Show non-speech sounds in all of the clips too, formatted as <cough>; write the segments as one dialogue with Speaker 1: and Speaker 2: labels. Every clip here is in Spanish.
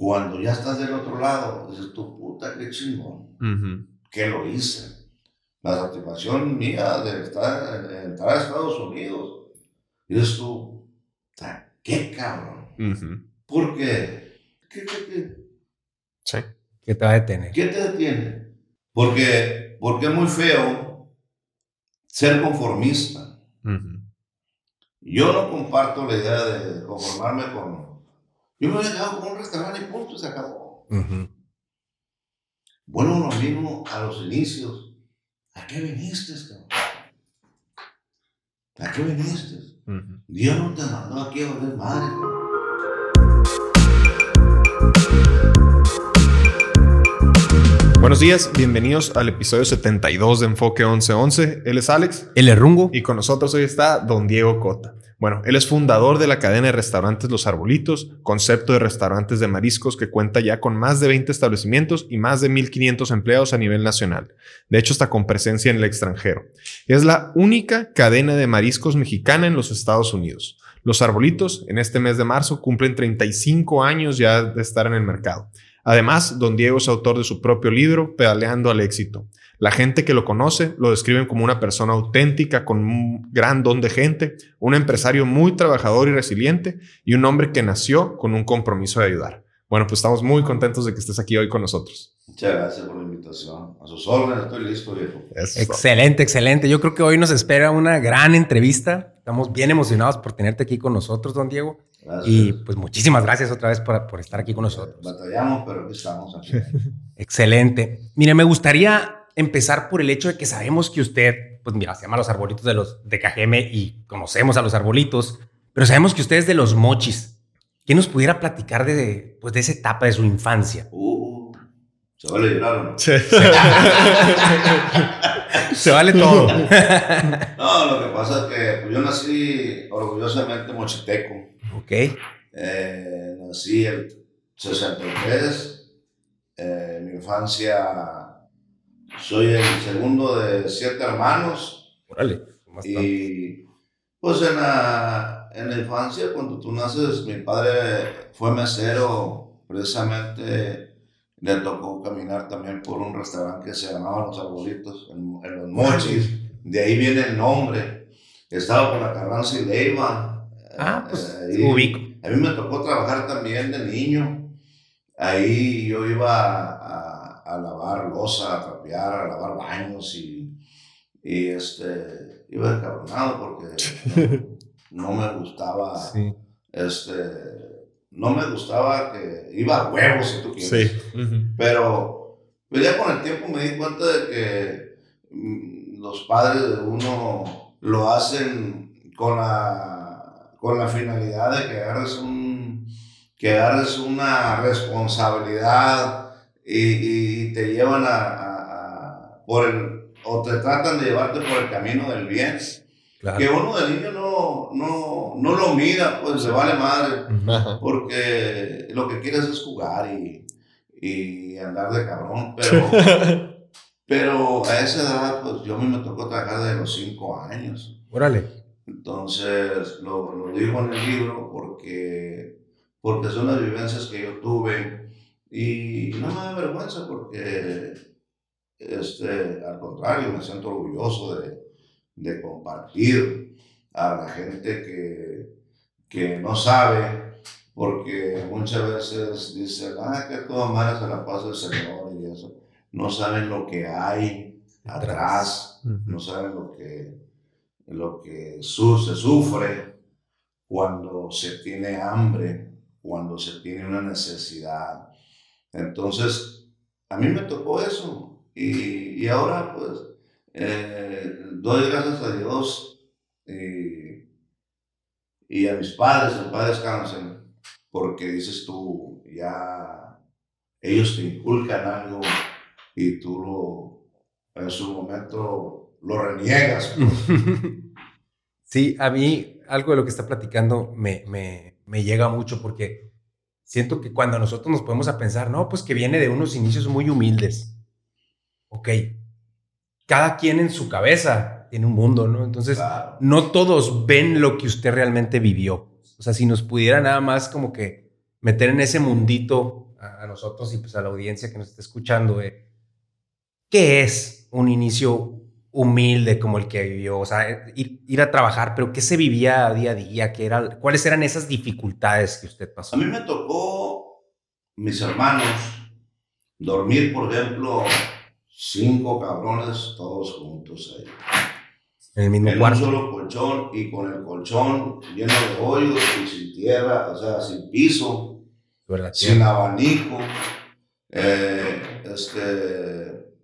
Speaker 1: cuando ya estás del otro lado, dices, tu puta, qué chingón, que lo hice. La satisfacción mía de, estar, de entrar a Estados Unidos, y dices tú, qué cabrón. ¿Por qué? ¿Qué, qué, qué?
Speaker 2: Sí. ¿Qué te va a detener?
Speaker 1: ¿Qué te detiene? Porque, porque es muy feo ser conformista. Yo no comparto la idea de conformarme con... Yo me había quedado con un restaurante y punto, se acabó. Bueno, lo mismo a los inicios. ¿A qué viniste, cabrón? ¿A qué viniste? Dios no te mandó aquí a ver madre,
Speaker 3: Buenos días, bienvenidos al episodio 72 de Enfoque 1111. Él es Alex.
Speaker 2: Él es Rungo.
Speaker 3: Y con nosotros hoy está Don Diego Cota. Bueno, él es fundador de la cadena de restaurantes Los Arbolitos, concepto de restaurantes de mariscos que cuenta ya con más de 20 establecimientos y más de 1.500 empleados a nivel nacional. De hecho, está con presencia en el extranjero. Es la única cadena de mariscos mexicana en los Estados Unidos. Los Arbolitos, en este mes de marzo, cumplen 35 años ya de estar en el mercado. Además, don Diego es autor de su propio libro, Pedaleando al éxito. La gente que lo conoce lo describen como una persona auténtica, con un gran don de gente, un empresario muy trabajador y resiliente y un hombre que nació con un compromiso de ayudar. Bueno, pues estamos muy contentos de que estés aquí hoy con nosotros.
Speaker 1: Muchas gracias por la invitación. A sus órdenes, estoy listo, viejo.
Speaker 2: excelente, excelente. Yo creo que hoy nos espera una gran entrevista. Estamos bien emocionados por tenerte aquí con nosotros, don Diego. Y pues muchísimas gracias otra vez por, por estar aquí con nosotros.
Speaker 1: Batallamos, pero aquí estamos. <laughs>
Speaker 2: Excelente. Mire, me gustaría empezar por el hecho de que sabemos que usted, pues mira, se llama Los Arbolitos de los de Cajeme y conocemos a los arbolitos, pero sabemos que usted es de los mochis. ¿Qué nos pudiera platicar de, pues, de esa etapa de su infancia?
Speaker 1: Uh, se vale llorar, ¿no? <laughs>
Speaker 2: se vale todo.
Speaker 1: no, lo que pasa es que pues, yo nací orgullosamente mochiteco.
Speaker 2: Ok.
Speaker 1: Eh, nací el 63. Eh, mi infancia soy el segundo de siete hermanos.
Speaker 2: Órale.
Speaker 1: Y pues en la, en la infancia, cuando tú naces, mi padre fue mesero, precisamente le tocó caminar también por un restaurante que se llamaba Los Arbolitos, en, Los Mochis. De ahí viene el nombre. Estaba con la Carranza y Leiva
Speaker 2: Ah, pues eh,
Speaker 1: A mí me tocó trabajar también de niño. Ahí yo iba a, lavar losa, a trapear, a lavar baños y, y este, iba encabronado porque <laughs> no, me gustaba, este, no me gustaba que iba a huevos si tú quieres. Pero pues ya con el tiempo me di cuenta de que mm, los padres de uno lo hacen con la con la finalidad de que agarres, un, que agarres una responsabilidad y, y te llevan a, a, por el, o te tratan de llevarte por el camino del bien. Que uno de niño no, no, no lo mira, pues se vale madre, porque lo que quieres es jugar y, y andar de cabrón, <laughs> pero, pero a esa edad, pues yo a mí me tocó trabajar de los cinco años.
Speaker 2: Órale.
Speaker 1: Entonces, lo, lo, digo en el libro porque, porque son las vivencias que yo tuve y no me da vergüenza porque, este, al contrario, me siento orgulloso de, de compartir a la gente que, que no sabe, porque muchas veces dicen, ah, que toda madre se la pasa el Señor y eso. No saben lo que hay atrás, no saben lo que lo que se sufre cuando se tiene hambre, cuando se tiene una necesidad. Entonces, a mí me tocó eso y, y ahora pues eh, doy gracias a Dios y, a mis padres, en paz descansen, porque dices tú, ya ellos te inculcan algo y tú lo, en su momento lo reniegas. <laughs>
Speaker 2: sí, a mí algo de lo que está platicando me, me, me llega mucho porque siento que cuando nosotros nos podemos a pensar, no, pues que viene de unos inicios muy humildes. Ok, cada quien en su cabeza tiene un mundo, ¿no? Entonces, no todos ven lo que usted realmente vivió. O sea, si nos pudiera nada más como que meter en ese mundito a, nosotros y pues a la audiencia que nos está escuchando, eh, ¿qué es un inicio humilde como el que vivió? O sea, ir, ir, a trabajar, pero ¿qué se vivía día a día? ¿Qué era, ¿Cuáles eran esas dificultades que usted pasó?
Speaker 1: A mí me tocó, mis hermanos, dormir, por ejemplo, cinco cabrones todos juntos ahí.
Speaker 2: En el mismo
Speaker 1: en
Speaker 2: cuarto.
Speaker 1: un solo colchón y con el colchón lleno de hoyos y sin tierra, o sea, sin piso, sin abanico, eh, este,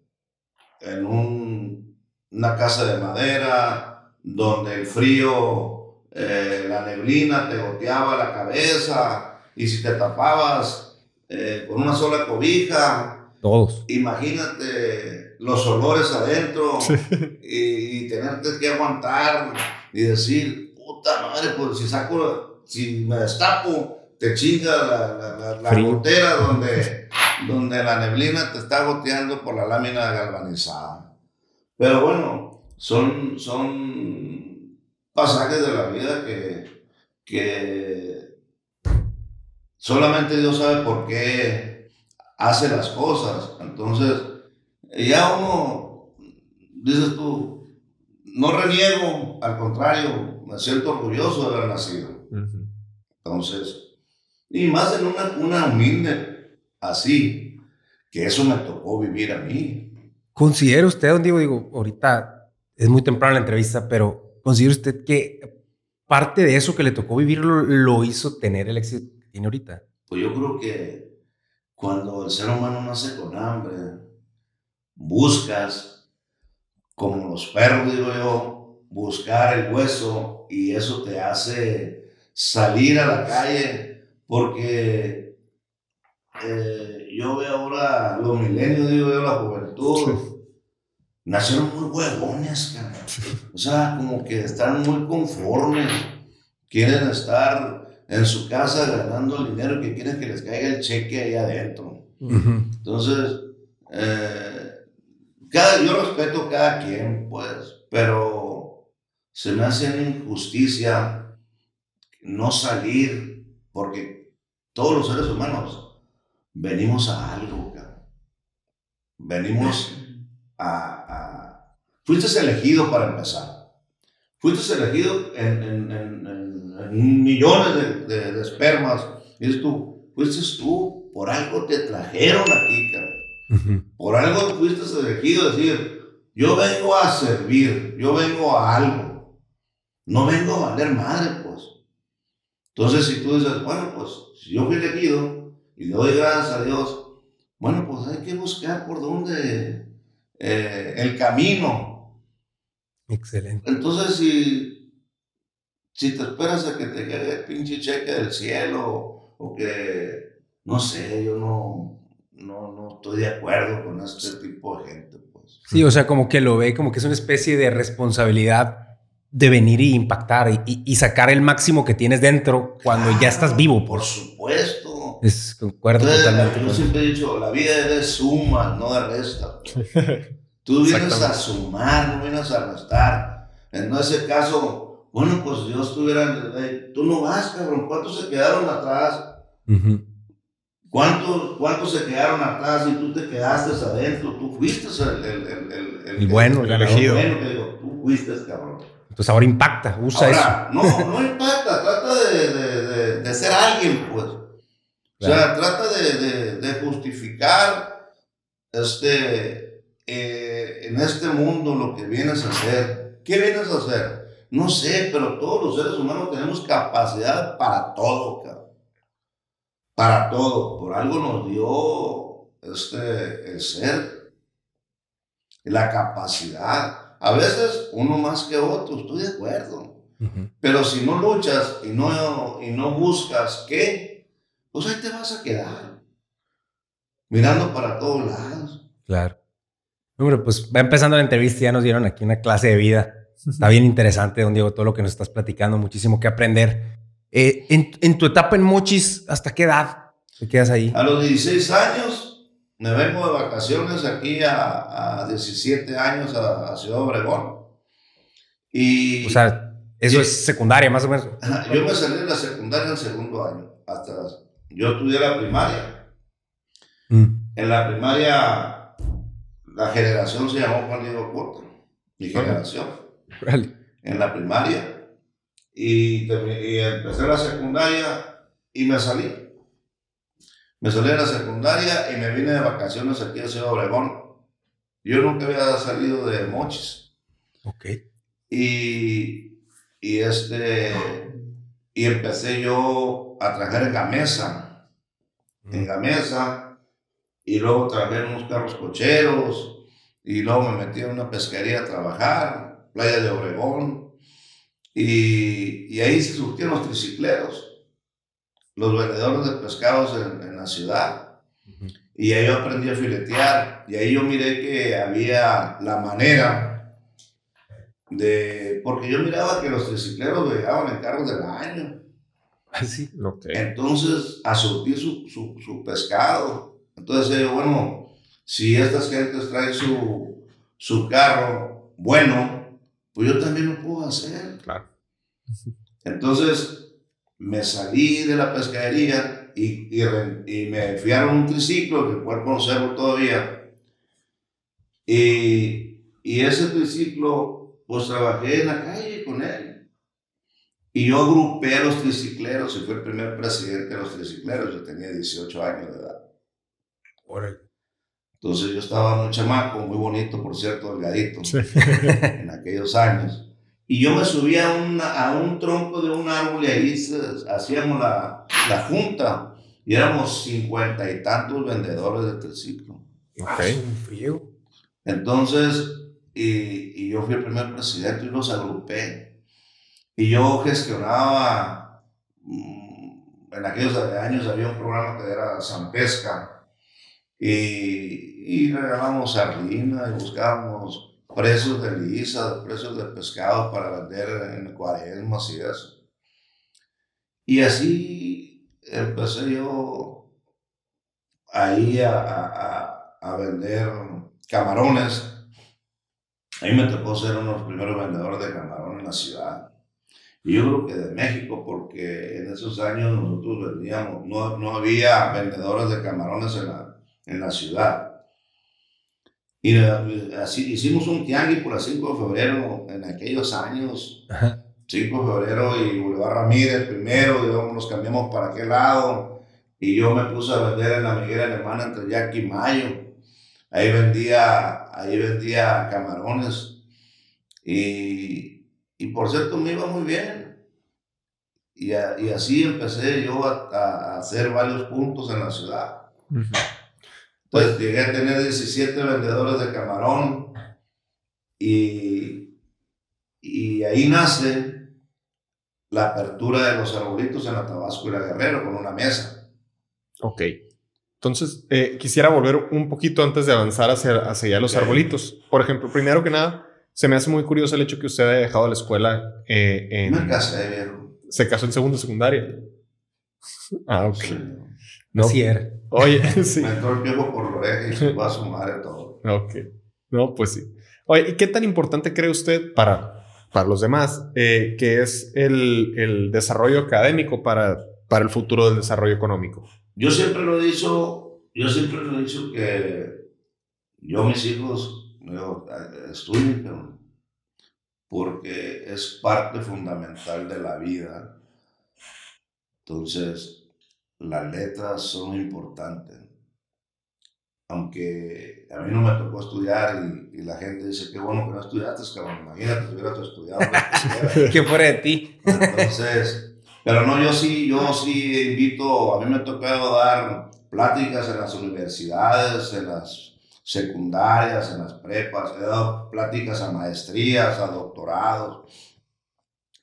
Speaker 1: en un, una casa de madera donde el frío, eh, la neblina te goteaba la cabeza y si te tapabas eh, con una sola cobija,
Speaker 2: todos.
Speaker 1: Imagínate los olores adentro y, y, tenerte que aguantar y decir, puta madre, pues si saco, si me destapo, te chinga la, la, la, gotera donde, donde la neblina te está goteando por la lámina galvanizada. Pero bueno, son, son pasajes de la vida que, que solamente Dios sabe por qué hace las cosas. Entonces, ya uno, dices tú, no reniego, al contrario, me siento orgulloso de haber nacido. Entonces, y más en una, una humilde así, que eso me tocó vivir a mí.
Speaker 2: ¿Considera usted, don Diego, digo, ahorita es muy temprano la entrevista, pero ¿considera usted que parte de eso que le tocó vivir lo, hizo tener el éxito que tiene ahorita?
Speaker 1: Pues yo creo que cuando el ser humano nace con hambre, buscas, como los perros, digo yo, buscar el hueso y eso te hace salir a la calle porque eh, yo veo ahora los milenios, digo yo, la juventud, nacieron muy huevones, cara. O sea, como que están muy conformes, quieren estar en su casa ganando el dinero que quieren que les caiga el cheque ahí adentro. Entonces, eh, yo respeto a cada quien, pues, pero se me hace una injusticia no salir, porque todos los seres humanos venimos a algo, Venimos a, Fuiste elegido para empezar. Fuiste elegido en, en, millones de, espermas. Dices tú, fuiste tú, por algo te trajeron aquí, cara. Por algo fuiste elegido decir, yo vengo a servir, yo vengo a algo. No vengo a valer madre, pues. Entonces, si tú dices, bueno, pues, si yo fui elegido y le doy gracias a Dios, bueno, pues hay que buscar por dónde eh, el camino.
Speaker 2: Excelente.
Speaker 1: Entonces, si, si te esperas a que te llegue el pinche cheque del cielo o que, no sé, yo no, no, no estoy de acuerdo con este tipo de gente. Pues.
Speaker 2: Sí, o sea, como que lo ve como que es una especie de responsabilidad de venir y impactar y, y sacar el máximo que tienes dentro cuando ya estás vivo.
Speaker 1: Por supuesto.
Speaker 2: Es, concuerdo totalmente.
Speaker 1: Yo siempre he dicho, la vida es de suma, no de resta. Pues. <laughs> Tú vienes a sumar, no vienes a restar. En ese caso, bueno, pues yo estuviera, tú no vas, cabrón, ¿cuántos se quedaron atrás? ¿Cuántos, ¿Cuántos se quedaron atrás y tú te quedaste adentro? Tú fuiste el, el, el, el,
Speaker 2: el bueno, el, elegido.
Speaker 1: Bueno, que digo, tú fuiste, cabrón.
Speaker 2: Entonces ahora impacta, usa
Speaker 1: ahora, eso. No, no impacta, trata de, de, de, de, ser alguien, pues. O sea, trata de, de, justificar este, eh, en este mundo lo que vienes a hacer. ¿Qué vienes a hacer? No sé, pero todos los seres humanos tenemos capacidad para todo, cabrón para todo. Por algo nos dio este, el ser, la capacidad. A veces uno más que otro, estoy de acuerdo. Pero si no luchas y no, y no buscas qué, pues ahí te vas a quedar. Mirando para todos lados.
Speaker 2: Claro. Hombre, pues va empezando la entrevista, ya nos dieron aquí una clase de vida. Está bien interesante, don Diego, todo lo que nos estás platicando, muchísimo que aprender. Eh, en, tu etapa en Mochis, ¿hasta qué edad te quedas ahí?
Speaker 1: A los 16 años me vengo de vacaciones aquí a, a 17 años a, Ciudad Obregón. Y,
Speaker 2: o sea, eso es secundaria más o menos.
Speaker 1: Yo me salí de la secundaria en segundo año. Hasta yo estudié la primaria.
Speaker 2: Mm.
Speaker 1: En la primaria, la generación se llamó Juan Diego Cota, mi generación, en la primaria. Y empecé la secundaria y me salí. Me salí de la secundaria y me vine de vacaciones aquí a Ciudad Obregón. Yo nunca había salido de Mochis.
Speaker 2: Ok.
Speaker 1: Y, y este y empecé yo a trabajar en Gamesa, en Gamesa, y luego trabajé en unos carros cocheros, y luego me metí en una pesquería a trabajar, playa de Obregón, y, y ahí se surtieron los tricicleros, los vendedores de pescados en, en la ciudad. Y ahí yo aprendí a filetear. Y ahí yo miré que había la manera de... Porque yo miraba que los tricicleros llegaban en carros del año.
Speaker 2: Así.
Speaker 3: Ok.
Speaker 1: Entonces, a surtir su, su, su pescado. Entonces yo, bueno, si estas gentes traen su, su carro bueno, pues yo también lo puedo hacer.
Speaker 3: Claro.
Speaker 1: Entonces me salí de la pescadería y, y, y me a un triciclo, que cual conservo todavía. Y, y ese triciclo, pues trabajé en la calle con él. Y yo agrupé a los tricicleros y fui el primer presidente de los tricicleros. Yo tenía 18 años de edad.
Speaker 2: Órale.
Speaker 1: Entonces yo estaba muy chamaco, muy bonito, por cierto, delgadito,
Speaker 3: Sí. <laughs>
Speaker 1: en aquellos años. Y yo me subía a, una- a un tronco de un árbol y ahí se- hacíamos la, la junta. Y éramos cincuenta y tantos vendedores de triciclo.
Speaker 2: Ah,
Speaker 3: Ok.
Speaker 2: es un frío.
Speaker 1: Entonces, y, y yo fui el primer presidente y los agrupé. Y yo gestionaba, mm, en aquellos años había un programa que era San Pesca. Y, y regalábamos sardina y buscábamos precios de lisa, precios de pescado para vender en cuaresmas y eso. Y así empecé yo ahí a- a- a vender camarones. Ahí me tocó ser uno de los primeros vendedores de camarón en la ciudad. Y yo creo que de México, porque en esos años nosotros vendíamos, no, no había vendedores de camarones en la, en la ciudad. Y eh, así hicimos un tianguis por el 5 de febrero en aquellos años.
Speaker 2: Ajá.
Speaker 1: 5 de febrero y Boulevard Ramírez primero, luego nos cambiamos para aquel lado. Y yo me puse a vender en la Miguel Alemana entre Jack y Mayo. Ahí vendía, ahí vendía camarones. Y, y por cierto, me iba muy bien. Y, a- y así empecé yo a, hacer varios puntos en la ciudad.
Speaker 3: Ujú.
Speaker 1: Entonces llegué a tener 17 vendedores de camarón y, y ahí nace la apertura de los arbolitos en la Tabasco y la Guerrero con una mesa.
Speaker 3: Ok. Entonces, eh, quisiera volver un poquito antes de avanzar hacia, hacia allá los
Speaker 1: Ok.
Speaker 3: arbolitos. Por ejemplo, primero que nada, se me hace muy curioso el hecho que usted haya dejado la escuela eh, en...
Speaker 1: Me casé, viejo.
Speaker 3: Se casó en segundo secundaria. Ah, ok.
Speaker 1: Sí.
Speaker 3: No.
Speaker 2: Así era.
Speaker 3: Oye, <laughs> sí.
Speaker 1: Me entró el viejo por y se fue a su madre todo.
Speaker 3: Ok. No, pues sí. Oye, ¿y qué tan importante cree usted para, para los demás eh, que es el, el desarrollo académico para, para el futuro del desarrollo económico?
Speaker 1: Yo siempre lo he dicho, yo siempre lo he dicho que yo mis hijos yo, eh, estudien, pero- porque es parte fundamental de la vida. Entonces, las letras son importantes. Aunque a mí no me tocó estudiar y, y la gente dice, qué bueno que no estudiaste, cabrón, imagínate si hubieras estudiado. lo que quisieras". <laughs>
Speaker 2: Que fuera de ti.
Speaker 1: Entonces, pero no, yo sí, yo sí invito, a mí me ha tocado dar pláticas en las universidades, en las secundarias, en las prepas, he dado pláticas a maestrías, a doctorados.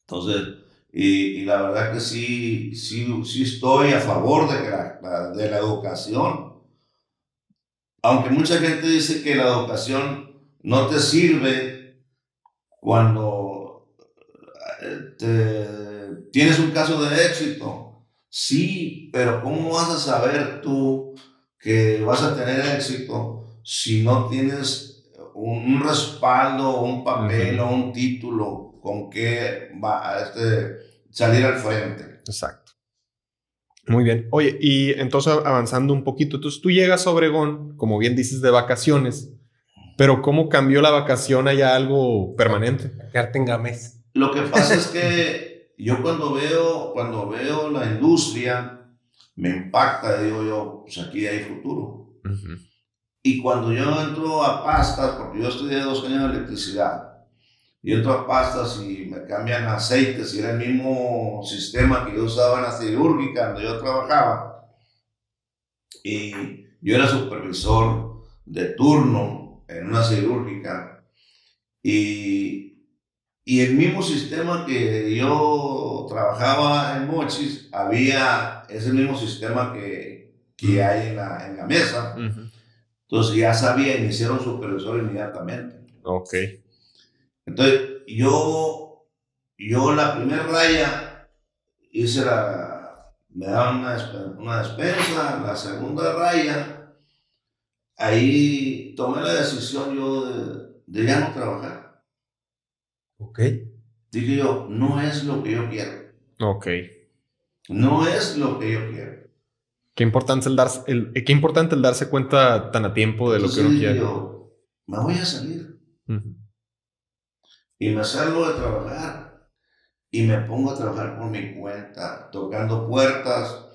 Speaker 1: Entonces, y, y la verdad que sí, sí, sí estoy a favor de, la- de la educación. Aunque mucha gente dice que la educación no te sirve cuando eh, te- tienes un caso de éxito. Sí, pero ¿cómo vas a saber tú que vas a tener éxito si no tienes un, un respaldo, un papel o un título con que va a este, salir al frente?
Speaker 3: Exacto. Muy bien. Oye, y entonces avanzando un poquito, entonces tú llegas a Obregón, como bien dices, de vacaciones, pero ¿cómo cambió la vacación allá algo permanente?
Speaker 2: Quedarte en Gamés.
Speaker 1: Lo que pasa es que <laughs> yo cuando veo, cuando veo la industria, me impacta, digo yo, pues aquí hay futuro. Y cuando yo entro a pastas, porque yo estudié dos años de electricidad, y entro a pastas y me cambian aceites, y era el mismo sistema que yo usaba en la siderúrgica donde yo trabajaba. Y yo era supervisor de turno en una siderúrgica. Y, y el mismo sistema que yo trabajaba en Mochis, había ese mismo sistema que, que hay en la, en la mesa. Entonces ya sabía, me hicieron supervisor inmediatamente.
Speaker 3: Ok.
Speaker 1: Entonces yo, yo la primera raya hice la, me daban una, una despensa, la segunda raya, ahí tomé la decisión yo de, de ya no trabajar.
Speaker 2: Ok.
Speaker 1: Dije yo, no es lo que yo quiero,
Speaker 3: Ok.
Speaker 1: no es lo que yo quiero.
Speaker 3: Qué importante el darse, el, eh, qué importante el darse cuenta tan a tiempo de lo que uno
Speaker 1: dije
Speaker 3: quiere.
Speaker 1: yo, me voy a salir.
Speaker 3: Ujú.
Speaker 1: y me salgo de trabajar y me pongo a trabajar por mi cuenta, tocando puertas,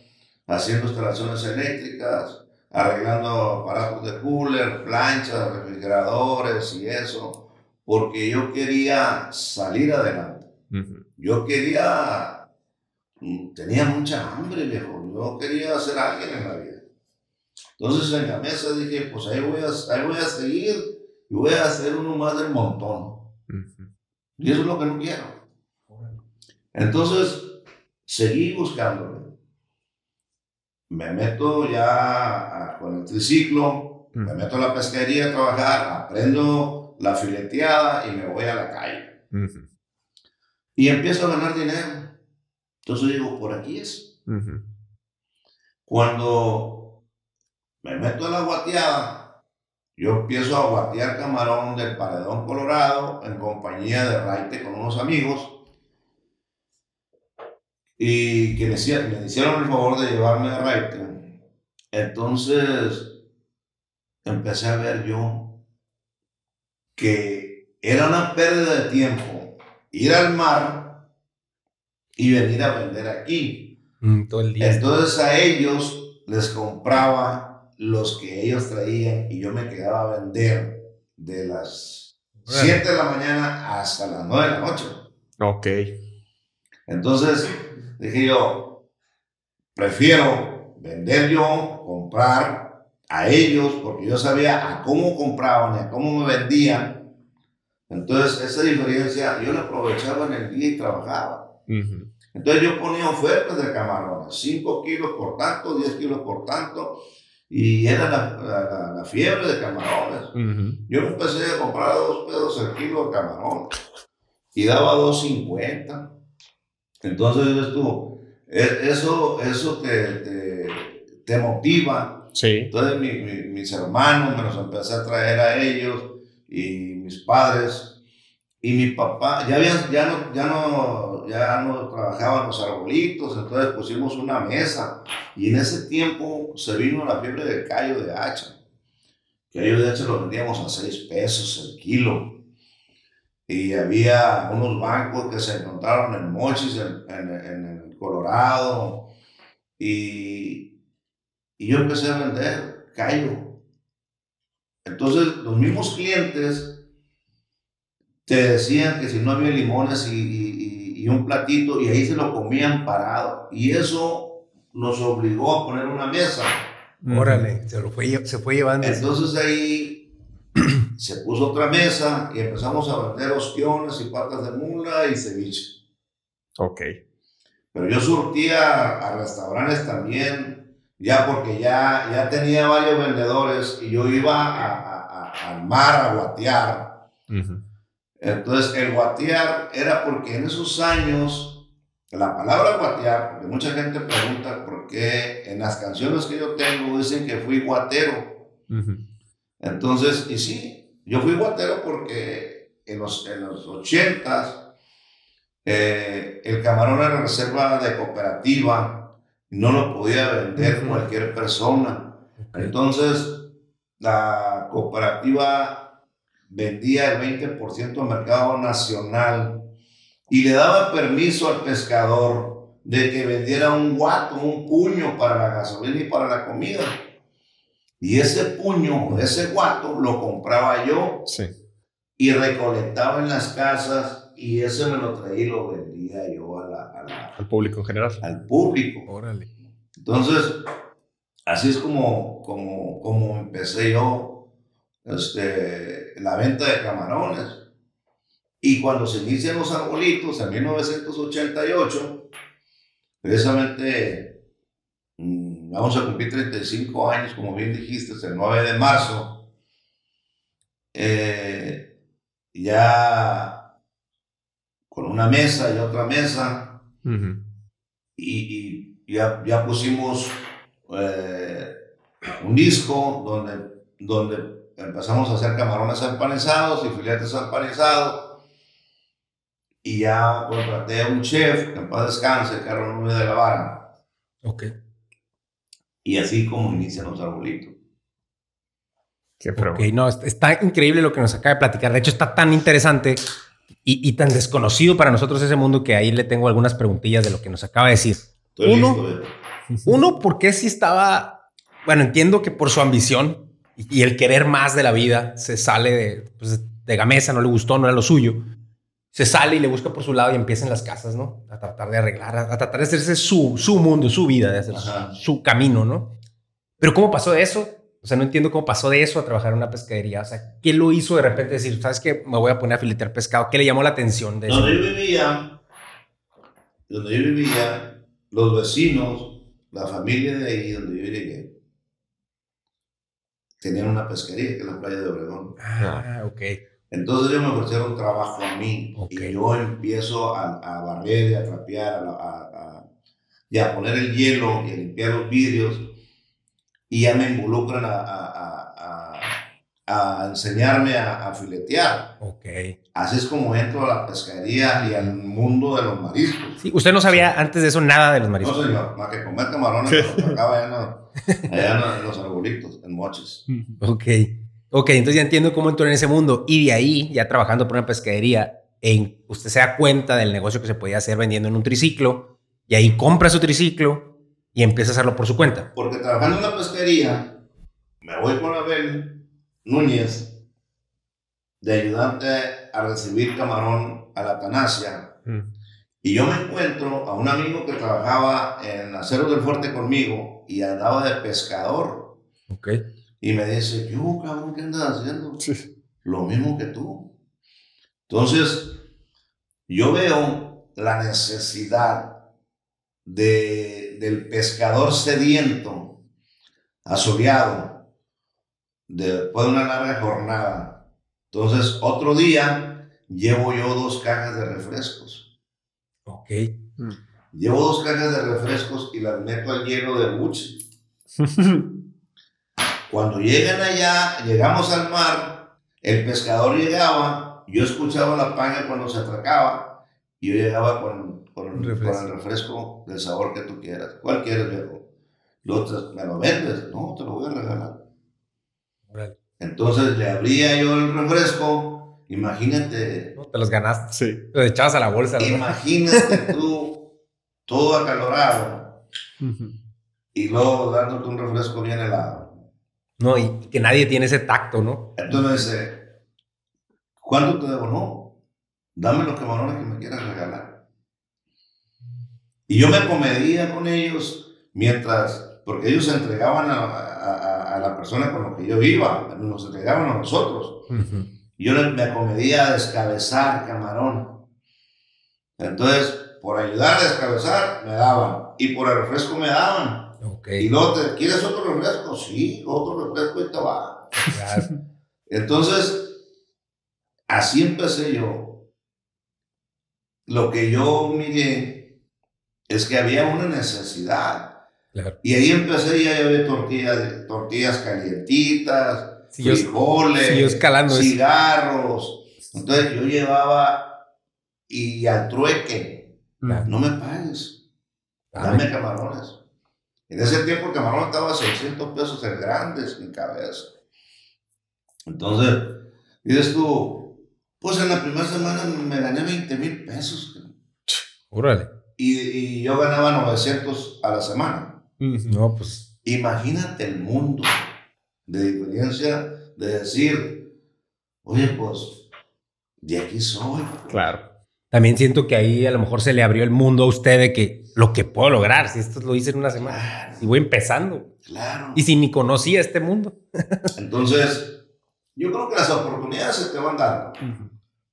Speaker 1: haciendo instalaciones eléctricas, arreglando aparatos de cooler, planchas, refrigeradores y eso, porque yo quería salir adelante. Yo quería, mm, tenía mucha hambre, viejo, yo quería ser alguien en la vida. Entonces en la mesa dije, pues ahí voy a, ahí voy a seguir y voy a hacer uno más del montón. Y eso es lo que no quiero. Entonces, seguí buscándole. Me meto ya con el triciclo, me meto a la pesquería a trabajar, aprendo la fileteada y me voy a la calle. Y empiezo a ganar dinero. Entonces digo, por aquí es. Cuando me meto a la guateada, yo empiezo a guatear camarón del Paredón Colorado en compañía de Raite con unos amigos y que me, me hicieron el favor de llevarme a Raite. Entonces empecé a ver yo que era una pérdida de tiempo ir al mar y venir a vender aquí.
Speaker 2: Mm, todo el día.
Speaker 1: Entonces a ellos les compraba los que ellos traían y yo me quedaba a vender de las
Speaker 2: Órale.
Speaker 1: 7 de la mañana hasta las 9 de la noche.
Speaker 3: Ok.
Speaker 1: Entonces dije yo, prefiero vender yo, comprar a ellos, porque yo sabía a cómo compraban y a cómo me vendían. Entonces esa diferencia yo la aprovechaba en el día y trabajaba. Entonces yo ponía ofertas de camarones, 5 kilos por tanto, 10 kilos por tanto, y era la, la- la- la fiebre de camarones. Yo empecé a comprar a dos pesos el kilo de camarón y daba 2.50. Entonces tú, e- eso, eso te, te, te motiva.
Speaker 3: Sí.
Speaker 1: Entonces mi- mi- mis hermanos me los empecé a traer a ellos y mis padres. Y mi papá, ya, había, ya, no, ya, no, ya no trabajaban los arbolitos, entonces pusimos una mesa. Y en ese tiempo se vino la fiebre del callo de hacha. Que callo de hacha lo vendíamos a 6 pesos el kilo. Y había unos bancos que se encontraron en Mochis, en, en, en el Colorado. Y, y yo empecé a vender callo. Entonces, los mismos clientes te decían que si no había limones y, y- y un platito, y ahí se lo comían parado. Y eso nos obligó a poner una mesa.
Speaker 2: Órale, se lo fue, se fue llevando.
Speaker 1: Entonces ahí <clears throat> se puso otra mesa y empezamos a vender ostiones y patas de mula y ceviche.
Speaker 3: Ok.
Speaker 1: Pero yo surtía a restaurantes también, ya porque ya, ya tenía varios vendedores y yo iba a- a- a- al mar a guatear.
Speaker 3: Ujú.
Speaker 1: Entonces, el guatear era porque en esos años, la palabra guatear, porque mucha gente pregunta por qué en las canciones que yo tengo dicen que fui guatero.
Speaker 3: Ujú.
Speaker 1: Entonces, y sí, yo fui guatero porque en los, en los 80 eh, el camarón era reserva de cooperativa no lo podía vender cualquier persona. Entonces, la cooperativa vendía el 20% al mercado nacional y le daba permiso al pescador de que vendiera un guato, un puño para la gasolina y para la comida. Y ese puño, ese guato, lo compraba yo y recolectaba en las casas y ese me lo traía y lo vendía yo a la,
Speaker 3: al público en general.
Speaker 1: Al público.
Speaker 2: Órale.
Speaker 1: Entonces, así es como, como, como empecé yo este, la venta de camarones. Y cuando se inician los arbolitos en 1988, precisamente mm, vamos a cumplir 35 años, como bien dijiste, el 9 de marzo, eh, ya con una mesa y otra mesa, y, ya, ya, pusimos eh, un disco donde, donde empezamos a hacer camarones empanizados y filetes empanizados y ya contraté a un chef, que en paz descanse, Carlos Núñez de la Vara.
Speaker 2: Ok.
Speaker 1: Y así como inician los arbolitos.
Speaker 2: Qué ok, no, está increíble lo que nos acaba de platicar. De hecho, está tan interesante y, y, tan desconocido para nosotros ese mundo que ahí le tengo algunas preguntillas de lo que nos acaba de decir. uno, <laughs> uno, ¿por qué si estaba? Bueno, entiendo que por su ambición y, el querer más de la vida se sale de, pues, de Gamesa, no le gustó, no era lo suyo se sale y le busca por su lado y empieza en las casas, ¿no? A tratar de arreglar, a, tratar de hacerse su, su mundo, su vida, de hacer su, camino, ¿no? Pero ¿cómo pasó de eso? O sea, no entiendo cómo pasó de eso a trabajar en una pescadería. O sea, ¿qué lo hizo de repente decir, sabes qué, me voy a poner a filetear pescado? ¿Qué le llamó la atención de
Speaker 1: eso? Donde yo vivía, donde yo vivía, los vecinos, la familia de ahí donde yo llegué, tenían una pesquería que es la playa de Obregón.
Speaker 2: Ah, ok.
Speaker 1: Entonces ellos me ofrecieron trabajo a mí y yo empiezo a, a barrer y a trapear a, a, y a poner el hielo y a limpiar los vidrios y ya me involucran a, enseñarme a, filetear.
Speaker 2: Ok.
Speaker 1: Así es como entro a la pescadería y al mundo de los mariscos.
Speaker 2: Sí, usted no sabía antes de eso nada de los mariscos.
Speaker 1: No, señor, más que comer camarones, acaba allá, allá en <laughs> los arbolitos, en moches.
Speaker 2: Ok. Ok, entonces ya entiendo cómo entró en ese mundo. Y de ahí, ya trabajando por una pescadería, en, usted se da cuenta del negocio que se podía hacer vendiendo en un triciclo. Y ahí compra su triciclo y empieza a hacerlo por su cuenta.
Speaker 1: Porque trabajando en una pescadería, me voy con Abel Núñez de ayudante a recibir camarón a la Tanasia. Mm. Y yo me encuentro a un amigo que trabajaba en Acero del Fuerte conmigo y andaba de pescador.
Speaker 2: Ok.
Speaker 1: Y me dice, yo, cabrón, ¿qué andas haciendo? Lo mismo que tú. Entonces, yo veo la necesidad de, del pescador sediento, asoleado, después de una larga jornada. Entonces, otro día, llevo yo dos cajas de refrescos.
Speaker 2: Ok.
Speaker 1: Mm. Llevo dos cajas de refrescos y las meto al hielo de buche. <laughs> Cuando llegan allá, llegamos al mar, el pescador llegaba, yo escuchaba la paña cuando se atracaba, y yo llegaba con, con, refresco. el refresco del sabor que tú quieras. ¿Cuál quieres, viejo? ¿Me lo vendes? No, te lo voy a regalar. Entonces le abría yo el refresco, imagínate.
Speaker 2: No, te los ganaste.
Speaker 3: Sí.
Speaker 2: Lo echabas a la bolsa.
Speaker 1: Imagínate <laughs> tú, todo acalorado, y luego dándote un refresco bien helado.
Speaker 2: No, y, que nadie tiene ese tacto, ¿no?
Speaker 1: Entonces me dice, ¿cuánto te debo? No, dame los camarones que me quieras regalar. Y yo me comedía con ellos mientras, porque ellos se entregaban a, a, la persona con la que yo iba, nos entregaban a nosotros. Y yo me acomedía a descabezar camarón. Entonces, por ayudar a descabezar, me daban. Y por el refresco me daban. Y luego, te, ¿quieres otro refresco? Sí, otro refresco y te va. Entonces, así empecé yo. Lo que yo miré es que había una necesidad. Y ahí empecé ya a ver tortillas, tortillas calientitas, frijoles, cigarros. Entonces yo llevaba y al trueque, no me pagues, dame camarones. En ese tiempo el camarón estaba a 600 pesos en grandes, en cabeza. Entonces, dices tú, pues en la primera semana me gané 20 mil pesos.
Speaker 2: Órale.
Speaker 1: Y, y yo ganaba 900 a la semana.
Speaker 2: No, pues.
Speaker 1: Imagínate el mundo de diferencia de decir, oye, pues, de aquí soy.
Speaker 3: Claro.
Speaker 2: También siento que ahí a lo mejor se le abrió el mundo a usted de que lo que puedo lograr, si esto lo hice en una semana
Speaker 1: Claro,
Speaker 2: y voy empezando.
Speaker 1: claro.
Speaker 2: Y si ni conocía este mundo.
Speaker 1: Entonces, yo creo que las oportunidades se te van dando.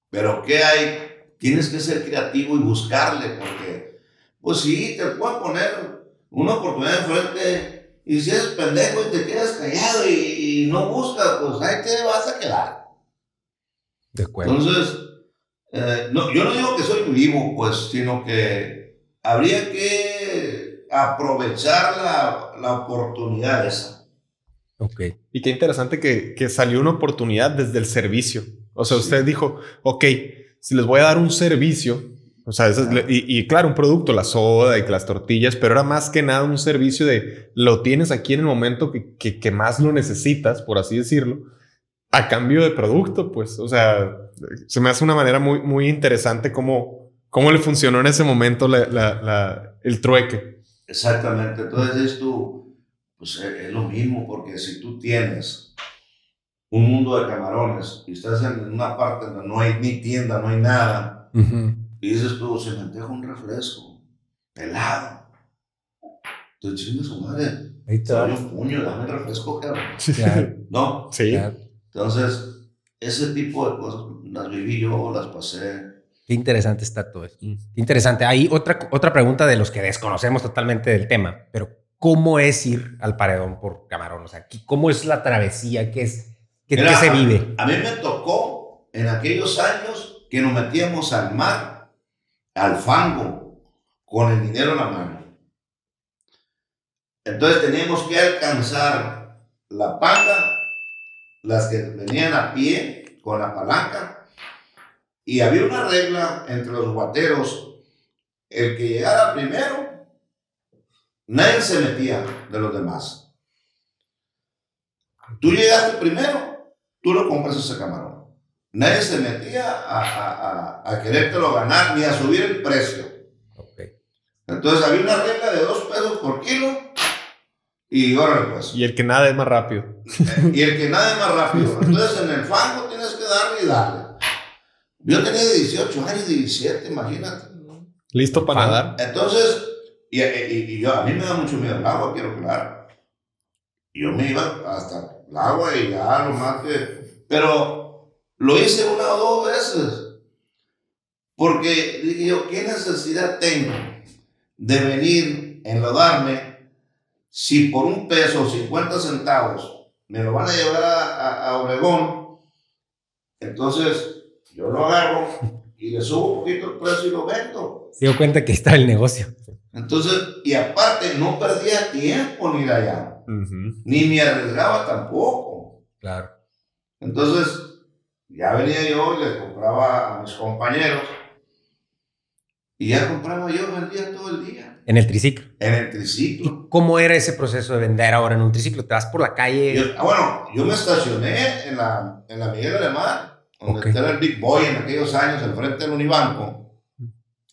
Speaker 1: Pero ¿qué hay? Tienes que ser creativo y buscarle, porque, pues sí, te pueden poner una oportunidad enfrente y si eres pendejo y te quedas callado y, y no buscas, pues ahí te vas a quedar.
Speaker 2: De acuerdo.
Speaker 1: Entonces, eh, no, yo no digo que soy vivo, pues, sino que habría que aprovechar la, la oportunidad esa.
Speaker 2: Ok.
Speaker 3: Y qué interesante que, que salió una oportunidad desde el servicio. O sea,
Speaker 1: Sí.
Speaker 3: usted dijo, ok, si les voy a dar un servicio, o sea, eso es- y, y claro, un producto, la soda y las tortillas, pero era más que nada un servicio de lo tienes aquí en el momento que, que, que más lo necesitas, por así decirlo, a cambio de producto, pues, o sea, se me hace una manera muy, muy interesante cómo, cómo le funcionó en ese momento la- la- la- el trueque.
Speaker 1: Exactamente. Entonces es tú, pues es, es lo mismo, porque si tú tienes un mundo de camarones y estás en una parte donde no hay ni tienda, no hay nada,
Speaker 2: Ujú.
Speaker 1: y dices tú, se me antoja un refresco, helado. Tú chingas su madre,
Speaker 2: Ahí
Speaker 1: te doy un puño, dame el refresco, cabrón. No,
Speaker 3: Sí.
Speaker 2: claro.
Speaker 1: entonces, ese tipo de cosas las viví yo, las pasé.
Speaker 2: Qué interesante está todo esto.
Speaker 3: Mm.
Speaker 2: Qué interesante. Hay otra, otra pregunta de los que desconocemos totalmente del tema, pero ¿cómo es ir al paredón por camarón? O sea, ¿qué- ¿cómo es la travesía? ¿Qué, es, qué,
Speaker 1: Mira,
Speaker 2: qué se vive?
Speaker 1: A mí me tocó en aquellos años que nos metíamos al mar, al fango, con el dinero en la mano. Entonces teníamos que alcanzar la panga, las que venían a pie con la palanca, y había una regla entre los guateros, el que llegara primero, nadie se metía de los demás. Tú llegaste primero, tú lo compras ese camarón. Nadie se metía a, a, a, a querértelo ganar ni a subir el precio. Entonces había una regla de dos pesos por kilo y órale pues.
Speaker 3: Y el que nada es más rápido.
Speaker 1: y el que nade más rápido. Entonces en el fango tienes que darle y darle. Yo tenía 18 años, 17, imagínate.
Speaker 3: ¿Listo para nadar?
Speaker 1: Entonces, y, y- y yo, a mí me da mucho miedo el agua, quiero claro. Yo me iba hasta el agua y ya lo más que... Pero lo hice una o dos veces. Porque dije yo, ¿qué necesidad tengo de venir, enlodarme, si por un peso o 50 centavos me lo van a llevar a, a- a Obregón? Entonces, yo lo agarro y le subo un poquito el precio y lo vendo.
Speaker 2: Se dio cuenta que estaba el negocio.
Speaker 1: Entonces, y aparte, no perdía tiempo ni ir allá,
Speaker 3: Ujú.
Speaker 1: ni me arriesgaba tampoco.
Speaker 2: Claro.
Speaker 1: Entonces, ya venía yo y les compraba a mis compañeros, y ya compraba yo, vendía todo el día,
Speaker 2: En el triciclo.
Speaker 1: en el
Speaker 2: ¿Y
Speaker 1: triciclo.
Speaker 2: cómo era ese proceso de vender ahora en un triciclo? ¿Te vas por la calle?
Speaker 1: Yo- ah, bueno, yo me estacioné en la, en la Miguel Alemán, donde
Speaker 2: Ok.
Speaker 1: estaba el Big Boy en aquellos años, enfrente del Unibanco,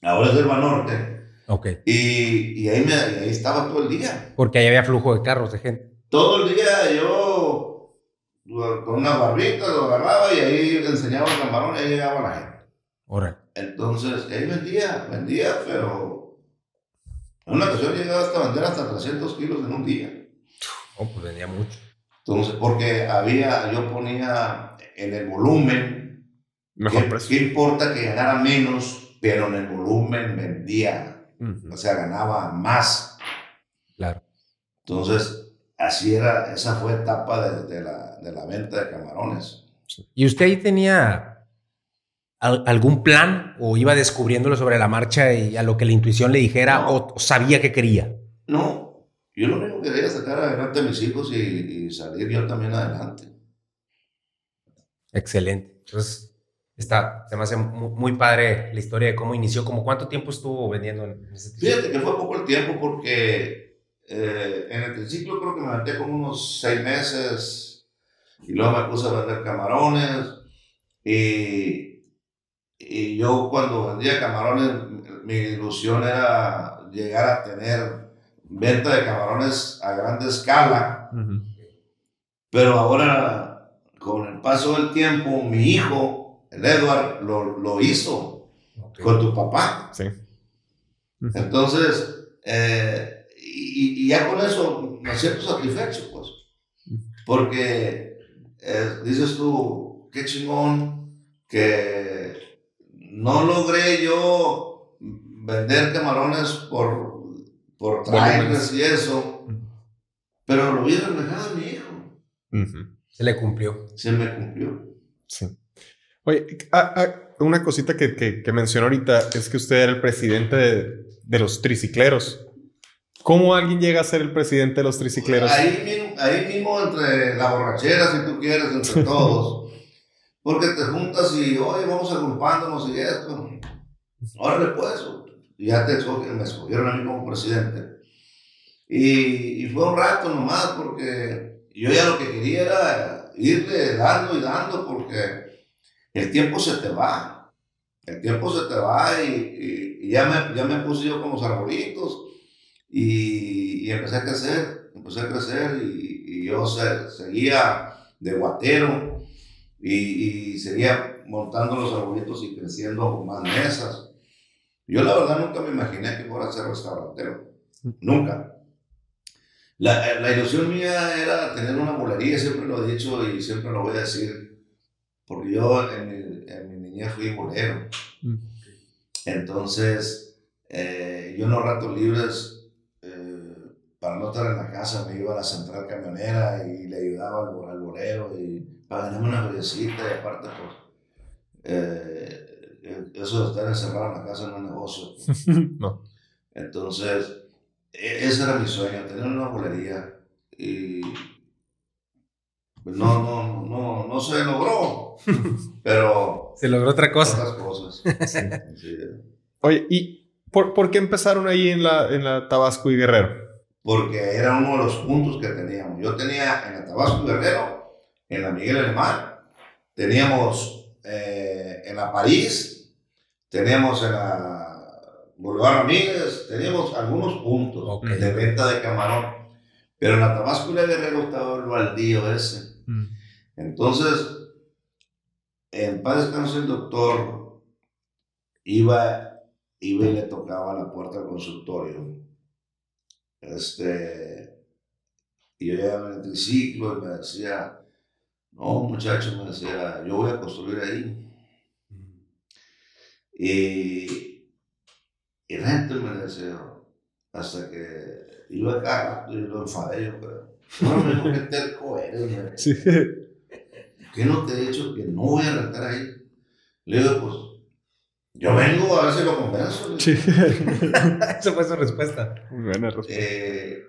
Speaker 1: ahora es del Banorte,
Speaker 2: Ok.
Speaker 1: y, y ahí, me, y ahí estaba todo el día.
Speaker 2: Porque ahí había flujo de carros, de gente.
Speaker 1: todo el día yo con una barbita lo agarraba y ahí le enseñaba el camarón y ahí llegaba la gente.
Speaker 2: Órale.
Speaker 1: Entonces, ahí vendía, vendía, pero en una ocasión llegaba hasta vender hasta 300 kilos en un día.
Speaker 2: Oh, pues vendía mucho.
Speaker 1: Entonces, porque había, yo ponía en el volumen,
Speaker 3: Mejor
Speaker 1: ¿qué,
Speaker 3: precio.
Speaker 1: qué importa que ganara menos, pero en el volumen vendía,
Speaker 3: Ujú.
Speaker 1: o sea, ganaba más.
Speaker 2: Claro.
Speaker 1: Entonces, así era, esa fue etapa de, de la, de la venta de camarones.
Speaker 2: ¿Y usted ahí tenía al- algún plan o iba descubriéndolo sobre la marcha y a lo que la intuición le dijera
Speaker 1: No.
Speaker 2: o, o sabía que quería?
Speaker 1: No, yo lo único que quería sacar adelante a mis hijos y, y salir yo también adelante.
Speaker 2: Excelente. Entonces, está, se me hace muy, muy padre la historia de cómo inició, como cuánto tiempo estuvo vendiendo en ese triciclo?
Speaker 1: Fíjate que fue poco el tiempo porque eh, en el triciclo creo que me metí como unos seis meses y luego me puse a vender camarones y, y yo cuando vendía camarones mi ilusión era llegar a tener venta de camarones a gran escala,
Speaker 3: Ujú.
Speaker 1: pero ahora con el paso del tiempo mi hijo, el Edward, lo, lo hizo con tu papá.
Speaker 3: Sí.
Speaker 1: Entonces, eh, y, y ya con eso me siento satisfecho, pues. Porque eh, dices tú, qué chingón que no logré yo vender camarones por, por trailers y eso, pero lo vi reflejado en mi hijo.
Speaker 2: Se le cumplió.
Speaker 1: Se me cumplió.
Speaker 3: Sí. Oye, ah, ah, una cosita que, que, que mencionó ahorita es que usted era el presidente de, de los tricicleros. ¿Cómo alguien llega a ser el presidente de los tricicleros?
Speaker 1: Ahí mismo, ahí mismo entre la borrachera, si tú quieres, entre <laughs> todos. Porque te juntas y, oye, vamos agrupándonos y esto. Órale, pues. Y ya te escogi- me escogieron a mí como presidente. Y, y fue un rato nomás, porque yo ya lo que quería era irle dando y dando, porque el tiempo se te va. El tiempo se te va y, y- ya, me, ya me puse yo con los arbolitos y, y empecé a crecer, empecé a crecer y, yo se- seguía de guatero y seguía montando los arbolitos y creciendo con más mesas. Yo la verdad nunca me imaginé que fuera a ser restaurantero, nunca. La, la ilusión mía era tener una bolería, siempre lo he dicho y siempre lo voy a decir, porque yo en mi, en mi niñez fui bolero.
Speaker 3: Mm.
Speaker 1: Entonces, eh, yo en los ratos libres, eh, para no estar en la casa, me iba a la central camionera y le ayudaba al, al bolero y para ganarme una brillecita y aparte, pues, eh, eso de estar encerrado en la casa no es negocio. <laughs>
Speaker 3: no.
Speaker 1: Entonces, e- ese era mi sueño, tener una bolería y pues, no, no, no, no se logró, pero <laughs>
Speaker 2: Se logró otra cosa.
Speaker 1: otras cosas. <laughs> Sí.
Speaker 3: Oye, ¿y por, por qué empezaron ahí en la, en la Tabasco y Guerrero?
Speaker 1: porque era uno de los puntos que teníamos. Yo tenía en la Tabasco Guerrero, en la Miguel Alemán, teníamos eh, en la París, teníamos en la Boulevard Ramírez, teníamos algunos puntos
Speaker 2: Ok.
Speaker 1: de venta de camarón, pero en la Tabasco y la Guerrero estaba el baldío ese. Entonces, en paz descanse el doctor iba, iba y le tocaba la puerta del consultorio. Este, y yo llegaba en el triciclo y me decía, no muchacho, me decía, yo voy a construir ahí. Y, y la gente me decía, hasta que iba acá y lo enfadé yo, pero, no, me dijo, qué terco eres, me
Speaker 3: Sí.
Speaker 1: ¿qué no te he dicho que no voy a rentar ahí? Le digo, pues, yo vengo a ver si lo convenzo.
Speaker 3: Sí. <laughs>
Speaker 2: Esa fue su respuesta.
Speaker 3: Muy buena respuesta.
Speaker 1: Eh,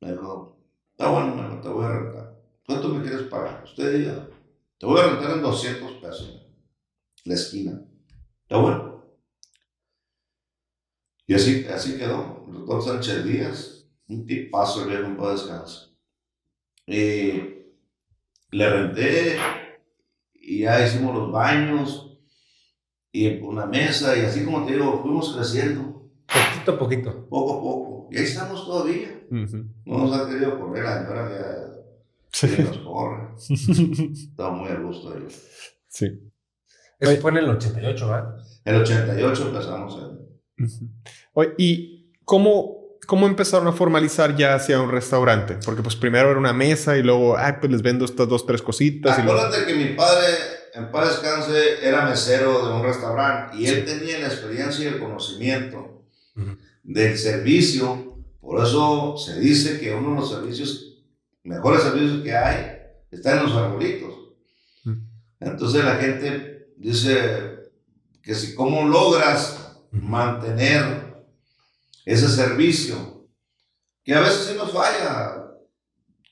Speaker 1: me dijo, está bueno, dijo, te voy a rentar. ¿Cuánto me quieres pagar? Usted diga, te voy a rentar en 200 pesos la esquina. Está bueno. Y así, así quedó. El doctor Sánchez Díaz, un tipazo el viejo en paz descanse. Y le renté y ya hicimos los baños y una mesa y así como te digo, fuimos creciendo
Speaker 2: Poquito a poquito.
Speaker 1: poco a poco. Y ahí estamos todavía. No nos ha querido correr la señora ya
Speaker 3: Sí.
Speaker 1: nos corre. <laughs> Estamos muy a gusto ahí.
Speaker 3: Sí.
Speaker 2: Eso
Speaker 3: Oye.
Speaker 2: fue en el 88, ¿verdad?
Speaker 1: El 88 empezamos en...
Speaker 3: Ujú. Oye, ¿y cómo, cómo empezaron a formalizar ya hacia un restaurante? Porque pues primero era una mesa y luego, ay, pues les vendo estas dos, tres cositas. Y luego...
Speaker 1: Acuérdate que mi padre, en paz descanse, era mesero de un restaurante y él tenía la experiencia y el conocimiento
Speaker 2: Ujú.
Speaker 1: del servicio. Por eso se dice que uno de los servicios, mejores servicios que hay, está en los arbolitos.
Speaker 3: Mm.
Speaker 1: Entonces la gente dice que si cómo logras mantener ese servicio, que a veces sí nos falla,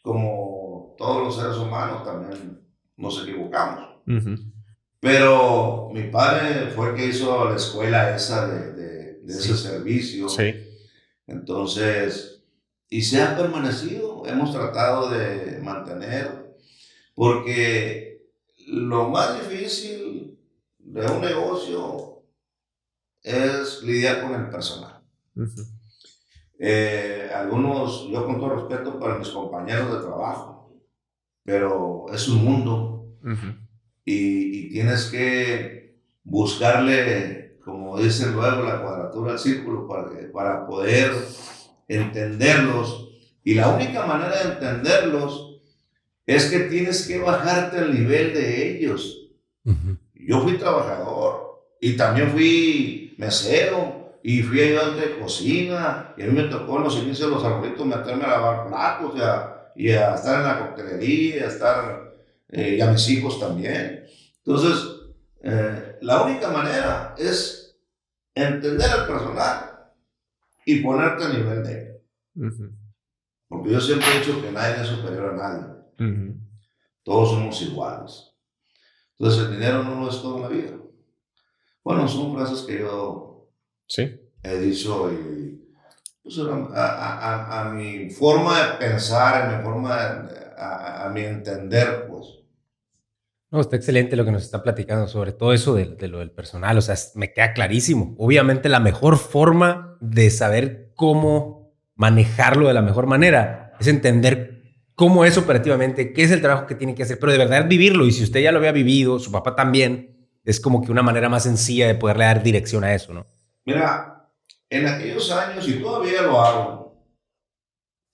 Speaker 1: como todos los seres humanos también nos equivocamos. Pero mi padre fue el que hizo la escuela esa de, de- de ese servicio.
Speaker 3: Sí.
Speaker 1: Entonces, y se ha permanecido, hemos tratado de mantener, porque lo más difícil de un negocio es lidiar con el personal. Eh, algunos, yo con todo respeto para mis compañeros de trabajo, pero es un mundo. Y, y, tienes que buscarle, como dicen luego, la cuadratura del círculo para, para poder entenderlos. Y la única manera de entenderlos es que tienes que bajarte al nivel de ellos. Yo fui trabajador y también fui mesero y fui ayudante de cocina y a mí me tocó en los inicios de los arbolitos meterme a lavar platos y a, y a estar en la coctelería, a estar, eh, y a mis hijos también. Entonces, eh, la única manera es entender al personal y ponerte a nivel de él. Porque yo siempre he dicho que nadie es superior a nadie. Todos somos iguales. Entonces el dinero no lo es todo en la vida. Bueno, son frases que yo
Speaker 3: ¿Sí?
Speaker 1: he dicho y pues, a, a, mi forma de pensar, a mi forma de, a, mi entender, pues.
Speaker 2: No, está excelente lo que nos está platicando sobre todo eso de, de, lo del personal. O sea, me queda clarísimo. Obviamente la mejor forma de saber cómo manejarlo de la mejor manera es entender cómo es operativamente, qué es el trabajo que tiene que hacer, pero de verdad vivirlo. Y si usted ya lo había vivido, su papá también, es como que una manera más sencilla de poderle dar dirección a eso, ¿no?
Speaker 1: Mira, en aquellos años, y todavía lo hago,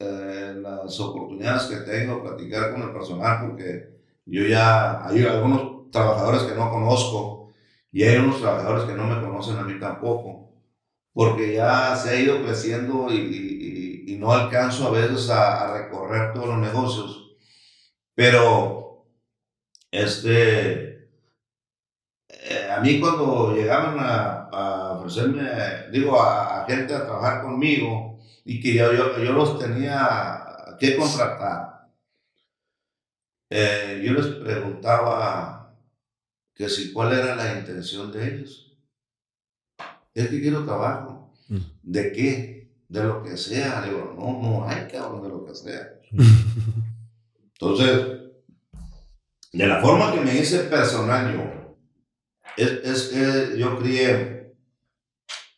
Speaker 1: eh, las oportunidades que tengo, platicar con el personal, porque yo ya hay algunos trabajadores que no conozco y hay unos trabajadores que no me conocen a mí tampoco, porque ya se ha ido creciendo y, no alcanzo a veces a, a, recorrer todos los negocios. Pero, este, eh, a mí cuando llegaban a, a ofrecerme, digo, a, a, gente a trabajar conmigo y que yo, yo, yo los tenía que contratar, eh, yo les preguntaba que si cuál era la intención de ellos. Es que quiero trabajo. Mm. ¿De qué? De lo que sea. Digo, no, no hay cabrón de lo que sea. Entonces, de la forma que me hice personal yo, es, es que yo crié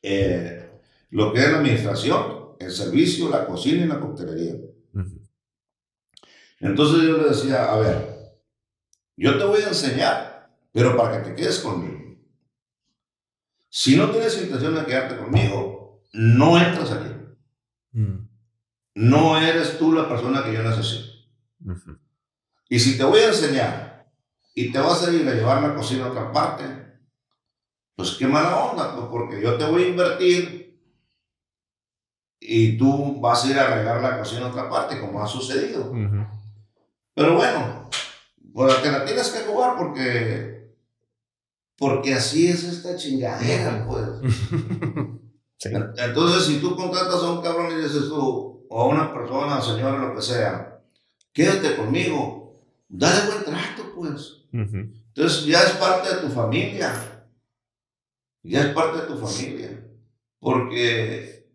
Speaker 1: eh, lo que es la administración, el servicio, la cocina y la coctelería. Entonces yo le decía, a ver, yo te voy a enseñar, pero para que te quedes conmigo. Si no tienes intención de quedarte conmigo, no entras aquí. Mm. No eres tú la persona que yo necesito. Y si te voy a enseñar y te vas a ir a llevar la cocina a otra parte, pues qué mala onda, pues, porque yo te voy a invertir y tú vas a ir a regar la cocina a otra parte, como ha sucedido. Pero bueno, pues te la tienes que jugar porque, porque así es esta chingadera, pues. <laughs> Entonces, si tú contratas a un cabrón y dices tú, o a una persona, señora, lo que sea, quédate conmigo, dale buen trato, pues. Entonces, ya es parte de tu familia. Ya es parte de tu familia. Porque,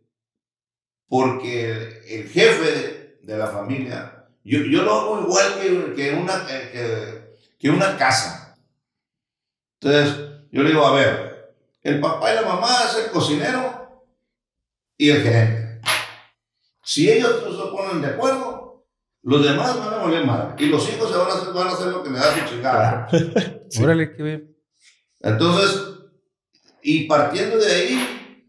Speaker 1: porque el jefe de la familia yo, yo lo hago igual que, que una, que, que, una casa. Entonces, yo le digo, a ver, el papá y la mamá es el cocinero y el gerente. Si ellos no se ponen de acuerdo, los demás van a morir mal. Y los hijos se van a hacer, van a hacer lo que le da su chingada. <laughs>
Speaker 2: Órale, qué bien.
Speaker 1: Entonces, y partiendo de ahí,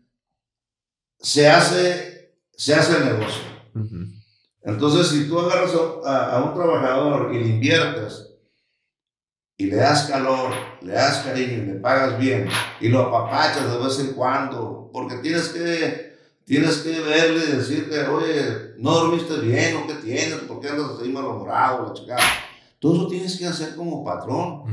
Speaker 1: se hace, se hace el negocio. Entonces, si tú agarras a, un trabajador y le inviertes y le das calor, le das cariño le pagas bien y lo apapachas de vez en cuando, porque tienes que, tienes que verle y decirle, oye, no dormiste bien o qué tienes, por qué andas así malhumorado, la chica. Todo eso tienes que hacer como patrón,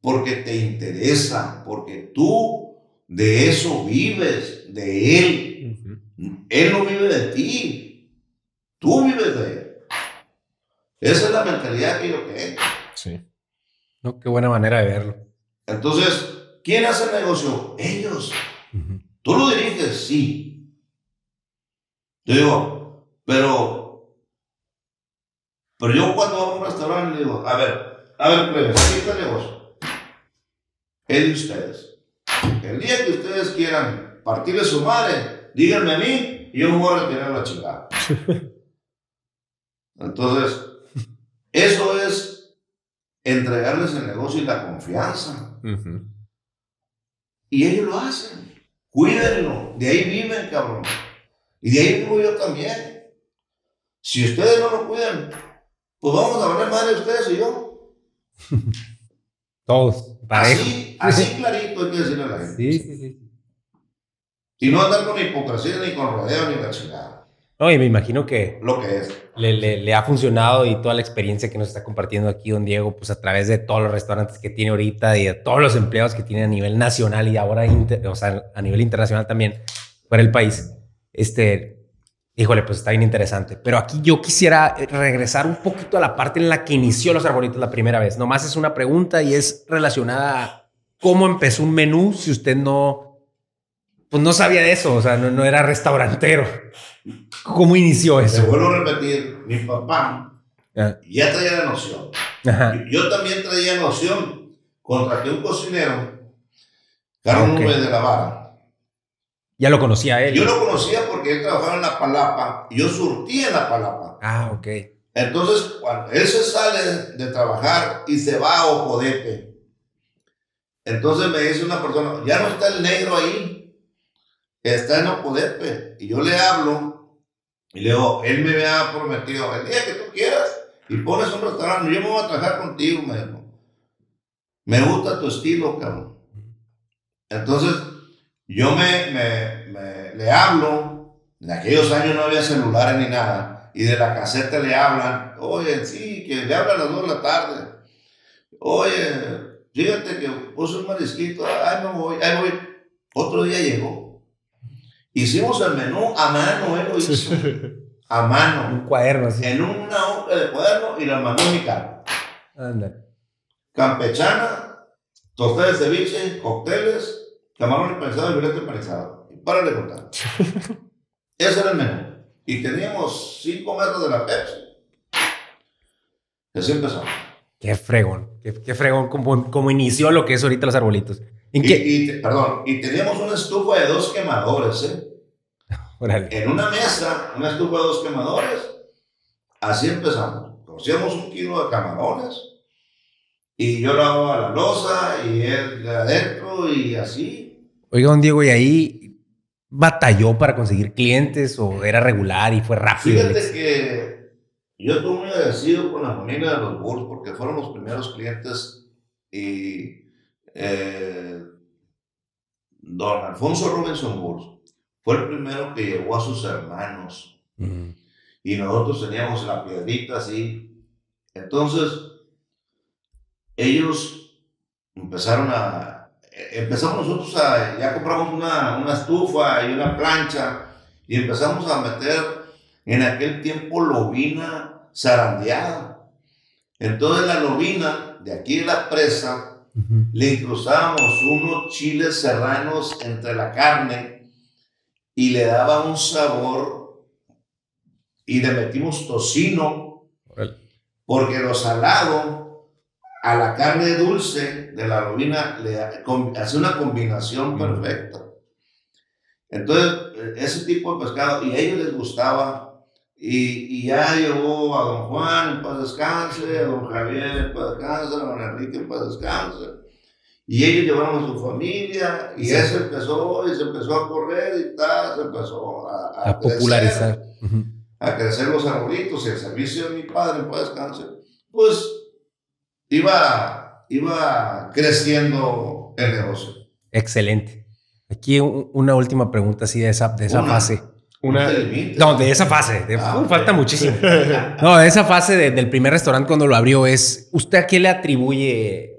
Speaker 1: porque te interesa, porque tú de eso vives, de él. Él no vive de ti, Tú vives de él. Esa es la mentalidad que yo tengo.
Speaker 2: Sí. No, qué buena manera de verlo.
Speaker 1: Entonces, ¿quién hace el negocio? Ellos. ¿Tú lo diriges? Sí. Yo digo, pero, pero yo cuando a un restaurante le digo, a ver, a ver, plebes, aquí está el negocio. Es de ustedes. El día que ustedes quieran partirle su madre, díganme a mí y yo me voy a retirar la chingada. <laughs> Entonces, eso es entregarles el negocio y la confianza. Y ellos lo hacen. Cuídenlo. De ahí viven, cabrón. Y de ahí vivo yo también. Si ustedes no lo cuidan, pues vamos a hablar madre de ustedes y yo. <laughs>
Speaker 2: Todos, parejo.
Speaker 1: Así, así clarito hay que decirle a la gente.
Speaker 2: Sí, sí, sí.
Speaker 1: Y no andar con hipocresía, ni con rodeo, ni la chingada.
Speaker 2: No, y me imagino que
Speaker 1: Lo que es.
Speaker 2: le, le- le ha funcionado y toda la experiencia que nos está compartiendo aquí don Diego, pues a través de todos los restaurantes que tiene ahorita y de todos los empleados que tiene a nivel nacional y ahora inter- o sea, a nivel internacional también fuera del país. Este, híjole, pues está bien interesante. Pero aquí yo quisiera eh, regresar un poquito a la parte en la que inició los arbolitos la primera vez. Nomás es una pregunta y es relacionada a cómo empezó un menú si usted no, pues no sabía de eso, o sea, no, no era restaurantero. ¿Cómo inició
Speaker 1: Te
Speaker 2: eso?
Speaker 1: vuelvo a repetir, mi papá
Speaker 2: Ah,
Speaker 1: ya traía la noción.
Speaker 2: Ajá.
Speaker 1: Yo también traía noción. Contraté un cocinero, Carlos
Speaker 2: Ok.
Speaker 1: Nubes de la Vara.
Speaker 2: Ya lo conocía él.
Speaker 1: Yo lo conocía porque él trabajaba en la palapa y yo surtía en la palapa.
Speaker 2: Ah, ok.
Speaker 1: Entonces, cuando él se sale de trabajar y se va a Ocodepe, entonces me dice una persona, ya no está el negro ahí, está en Ocodepe. Y yo le hablo y le digo, él me había prometido, el día que tú quieras y pones un restaurante, yo me voy a trabajar contigo, me dijo. Me gusta tu estilo, cabrón. Entonces, yo me, me, me- le hablo, en aquellos años no había celulares ni nada, y de la caseta le hablan, oye, sí, que le hablan a las 2 de la tarde, oye, fíjate que puse un marisquito, ay, me voy, ay, voy. Otro día llegó. Hicimos el menú a mano, él lo hizo, a mano,
Speaker 2: Un cuaderno así.
Speaker 1: en una hoja de cuaderno y la mandó en mi carro.
Speaker 2: Ándale.
Speaker 1: Campechana, tostadas de ceviche, cócteles, camarón empanizado y filete empanizado. Y para de contar. <laughs> Ese era el menú. Y teníamos 5 metros de la Pepsi. Así empezamos.
Speaker 2: Qué fregón. Qué, qué fregón como, como inició lo que es ahorita los arbolitos. ¿En
Speaker 1: Y,
Speaker 2: qué?
Speaker 1: y te- perdón, y teníamos una estufa de dos quemadores, ¿eh? <laughs>
Speaker 2: Órale.
Speaker 1: En una mesa, una estufa de dos quemadores. Así empezamos. Cocíamos un kilo de camarones. Y yo lavaba la losa y él de adentro y así.
Speaker 2: Oiga, don Diego, ¿y ahí batalló para conseguir clientes o era regular y fue rápido?
Speaker 1: Fíjate que yo estoy muy agradecido con la familia de los Bulls porque fueron los primeros clientes y eh, don Alfonso Robinson Bulls fue el primero que llevó a sus hermanos
Speaker 2: Mm.
Speaker 1: y nosotros teníamos la piedrita así. Entonces, ellos empezaron a... Empezamos nosotros a... Ya compramos una, una estufa y una plancha y empezamos a meter en aquel tiempo lobina zarandeada. Entonces la lobina de aquí de la presa
Speaker 2: Ujú.
Speaker 1: le incrustábamos unos chiles serranos entre la carne y le daba un sabor y le metimos tocino porque lo salado a la carne dulce de la lobina le hace una combinación
Speaker 2: Mm.
Speaker 1: perfecta. Entonces, eh, ese tipo de pescado, y a ellos les gustaba, y, y ya llevó a don Juan en paz descanse, a don Javier en paz descanse, a don Enrique en paz descanse, y ellos llevaron a su familia, y
Speaker 2: Sí.
Speaker 1: eso empezó, y se empezó a correr, y tal, se empezó a, a
Speaker 2: A
Speaker 1: crecer
Speaker 2: popularizar. Ujú.
Speaker 1: a crecer los arbolitos y el servicio de mi padre en paz descanse, pues iba, iba creciendo el negocio.
Speaker 2: Excelente. Aquí u- una última pregunta así de esa, de esa
Speaker 1: Una.
Speaker 2: fase.
Speaker 3: Una,
Speaker 1: No
Speaker 2: de esa fase. de-
Speaker 1: Ah,
Speaker 2: uh, falta muchísimo. <laughs> No, de esa fase de- del primer restaurante cuando lo abrió es, ¿usted a qué le atribuye,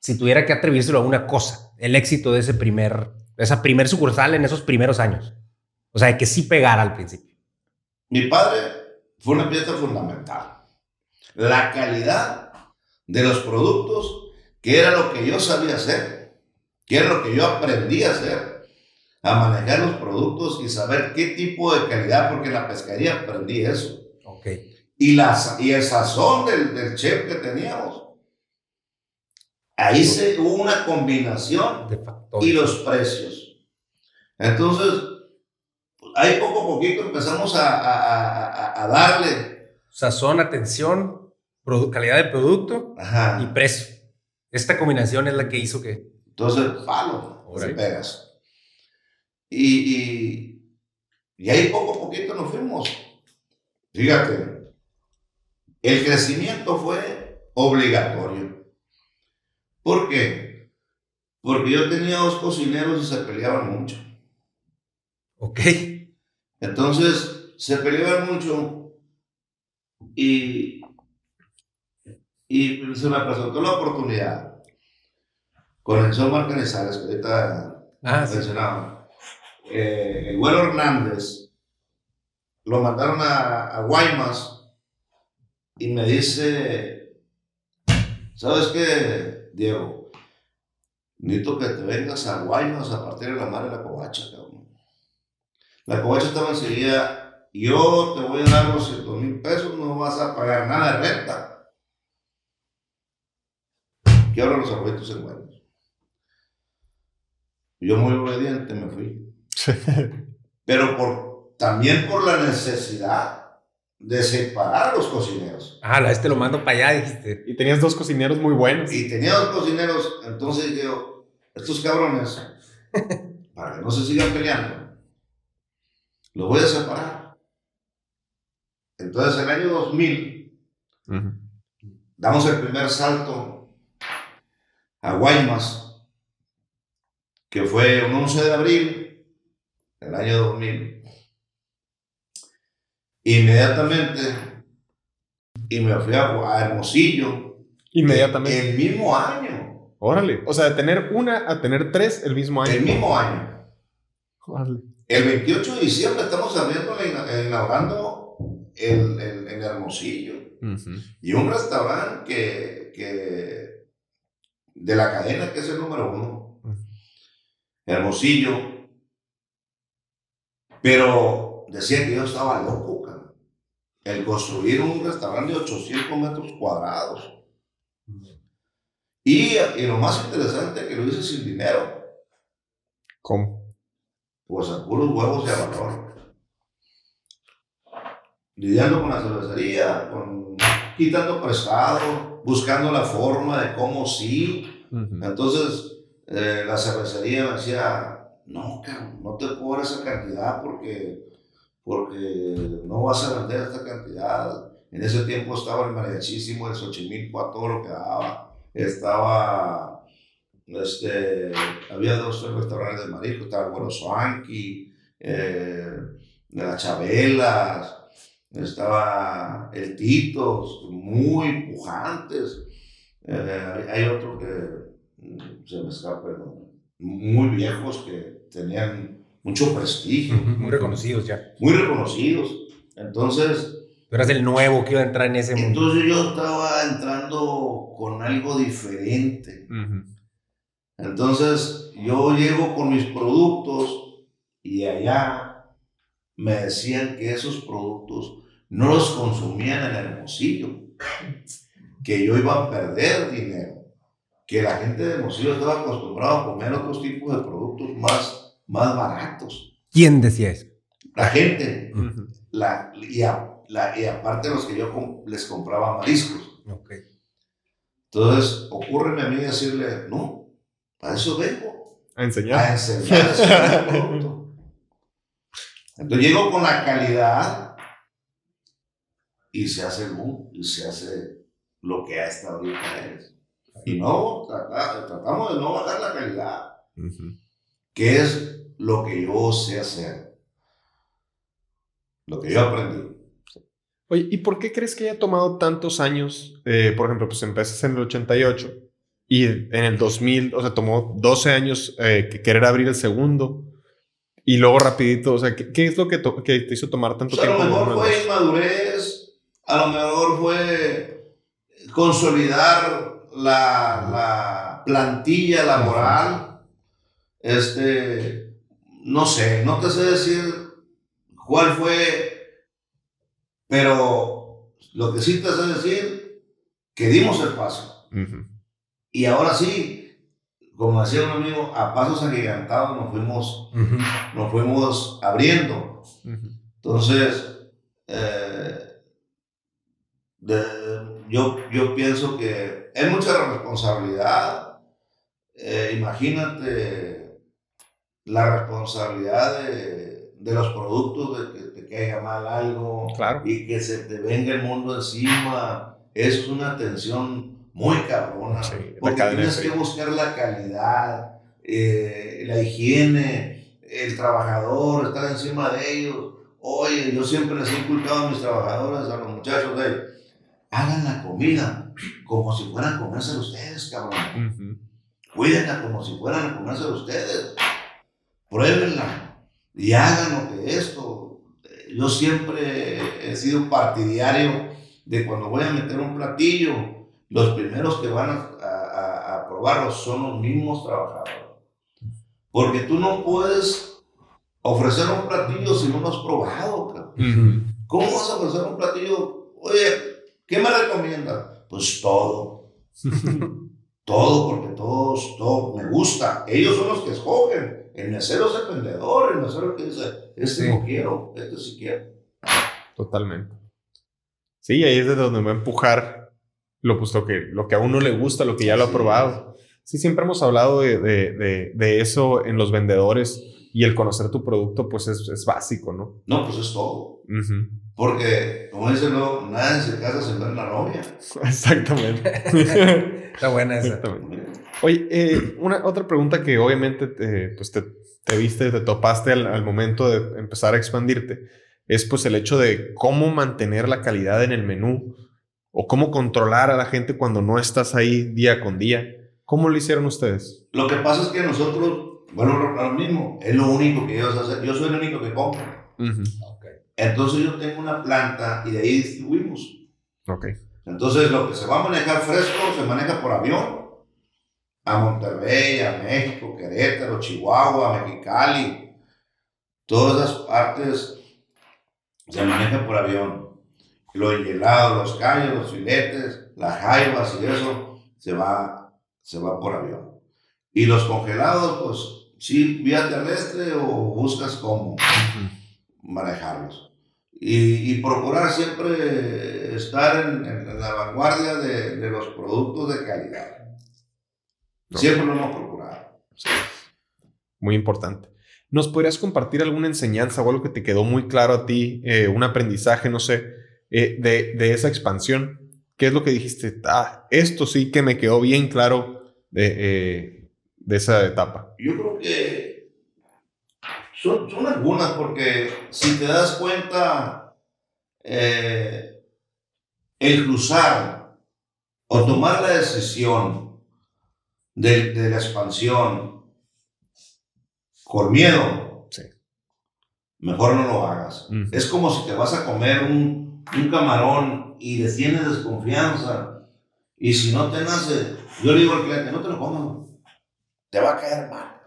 Speaker 2: si tuviera que atribuírselo a una cosa, el éxito de ese primer, de esa primer sucursal en esos primeros años? O sea, de que sí pegara al principio.
Speaker 1: Mi padre fue una pieza fundamental. La calidad de los productos, que era lo que yo sabía hacer, que era lo que yo aprendí a hacer. a manejar los productos y saber qué tipo de calidad, porque en la pescaría aprendí eso.
Speaker 2: Ok.
Speaker 1: Y, la, y el sazón del, del chef que teníamos. Ahí se hubo una combinación
Speaker 2: De factores.
Speaker 1: y los precios. Entonces, ahí poco a poquito empezamos a, a- a- a darle.
Speaker 2: Sazón, atención, calidad de producto
Speaker 1: Ajá.
Speaker 2: y precio. Esta combinación es la que hizo que.
Speaker 1: Entonces, palo, te pegas. Y, y, y ahí poco a poquito nos fuimos. Fíjate, el crecimiento fue obligatorio. ¿Por qué? Porque yo tenía dos cocineros y se peleaban mucho.
Speaker 2: Ok.
Speaker 1: Entonces, se peleaban mucho y, y se me presentó la oportunidad con el Somar Canizales, que ahorita
Speaker 2: Ah, sí.
Speaker 1: mencionaba. Eh, el güero Hernández lo mandaron a, a Guaymas y me dice, ¿sabes qué, Diego? Necesito que te vengas a Guaymas a partir de la madre de la covacha, cabrón. La covacha estaba enseguida, yo te voy a dar 200 mil pesos, no vas a pagar nada de renta. Ahora los arbolitos en Guaymas. Yo muy obediente me fui. Pero por, también por la necesidad de separar a los cocineros.
Speaker 2: Ah, la este lo mando para allá, dijiste.
Speaker 3: Y tenías dos cocineros muy buenos.
Speaker 1: Y tenía dos cocineros, entonces yo, estos cabrones, <laughs> para que no se sigan peleando, los voy a separar. Entonces, el año 2000,
Speaker 3: Ujú.
Speaker 1: damos el primer salto a Guaymas, que fue un 11 de abril del año 2000. Inmediatamente, y me fui a, a Hermosillo.
Speaker 3: Inmediatamente.
Speaker 1: El mismo año.
Speaker 3: Órale. O sea, de tener una a tener tres el mismo año.
Speaker 1: El mismo año.
Speaker 3: Órale.
Speaker 1: El 28 de diciembre estamos abriendo, inaugurando el, el, el Hermosillo. Y un restaurante que, que de la cadena que es el número uno. Hermosillo. Pero decía que yo estaba loco. El construir un restaurante de 800 metros cuadrados. Y, y lo más interesante que lo hice sin dinero.
Speaker 3: ¿Cómo?
Speaker 1: Pues a puros huevos de valor. Lidiando con la cervecería, con, quitando prestado, buscando la forma de cómo sí. Entonces, eh, la cervecería me decía, no, cabrón, no te dar esa cantidad porque, porque no vas a vender esta cantidad. En ese tiempo estaba el mariachísimo, el Xochimilco, a todo lo que daba. Estaba, este, había dos tres restaurantes de marisco, estaba el Swanky, eh, de las Chabelas, estaba el Titos, muy pujantes. Eh, hay otro que mm, se me escapa. Muy viejos que tenían mucho prestigio,
Speaker 2: Muy reconocidos ya.
Speaker 1: muy reconocidos. Entonces,
Speaker 2: Tú eras el nuevo que iba a entrar en ese mundo.
Speaker 1: entonces yo estaba entrando con algo diferente. Entonces yo llego con mis productos y allá me decían que esos productos no los consumían en Hermosillo, que yo iba a perder dinero, que la gente de Hermosillo estaba acostumbrada a comer otros tipos de productos más, más baratos.
Speaker 2: ¿Quién decía eso?
Speaker 1: La gente, la, y, a- la- y aparte los que yo com- les compraba mariscos.
Speaker 2: Ok.
Speaker 1: Entonces, ocurre a mí decirle, no, para eso vengo,
Speaker 3: A enseñar.
Speaker 1: a enseñar a <laughs> producto. Entonces llego con la calidad y se hace el boom, y se hace lo que hasta ahorita es. Y no, trata- tratamos de no bajar la calidad,
Speaker 3: Ujú.
Speaker 1: que es lo que yo sé hacer, lo que yo aprendí.
Speaker 3: Oye, ¿y por qué crees que haya tomado tantos años? Eh, por ejemplo, pues empezaste en el 88 y en el 2000, o sea, tomó 12 años eh, que querer abrir el segundo y luego rapidito, o sea, ¿qué, qué es lo que, to- que te hizo tomar tanto
Speaker 1: Pues a lo
Speaker 3: tiempo?
Speaker 1: mejor fue inmadurez, a lo mejor fue consolidar la, la plantilla laboral, este, no sé, no te sé decir cuál fue, pero lo que sí te sé decir, que dimos el paso. Y ahora sí, como decía un amigo, a pasos agigantados nos fuimos, nos fuimos abriendo. Entonces, eh, de- yo, yo pienso que es mucha responsabilidad. Eh, imagínate la responsabilidad de, de los productos, de que te caiga mal algo
Speaker 3: Claro.
Speaker 1: y que se te venga el mundo encima. Eso es una tensión muy cabrona.
Speaker 3: Sí,
Speaker 1: porque tienes que buscar la calidad, eh, la higiene, el trabajador, estar encima de ellos. Oye, yo siempre les he inculcado a mis trabajadores, a los muchachos de hagan la comida como si fueran a comerse ustedes, cabrón.
Speaker 3: Ujú.
Speaker 1: Cuídenla como si fueran a comerse ustedes. Pruébenla y hagan lo que esto. Yo siempre he sido partidario de cuando voy a meter un platillo, los primeros que van a, a- a probarlo son los mismos trabajadores. Porque tú no puedes ofrecer un platillo si no lo has probado. cabrón. ¿Cómo vas a ofrecer un platillo? Oye, ¿qué me recomiendas? Pues todo. <laughs> todo, porque todos, todo me gusta. Ellos son los que escogen. El mesero es el vendedor, el mesero que dice, este
Speaker 2: Sí.
Speaker 1: no quiero, este sí quiero.
Speaker 3: Totalmente. Sí, ahí es de donde va a empujar lo, pues, lo, que, lo que a uno le gusta, lo que ya lo ha probado. Sí, siempre hemos hablado de, de- de- de eso en los vendedores y el conocer tu producto, pues es, es básico, ¿no?
Speaker 1: No, pues es todo.
Speaker 3: Ujú.
Speaker 1: Porque, como dicen, no, nadie se casa sin ver la novia. <laughs>
Speaker 3: Exactamente. <laughs>
Speaker 2: Está buena esa.
Speaker 3: Exactamente. Oye, eh, una otra pregunta que obviamente te, pues te, te viste, te topaste al, al momento de empezar a expandirte, es pues el hecho de cómo mantener la calidad en el menú o cómo controlar a la gente cuando no estás ahí día con día. ¿Cómo lo hicieron ustedes?
Speaker 1: Lo que pasa es que nosotros, bueno, lo, lo mismo, es lo único que ellos hacen. Yo soy el único que compro.
Speaker 3: Ujú.
Speaker 2: Ok.
Speaker 1: Entonces yo tengo una planta y de ahí distribuimos.
Speaker 3: Ok.
Speaker 1: Entonces, lo que se va a manejar fresco se maneja por avión a Monterrey, a México, Querétaro, Chihuahua, Mexicali. Todas esas partes se manejan por avión. Lo enhielado, los callos, los filetes, las jaivas y eso se va, se va por avión. Y los congelados, pues sí, vía terrestre o buscas cómo manejarlos. Y, y procurar siempre estar en, en- la vanguardia de, de los productos de calidad.
Speaker 3: Ok.
Speaker 1: Siempre lo hemos procurado.
Speaker 3: Muy importante. ¿Nos podrías compartir alguna enseñanza o algo que te quedó muy claro a ti, eh, un aprendizaje, no sé, eh, de, de esa expansión? ¿Qué es lo que dijiste? Ah, esto sí que me quedó bien claro de, eh, de esa etapa.
Speaker 1: Yo creo que son, son algunas, porque si te das cuenta, eh, el cruzar o tomar la decisión de, de la expansión con miedo,
Speaker 3: Sí.
Speaker 1: mejor no lo hagas.
Speaker 3: Ujú.
Speaker 1: Es como si te vas a comer un, un camarón y le tienes desconfianza. Y si no te nace, yo le digo al cliente, no te lo comas, te va a caer mal.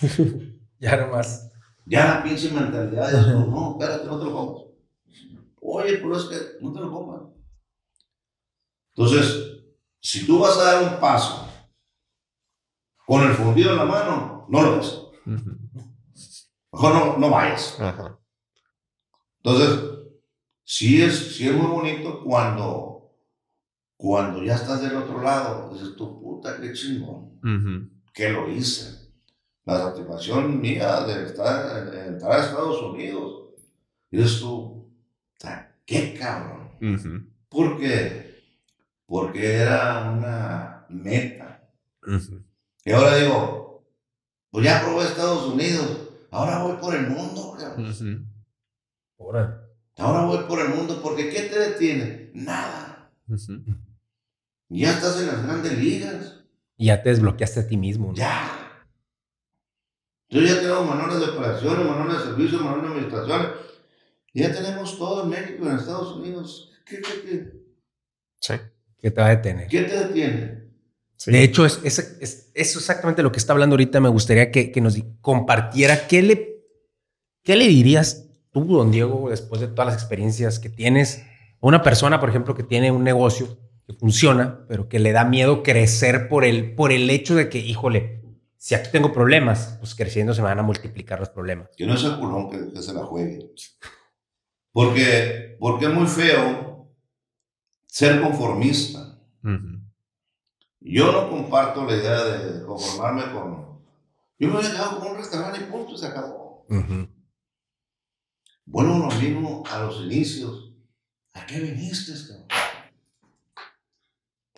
Speaker 1: <laughs>
Speaker 2: Ya nomás.
Speaker 1: Ya la pinche mentalidad es, no, no, espérate, no te lo comas. Oye, pero es que no te lo comas. Entonces, si tú vas a dar un paso con el fundido en la mano, no lo des.
Speaker 3: Ujú.
Speaker 1: Mejor no, no vayas. Entonces, sí es, sí es muy bonito cuando, cuando ya estás del otro lado, dices, tu puta, qué chingón,
Speaker 3: Ujú.
Speaker 1: que lo hice. La satisfacción mía de estar, de entrar a Estados Unidos. Y dices tú, "Ta, qué cabrón. ¿Por qué? Porque era una meta. Y ahora digo, pues ya probé Estados Unidos, ahora voy por el mundo, cabrón.
Speaker 2: Órale.
Speaker 1: Ahora voy por el mundo, porque ¿qué te detiene? Nada. Ya estás en las grandes ligas.
Speaker 2: Y ya te desbloqueaste a ti mismo. ¿no?
Speaker 1: Ya. Yo ya tengo manuales de operaciones, manuales de servicio, manuales de administraciones. Ya tenemos todo en México y en Estados Unidos. ¿Qué, qué, qué?
Speaker 3: Sí.
Speaker 2: ¿Qué te va a detener?
Speaker 1: ¿Qué te detiene?
Speaker 2: De hecho, es, es, es, exactamente lo que está hablando ahorita. Me gustaría que, que, nos compartiera qué le, qué le dirías tú, don Diego, después de todas las experiencias que tienes, a una persona, por ejemplo, que tiene un negocio que funciona, pero que le da miedo crecer por el, por el hecho de que, híjole, si aquí tengo problemas, pues creciendo se van a multiplicar los problemas.
Speaker 1: Que no es el culón que, se la juegue. Porque, porque es muy feo ser conformista. Yo no comparto la idea de conformarme con... Yo me he quedado con un restaurante y punto, se acabó. Bueno, lo mismo a los inicios. ¿A qué viniste, cabrón?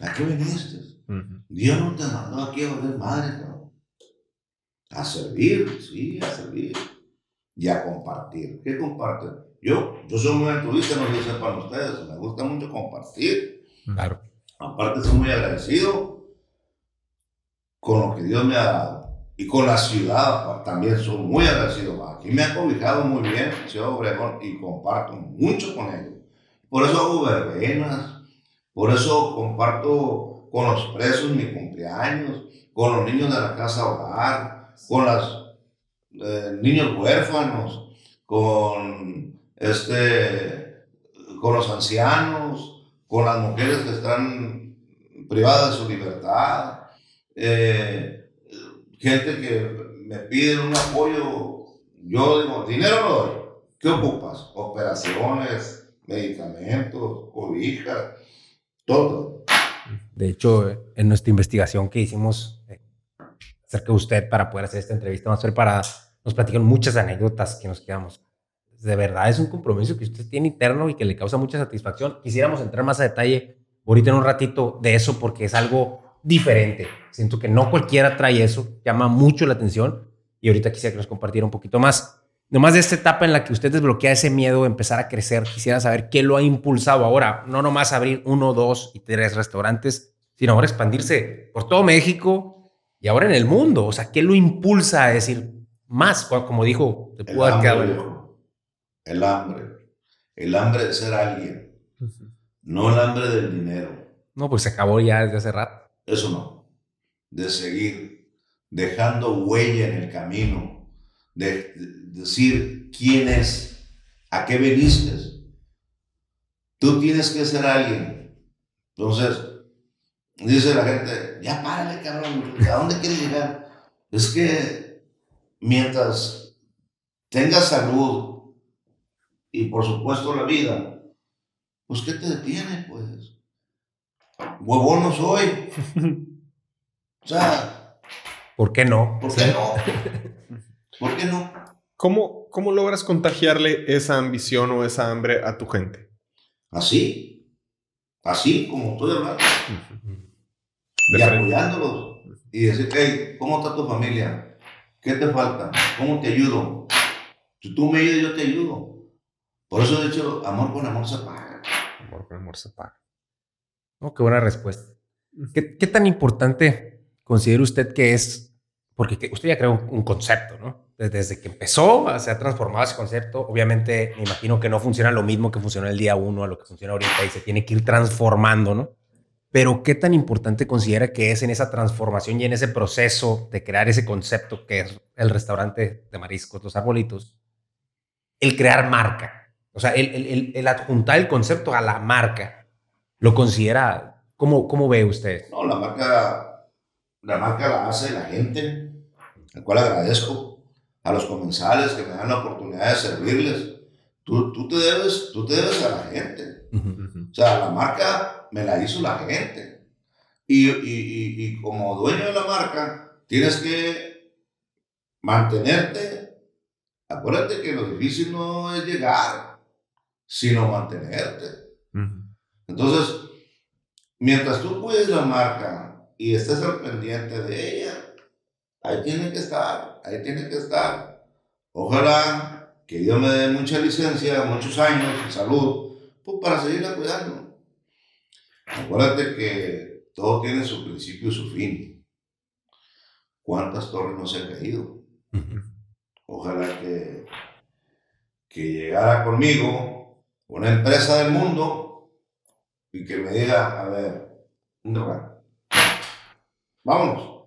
Speaker 1: ¿A qué viniste? Dios no te mandó aquí a ver madre, cabrón. A servir, sí, a servir. Y a compartir. ¿Qué comparten? Yo, yo soy muy altruista, no lo sé para ustedes. Me gusta mucho compartir.
Speaker 2: Claro.
Speaker 1: Aparte, soy muy agradecido con lo que Dios me ha dado. Y con la ciudad también soy muy agradecido. Aquí me ha cobijado muy bien Ciudad Obregón y comparto mucho con ellos. Por eso hago verbenas, por eso comparto con los presos mi cumpleaños, con los niños de la casa hogar, con los eh, niños huérfanos, con, este, con los ancianos, con las mujeres que están privadas de su libertad. Eh, gente que me pide un apoyo, yo digo, dinero no doy. ¿Qué ocupas? Operaciones, medicamentos, cobijas, todo.
Speaker 2: De hecho, en nuestra investigación que hicimos acerca de usted para poder hacer esta entrevista más preparada, nos platican muchas anécdotas que nos quedamos. De verdad es un compromiso que usted tiene interno y que le causa mucha satisfacción. Quisiéramos entrar más a detalle ahorita en un ratito de eso porque es algo diferente. Siento que no cualquiera trae eso, llama mucho la atención y ahorita quisiera que nos compartiera un poquito más. Nomás de esta etapa en la que usted desbloquea ese miedo, empezar a crecer, quisiera saber qué lo ha impulsado ahora, no nomás abrir uno, dos y tres restaurantes, sino ahora expandirse por todo México y ahora en el mundo. O sea, ¿qué lo impulsa a decir más? Como dijo,
Speaker 1: te pudo haber quedado. El hambre, el hambre de ser alguien, no el hambre del dinero.
Speaker 2: No, pues se acabó ya desde hace rato.
Speaker 1: Eso no. De seguir dejando huella en el camino, de, decir quién es, a qué viniste. Tú tienes que ser alguien. Entonces, dice la gente, ya párale, cabrón, ¿a dónde quieres llegar? Es que mientras tengas salud y por supuesto la vida, pues ¿qué te detiene? Pues huevón no soy. <laughs> O sea.
Speaker 2: ¿Por qué no?
Speaker 1: ¿Por qué no? ¿Por qué no?
Speaker 3: ¿Cómo, ¿Cómo logras contagiarle esa ambición o esa hambre a tu gente?
Speaker 1: Así. Así como estoy hablando. Y apoyándolos. Y decir, hey, ¿cómo está tu familia? ¿Qué te falta? ¿Cómo te ayudo? Si tú me ayudas, yo te ayudo. Por eso he dicho, amor con amor se paga.
Speaker 3: Amor con amor se paga.
Speaker 2: Oh, qué buena respuesta. ¿Qué, tan importante considera usted que es? Porque usted ya creó un, concepto, ¿no? Desde que empezó, se ha transformado ese concepto. Obviamente, me imagino que no funciona lo mismo que funcionó el día uno a lo que funciona ahorita y se tiene que ir transformando, ¿no? Pero ¿qué tan importante considera que es en esa transformación y en ese proceso de crear ese concepto que es el restaurante de mariscos, los arbolitos, el crear marca? O sea, el, el, el adjuntar el concepto a la marca lo considera. ¿Cómo, cómo ve usted?
Speaker 1: No, la marca, la marca la hace la gente, al cual agradezco, a los comensales que me dan la oportunidad de servirles. Tú, tú, te, debes, tú te debes a la gente. O sea, la marca me la hizo la gente. Y, y, y, como dueño de la marca, tienes que mantenerte. Acuérdate que lo difícil no es llegar, sino mantenerte. Entonces, mientras tú cuides la marca y estés al pendiente de ella, ahí tiene que estar, ahí tiene que estar. Ojalá que Dios me dé mucha licencia, muchos años de salud, pues para seguirla cuidando. Acuérdate que todo tiene su principio y su fin. ¿Cuántas torres no se han caído? Ojalá que, que llegara conmigo una empresa del mundo y que me diga, a ver, un lugar. vámonos.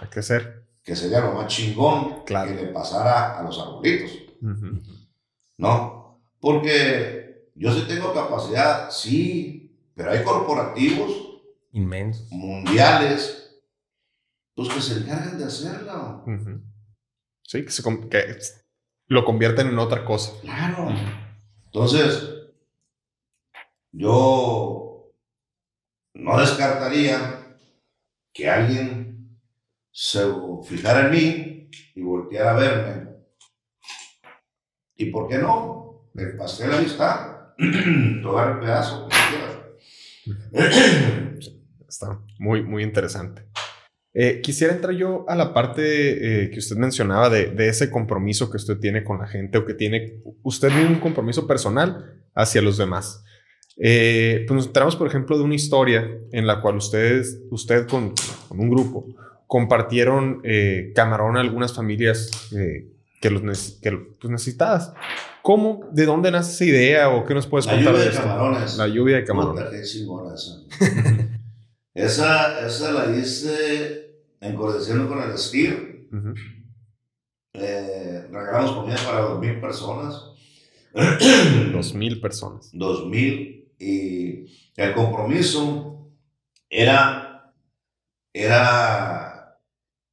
Speaker 3: Hay que ser.
Speaker 1: Que sería lo más chingón
Speaker 3: Claro.
Speaker 1: que le pasara a los arbolitos. ¿no? Porque yo sí tengo capacidad, sí, pero hay corporativos
Speaker 2: Inmensos.
Speaker 1: mundiales, pues que se encargan de hacerlo.
Speaker 3: Sí, que, se que lo convierten en otra cosa.
Speaker 1: Claro. Entonces, yo no descartaría que alguien se fijara en mí y volteara a verme. ¿Y por qué no? El pastel ahí está. Tomar el pedazo. <clears throat>
Speaker 3: Está muy, muy interesante. Eh, quisiera entrar yo a la parte eh, que usted mencionaba de, de ese compromiso que usted tiene con la gente o que tiene usted tiene un compromiso personal hacia los demás. Eh, pues nos enteramos, por ejemplo, de una historia en la cual ustedes, usted con, con un grupo compartieron eh, camarón a algunas familias eh, que los que, pues, necesitadas. ¿Cómo? ¿De dónde nace esa idea o qué nos puedes
Speaker 1: La
Speaker 3: contar
Speaker 1: lluvia
Speaker 3: de
Speaker 1: de
Speaker 3: esto?
Speaker 1: camarones.
Speaker 3: La lluvia de camarón.
Speaker 1: Puta, qué chingona esa. <laughs> esa. Esa la hice en coordinación con el STIR.
Speaker 3: Ujú.
Speaker 1: Eh, regalamos comida para dos mil personas. <clears throat>
Speaker 3: Dos mil personas.
Speaker 1: 2000 y el compromiso era era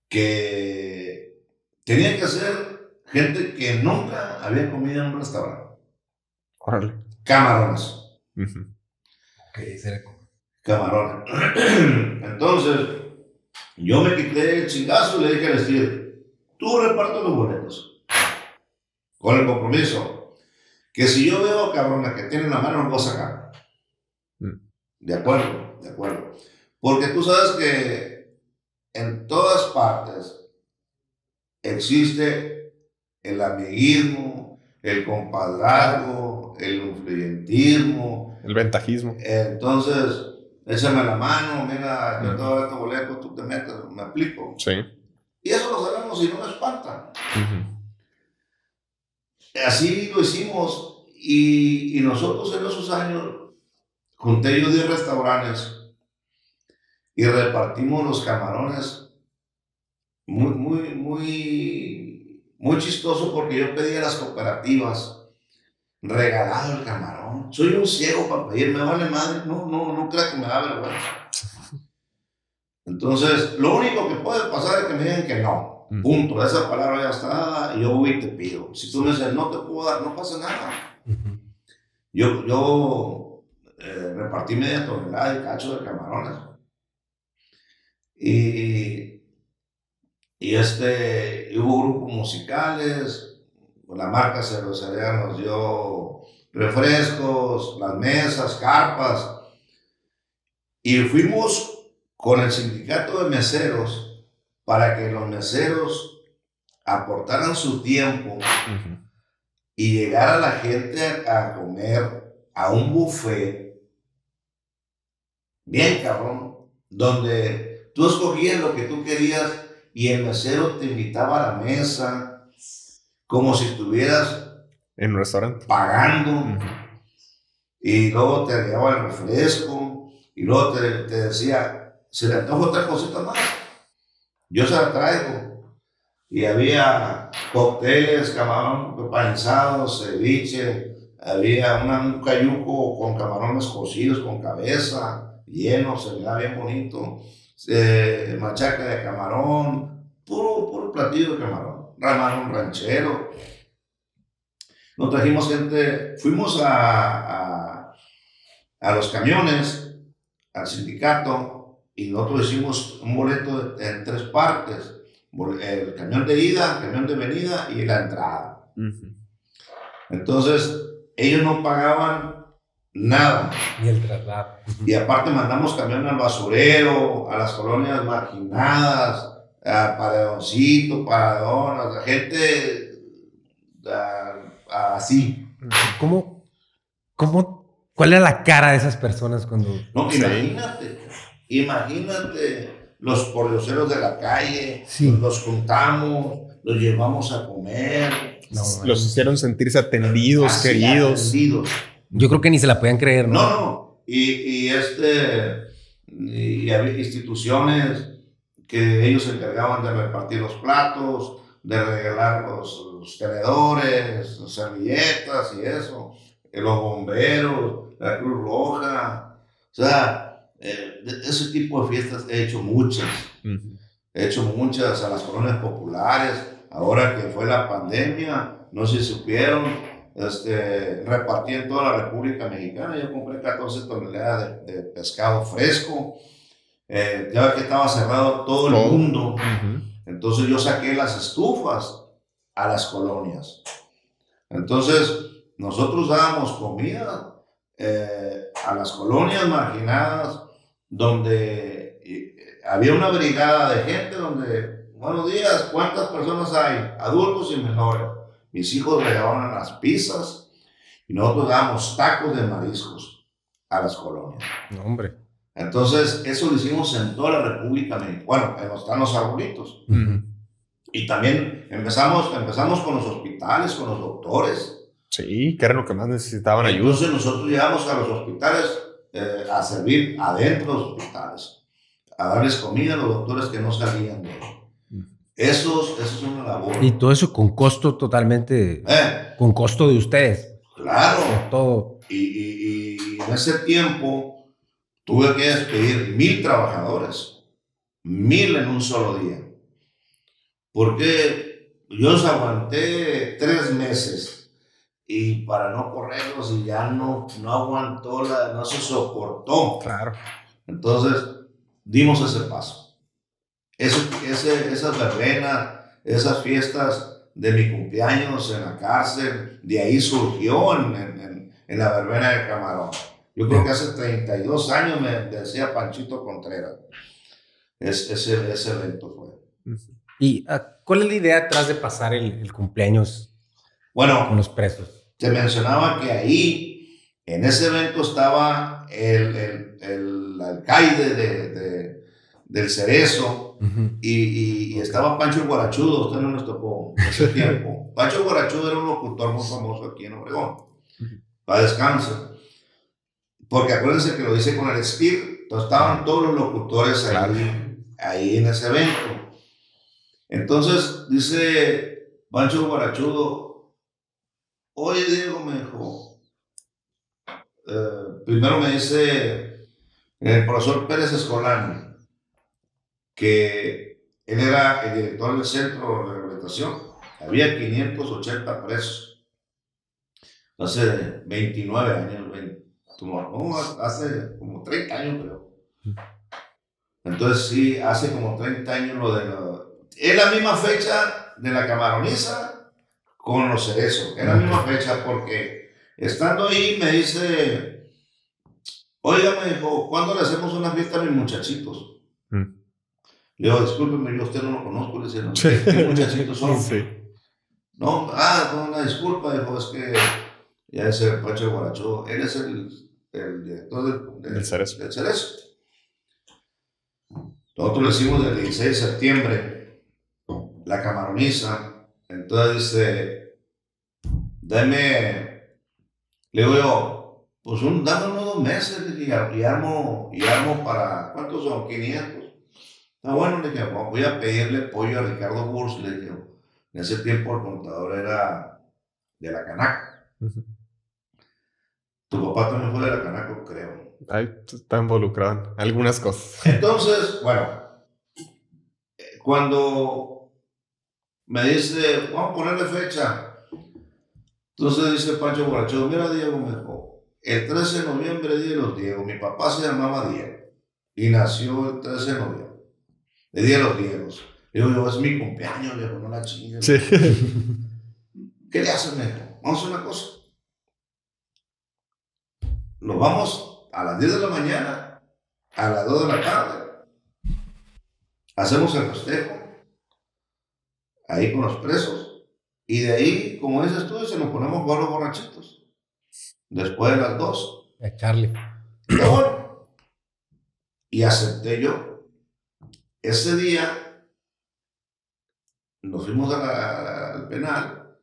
Speaker 1: que tenía que ser gente que nunca había comido en un restaurante
Speaker 3: Órale.
Speaker 1: camarones
Speaker 3: Ujú.
Speaker 2: Ok, será como-
Speaker 1: camarones <clears throat> entonces yo me quité el chingazo y le dije al vestir tú reparto los boletos con el compromiso que si yo veo cabrones que tienen la mano no voy a sacar
Speaker 3: Mm.
Speaker 1: De acuerdo, de acuerdo. Porque tú sabes que en todas partes existe el amiguismo, el compadrazgo, el influyentismo.
Speaker 3: El ventajismo.
Speaker 1: Entonces, échame la mano, mira, yo te doy este boleto, tú te metes, me aplico.
Speaker 3: Sí.
Speaker 1: Y eso lo sabemos y no me espanta.
Speaker 3: Ujú.
Speaker 1: Así lo hicimos y, y nosotros en esos años junté yo 10 restaurantes y repartimos los camarones muy, muy, muy, muy chistoso porque yo pedí a las cooperativas regalado el camarón. Soy un ciego para pedir, me vale madre, no, no, no crea que me da vergüenza. Entonces, lo único que puede pasar es que me digan que no. Punto. Esa palabra ya está y yo voy y te pido. Si tú me dices, no te puedo dar, no pasa nada. Yo, yo eh, repartí media tonelada de cacho de camarones. Y, y este, y hubo grupos musicales, la marca cervecería nos dio refrescos, las mesas, carpas. Y fuimos con el sindicato de meseros para que los meseros aportaran su tiempo
Speaker 3: Ujú.
Speaker 1: y llegara la gente a, a comer a un buffet bien cabrón, donde tú escogías lo que tú querías y el mesero te invitaba a la mesa como si estuvieras
Speaker 3: En un restaurante.
Speaker 1: pagando y luego te llevaba el refresco y luego te, te decía, se le antoja otra cosita más, yo se la traigo. Y había cócteles, camarón empanizado, ceviche, había una- un cayuco con camarones cocidos con cabeza, lleno, se veía bien bonito, eh, machaca de camarón, puro, puro platillo de camarón, ramarón ranchero. Nos trajimos gente, fuimos a, a, a los camiones, al sindicato, y nosotros hicimos un boleto en tres partes. El camión de ida, el camión de venida y la entrada. Entonces, ellos no pagaban nada.
Speaker 2: Y el traslado.
Speaker 1: Y aparte mandamos camión al basurero, a las colonias marginadas, a Paredoncito, Paradonas, a gente a- así.
Speaker 2: ¿Cómo, cómo, cuál era la cara de esas personas cuando...
Speaker 1: No, imagínate, imagínate los pordioseros de la calle,
Speaker 2: Sí.
Speaker 1: los juntamos, los llevamos a comer.
Speaker 2: No,
Speaker 3: Los hicieron sentirse atendidos,
Speaker 1: así,
Speaker 3: queridos.
Speaker 1: atendidos.
Speaker 2: Yo creo que ni se la podían creer, ¿no?
Speaker 1: No, no. Y, y este, y había instituciones que ellos se encargaban de repartir los platos, de regalar los, los tenedores, las servilletas y eso, eh, los bomberos, la Cruz Roja, o sea, eh, ese tipo de fiestas he hecho muchas, he hecho muchas a las colonias populares, ahora que fue la pandemia, no si supieron, este, repartí en toda la República Mexicana, yo compré 14 toneladas de, de pescado fresco, eh, ya que estaba cerrado todo el mundo, entonces yo saqué las estufas a las colonias. Entonces nosotros dábamos comida eh, a las colonias marginadas donde eh, había una brigada de gente donde, buenos días, ¿cuántas personas hay? Adultos y menores. Mis hijos regaban las pizzas y nosotros dábamos tacos de mariscos a las colonias.
Speaker 2: No, hombre.
Speaker 1: Entonces, eso lo hicimos en toda la República Mexicana. Bueno, están los arbolitos. Y también empezamos, empezamos con los hospitales, con los doctores.
Speaker 3: Sí, que era lo que más necesitaban ayuda.
Speaker 1: Entonces, nosotros llegamos a los hospitales eh, a servir adentro de los hospitales, a darles comida a los doctores que no salían de eso. Eso es una labor.
Speaker 2: Y todo eso con costo totalmente.
Speaker 1: Eh.
Speaker 2: Con costo de ustedes.
Speaker 1: Claro.
Speaker 2: Todo.
Speaker 1: Y, y, y en ese tiempo Tuve que despedir mil trabajadores, mil en un solo día. Porque yo los aguanté tres meses y para no correrlos y ya no, no aguantó, la, no se soportó.
Speaker 2: Claro.
Speaker 1: Entonces dimos ese paso. Ese, ese, esas verbenas, esas fiestas de mi cumpleaños en la cárcel, de ahí surgió en, en, en la verbena de Camarón. Yo creo que hace 32 años me decía Panchito Contreras. Es, ese, ese evento fue.
Speaker 2: ¿Y uh, cuál es la idea atrás de pasar el, el, cumpleaños
Speaker 1: bueno,
Speaker 2: con los presos?
Speaker 1: Te mencionaba que ahí, en ese evento, estaba el, el, el alcaide de, de, del Cerezo uh -huh. y, y, y, estaba Pancho Guarachudo. Usted no nos tocó en ese tiempo. Pancho Guarachudo era un locutor muy famoso aquí en Obregón. Uh -huh. Para descanso. Porque acuérdense que lo dice con el Spear, entonces estaban todos los locutores ahí, claro. ahí en ese evento. Entonces dice Pancho Guarachudo, oye Diego, me dijo, eh, primero me dice el profesor Pérez Escolani, que él era el director del centro de rehabilitación, había 580 presos, hace 29 años, 20 como, hace como 30 años, creo. Entonces, sí, hace como 30 años lo de lo, Es la misma fecha de la camaroniza con los cerezos. Es la misma fecha porque estando ahí me dice, oiga, me dijo, ¿cuándo le hacemos una fiesta a mis muchachitos? Mm. Le digo, discúlpeme, yo usted no lo conozco. Le decía, ¿qué, ¿qué muchachitos son? Sí. No, ah, no, una disculpa, dijo, es que ya es el Pacho Guaracho, él es el el director del, del,
Speaker 3: del Cerezo.
Speaker 1: Del Cerezo. Nosotros lo hicimos el 16 de septiembre, la camaroniza. Entonces dice, dame, le digo yo, pues un, dame unos dos meses y, y, armo, y armo para, ¿cuántos son? 500. Está bueno, le dije, voy a pedirle pollo a Ricardo Burs, le dije, en ese tiempo el contador era de la Canaca. Uh -huh. Tu papá también fue de la Canaco, creo.
Speaker 3: Ahí está involucrado en algunas cosas.
Speaker 1: Entonces, bueno, cuando me dice, vamos a ponerle fecha. Entonces dice Pancho Borracho, mira Diego, me dijo, el 13 de noviembre, Día de los Diego. Mi papá se llamaba Diego y nació el 13 de noviembre. El Día de los Diegos. Digo, yo, es mi cumpleaños, viejo, no la chingue.
Speaker 3: Sí. <laughs>
Speaker 1: ¿Qué le haces, dijo? Vamos a hacer una cosa nos vamos a las 10 de la mañana, a las 2 de la tarde, hacemos el festejo, ahí con los presos, y de ahí, como dices tú, se nos ponemos a jugar los borrachitos, después de las 2.
Speaker 2: A Charlie.
Speaker 1: Y acepté yo. Ese día nos fuimos al penal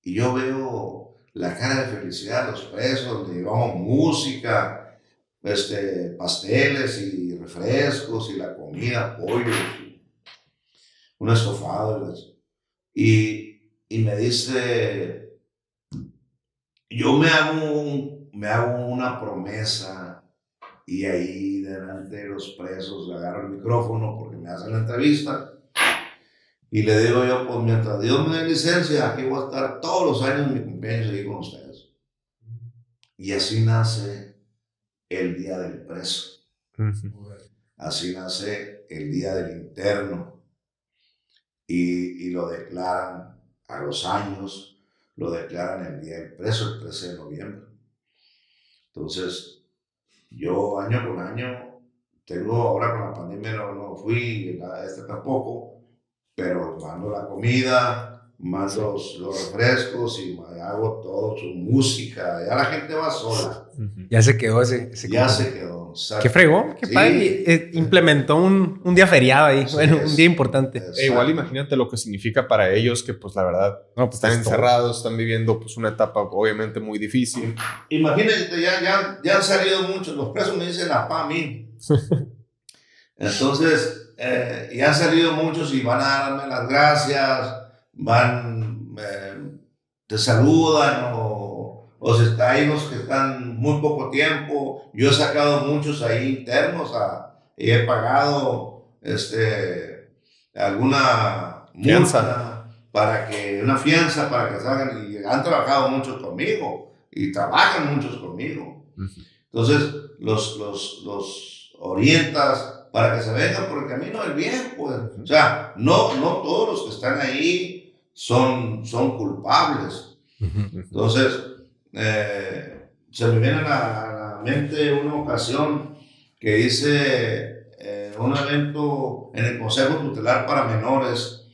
Speaker 1: y yo veo la cara de felicidad de los presos, donde llevamos música, este, pasteles y refrescos y la comida, pollo, un estofado. Y, y me dice, yo me hago, me hago una promesa y ahí delante de los presos le agarro el micrófono porque me hacen la entrevista. Y le digo yo, pues mientras Dios me dé licencia, aquí voy a estar todos los años en mi cumpleaños aquí con ustedes. Y así nace el Día del Preso. Así nace el Día del Interno. Y, y lo declaran a los años, lo declaran el Día del Preso, el 13 de noviembre. Entonces, yo año con año, tengo ahora con la pandemia no, no fui, a este tampoco, pero mando la comida, mando los, los refrescos y hago todo, su música. Ya la gente va sola.
Speaker 2: Ya se quedó ese. ese
Speaker 1: ya se quedó. exacto.
Speaker 2: Qué fregón, qué
Speaker 1: Sí.
Speaker 2: padre. Eh, implementó un, un día feriado ahí.
Speaker 1: Sí,
Speaker 2: bueno,
Speaker 1: es-
Speaker 2: un día importante.
Speaker 3: E igual imagínate lo que significa para ellos que pues la verdad
Speaker 2: No, pues
Speaker 3: están
Speaker 2: es todo.
Speaker 3: encerrados, están viviendo pues una etapa obviamente muy difícil.
Speaker 1: Imagínate, ya, ya, ya han salido muchos, los presos me dicen la pa a mí. <laughs> Entonces, eh, ya han salido muchos y van a darme las gracias, van, eh, te saludan o, o si está ahí los que están muy poco tiempo. Yo he sacado muchos ahí internos a- y he pagado este, alguna
Speaker 3: Fianza.
Speaker 1: para que, una fianza para que salgan y han trabajado muchos conmigo y trabajan muchos conmigo. Entonces, los, los, los orientas para que se vengan por el camino del bien, pues. O sea, no, no todos los que están ahí son, son culpables. Entonces, eh, se me viene a la, mente una ocasión que hice eh, un evento en el Consejo Tutelar para Menores.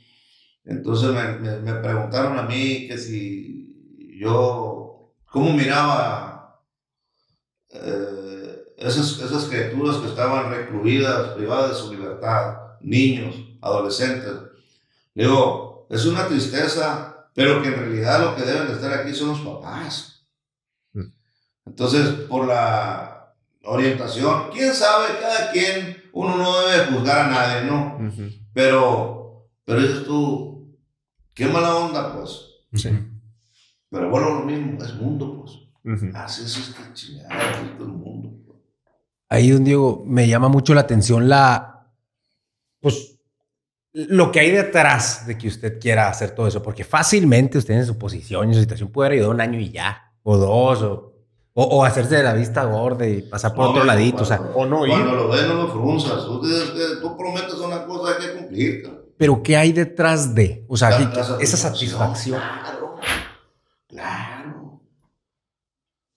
Speaker 1: Entonces me, me- me preguntaron a mí que si yo, ¿cómo miraba eh, esas, esas criaturas que estaban recluidas, privadas de su libertad, niños, adolescentes? Le digo, es una tristeza, pero que en realidad lo que deben de estar aquí son los papás.
Speaker 3: Mm.
Speaker 1: Entonces, por la orientación, quién sabe, cada quien, uno no debe juzgar a nadie, ¿no? Pero, pero dices tú, qué mala onda, pues.
Speaker 3: Sí.
Speaker 1: Pero bueno, lo mismo, es mundo, pues. Así es esta chingada, es el mundo. pues.
Speaker 2: Ahí, don Diego, me llama mucho la atención la. Pues. Lo que hay detrás de que usted quiera hacer todo eso, porque fácilmente usted en su posición y su situación puede haber ayudado un año y ya, o dos, o, o, o hacerse de la vista gorda y pasar por
Speaker 1: No,
Speaker 2: otro ladito, o sea,
Speaker 3: o no ir.
Speaker 1: Cuando lo ves, no lo frunzas. Tú, tú prometes una cosa, hay que cumplir. cabrón.
Speaker 2: pero ¿qué hay detrás de? O sea,
Speaker 1: La- la
Speaker 2: esa satisfacción.
Speaker 1: Claro, claro.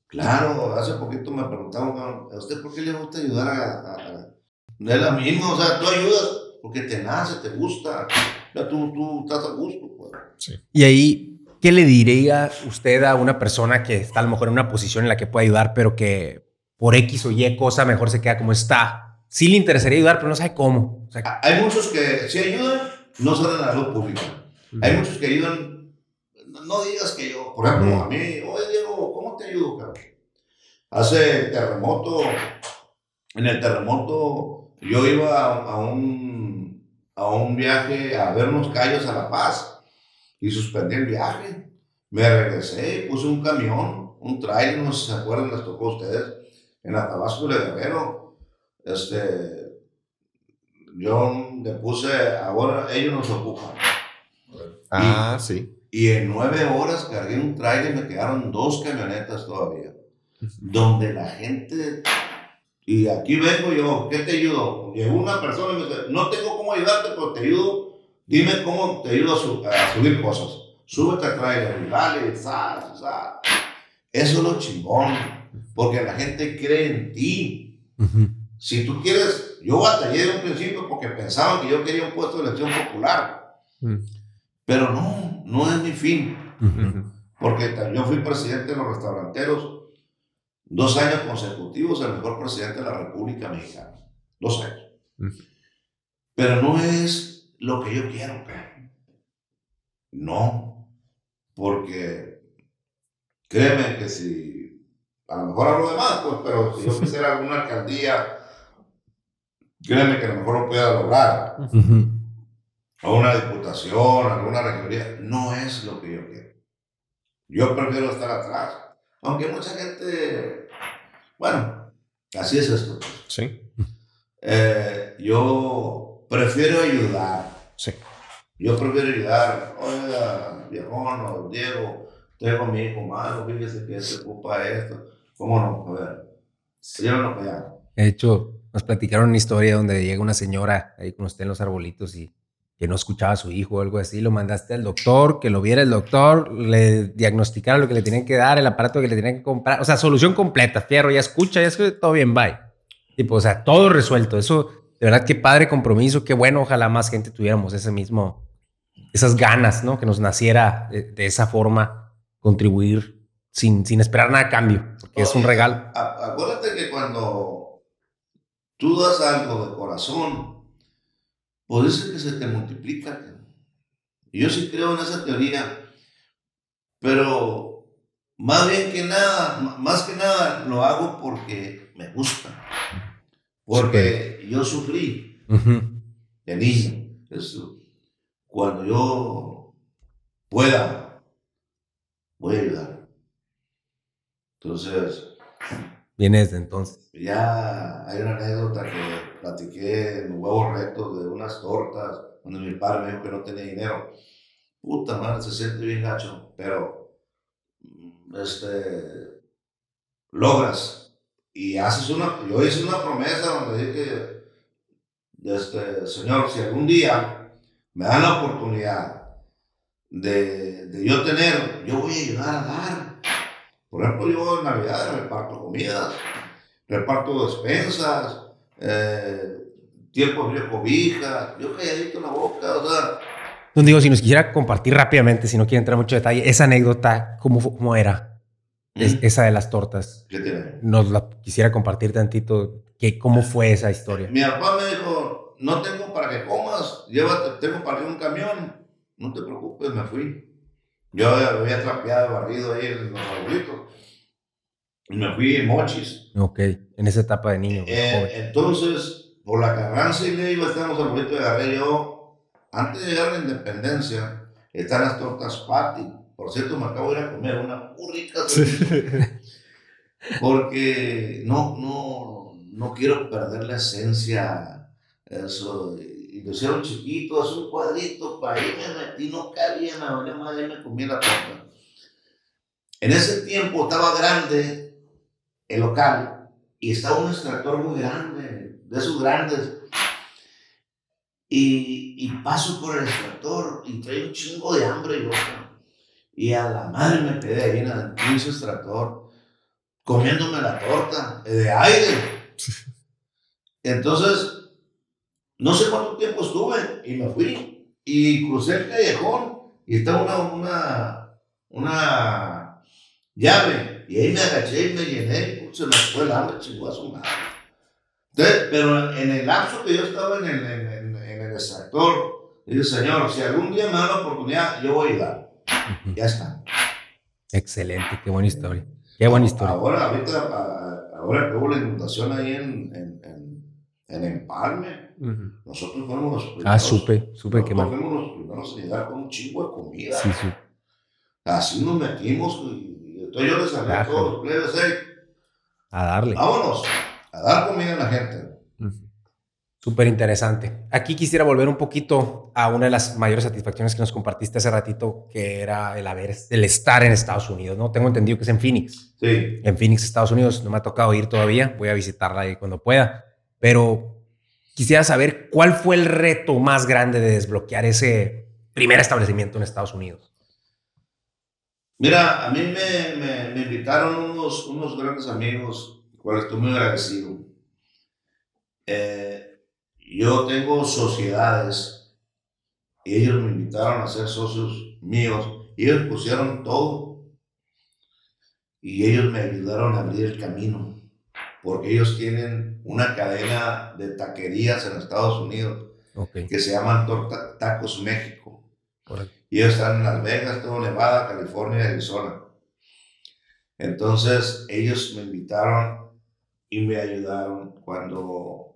Speaker 1: Claro, hace poquito me preguntaban, ¿a usted por qué le gusta ayudar a, a- a- No es la misma, o sea, tú ayudas porque te nace, te gusta. Sea, tú, tú estás a gusto, pues.
Speaker 2: Y ahí, ¿qué le diría usted a una persona que está a lo mejor en una posición en la que puede ayudar, pero que por X o Y cosa mejor se queda como está? Sí le interesaría ayudar, pero no sabe cómo. O sea,
Speaker 1: Hay muchos que si ayudan, no salen a la luz pública. Hay muchos que ayudan, no, digas que yo, por ejemplo, a mí, oye Diego, ¿cómo te ayudo, cabrón? Hace terremoto, en el terremoto, yo iba a, a un, a un viaje a ver unos callos a La Paz y suspendí el viaje. Me regresé, puse un camión, un trailer, no sé si se acuerdan, les tocó a ustedes, en Atabasco de Guerrero. Este, yo le puse, ahora ellos nos ocupan.
Speaker 3: Ah, sí.
Speaker 1: Y en nueve horas cargué un trailer y me quedaron dos camionetas todavía. Donde la gente. Y aquí vengo yo, ¿qué te ayudo? Llegó una persona y me dice: No tengo cómo ayudarte, pero te ayudo. Dime cómo te ayudo a, su- a subir cosas. Súbete al trailer y dale, sal, sal. Eso es lo chingón. Porque la gente cree en ti. Si tú quieres, yo batallé de un principio porque pensaban que yo quería un puesto de elección popular.
Speaker 3: Mm.
Speaker 1: Pero no, no es mi fin.
Speaker 2: Ujú.
Speaker 3: Ujú.
Speaker 1: Porque yo fui presidente de los restauranteros dos años consecutivos, el mejor presidente de la República Mexicana. Dos años.
Speaker 3: Ujú.
Speaker 1: Pero no es lo que yo quiero, cabrón. No. Porque créeme que si a lo mejor hablo de más, pues, pero si yo quisiera <laughs> alguna alcaldía, créeme que a lo mejor lo pueda lograr. O una diputación, alguna regiduría, no es lo que yo quiero. Yo prefiero estar atrás. Aunque mucha gente, bueno, así es esto.
Speaker 3: Sí.
Speaker 1: Eh, yo prefiero ayudar.
Speaker 3: Sí.
Speaker 1: Yo prefiero ayudar. Oiga, viejón o Diego, tengo a mi hijo malo, fíjese que se ocupa esto. ¿Cómo no? A ver, llévenlo para allá.
Speaker 2: De hecho, nos platicaron una historia donde llega una señora ahí con usted en los arbolitos y que no escuchaba a su hijo o algo así. Lo mandaste al doctor, que lo viera el doctor, le diagnosticara lo que le tenían que dar, el aparato que le tenían que comprar. O sea, solución completa. Fierro, ya escucha, ya escucha, todo bien, bye. Tipo, o sea, todo resuelto. Eso, de verdad, qué padre compromiso, qué bueno. Ojalá más gente tuviéramos ese mismo, esas ganas, ¿no? Que nos naciera de, de esa forma contribuir sin, sin esperar nada a cambio, porque es un regalo.
Speaker 1: acuérdate que cuando tú das algo de corazón, pues dice que se te multiplica. Y yo sí creo en esa teoría, pero más bien que nada, más que nada lo hago porque me gusta. Porque yo sufrí
Speaker 2: Ujú.
Speaker 1: de niño. Eso. Cuando yo pueda, voy a ayudar. Entonces,
Speaker 2: Viene desde entonces.
Speaker 1: ya hay una anécdota que platiqué en Huevos Rectos de unas tortas, donde mi padre me dijo que no tenía dinero. Puta madre, se siente bien gacho, pero mm, este, logras y haces una, yo hice una promesa donde dije, este, Señor, si algún día me dan la oportunidad de, de yo tener, yo voy a ayudar a dar. Por ejemplo, yo en Navidad reparto comidas, reparto despensas, eh, tiempo frío cobija, yo calladito la boca, o sea,
Speaker 2: Don Diego, si nos quisiera compartir rápidamente, si no quiere entrar mucho detalle, esa anécdota, ¿cómo, cómo era? Es-
Speaker 1: ¿Mm?
Speaker 2: esa de las tortas.
Speaker 1: ¿qué tiene?
Speaker 2: Nos la quisiera compartir tantito. Que, ¿Cómo fue esa historia?
Speaker 1: Mi papá me dijo, no tengo para que comas, llévate, tengo para ir un camión, no te preocupes, me fui. Yo había trapeado, barrido ahí en los arbolitos, y me fui en mochis.
Speaker 2: Ok, en esa etapa de niño.
Speaker 1: Eh,
Speaker 2: joven.
Speaker 1: entonces, por la Carranza y medio estábamos al bolito de agarré yo, antes de llegar a la independencia, están las tortas Patty. Por cierto, me acabo de ir a comer una muy rica. <laughs> Porque no, no, no quiero perder la esencia. Eso, y lo hicieron chiquito, es un cuadrito, para ahí me metí, no cabía, me dolía madre y me comí la torta. En ese tiempo estaba grande el local y estaba un extractor muy grande, de esos grandes. Y, y paso por el extractor y trae un chingo de hambre yo. Y a la madre me quedé ahí en el pinche extractor, comiéndome la torta de aire. <laughs> Entonces, no sé cuánto tiempo estuve y me fui. Y crucé el callejón y estaba una, una, una llave. Y ahí me agaché y me llené y se me fue el hambre, chingó a su madre. Entonces, pero en el lapso que yo estaba en el, en, en- en el extractor, dije, Señor, si algún día me da la oportunidad, yo voy a ayudar. Ya está.
Speaker 2: Excelente, qué buena historia. Qué buena historia.
Speaker 1: Ahora, ahorita, ahora que hubo la inundación ahí en, en, en, Empalme,
Speaker 3: Ujú.
Speaker 1: nosotros fuimos los primeros.
Speaker 2: Ah, supe, supe que
Speaker 1: fuimos los primeros en llegar con un chingo de comida.
Speaker 2: Sí, sí.
Speaker 1: Así nos metimos y, y entonces yo les hablé a todos los plebes, "Hey,
Speaker 2: A darle.
Speaker 1: vámonos a dar comida a la gente.
Speaker 2: Súper interesante. Aquí quisiera volver un poquito a una de las mayores satisfacciones que nos compartiste hace ratito, que era el haber, el estar en Estados Unidos, ¿no? Tengo entendido que es en Phoenix.
Speaker 1: Sí.
Speaker 2: En Phoenix, Estados Unidos. No me ha tocado ir todavía. Voy a visitarla ahí cuando pueda. Pero quisiera saber cuál fue el reto más grande de desbloquear ese primer establecimiento en Estados Unidos.
Speaker 1: Mira, a mí me, me, me invitaron unos, unos grandes amigos, cuales estoy muy agradecido. Eh, yo tengo sociedades y ellos me invitaron a ser socios míos y ellos pusieron todo y ellos me ayudaron a abrir el camino porque ellos tienen una cadena de taquerías en Estados Unidos que se llaman Torta- Tacos México. Y ellos están en Las Vegas, todo Nevada, California, Arizona. Entonces ellos me invitaron y me ayudaron cuando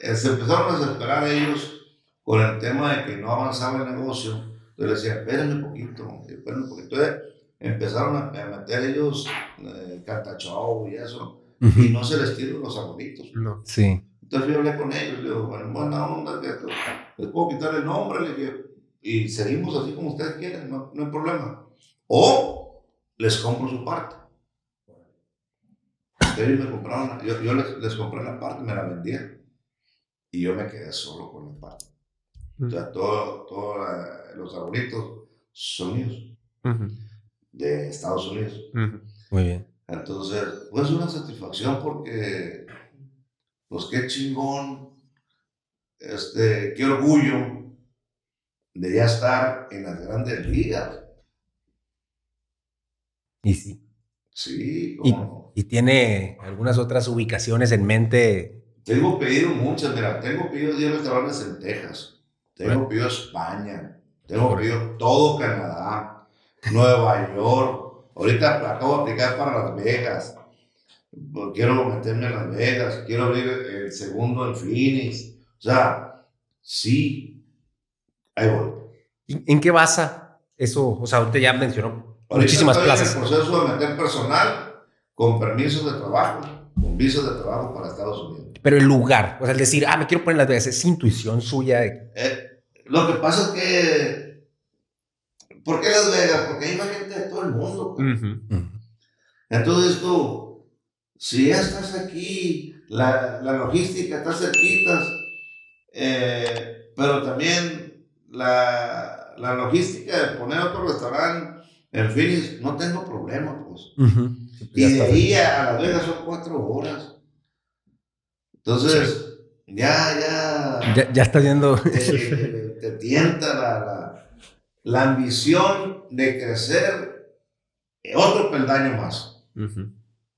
Speaker 1: eh, se empezaron a desesperar ellos con el tema de que no avanzaba el negocio. Entonces les decía, espérenme un poquito, espérenme un poquito. Entonces empezaron a, meter ellos eh, y eso, y no se les tiró los abuelitos.
Speaker 3: No.
Speaker 2: Sí.
Speaker 1: Entonces yo hablé con ellos, le digo, bueno, buena onda, les puedo quitar el nombre, le dije, y seguimos así como ustedes quieren, no, no hay problema. O les compro su parte. Ellos me compraron, yo, yo les, les compré la parte, me la vendían. Y yo me quedé solo con la parte. O sea, todos todo, eh, los arbolitos son míos,
Speaker 3: Ujú,
Speaker 1: de Estados Unidos.
Speaker 2: Muy bien.
Speaker 1: Entonces, pues una satisfacción porque, pues qué chingón, este, qué orgullo de ya estar en las grandes ligas.
Speaker 2: Y sí.
Speaker 1: Sí,
Speaker 2: Y,
Speaker 1: como
Speaker 2: y tiene algunas otras ubicaciones en mente.
Speaker 1: Tengo pedido muchas, mira, tengo pedido 10 restaurantes en Texas, tengo pedido España, tengo pedido todo Canadá, Nueva York, ahorita acabo de aplicar para Las Vegas, quiero meterme en Las Vegas, quiero abrir el segundo en Phoenix, o sea, sí, ahí voy.
Speaker 2: ¿Y ¿En qué basa eso? O sea, ahorita ya mencionó
Speaker 1: Ahorita
Speaker 2: muchísimas
Speaker 1: estoy
Speaker 2: plazas.
Speaker 1: En el proceso de meter personal con permisos de trabajo, con visas de trabajo para Estados Unidos.
Speaker 2: Pero el lugar, o sea, el decir, ah, me quiero poner en Las Vegas, es intuición suya.
Speaker 1: Eh, lo que pasa es que. ¿Por qué Las Vegas? Porque hay más gente todo el mundo.
Speaker 3: Ujú.
Speaker 1: Entonces tú, si ya estás aquí, la, la logística está cerquitas, eh, pero también la, la logística de poner otro restaurante en Phoenix, no tengo problema, pues. Y de ahí a a Las Vegas son cuatro horas. Entonces, ya, ya
Speaker 2: Ya, ya está viendo.
Speaker 1: te, te- te tienta la, la, la ambición de crecer otro peldaño más.
Speaker 3: Ujú.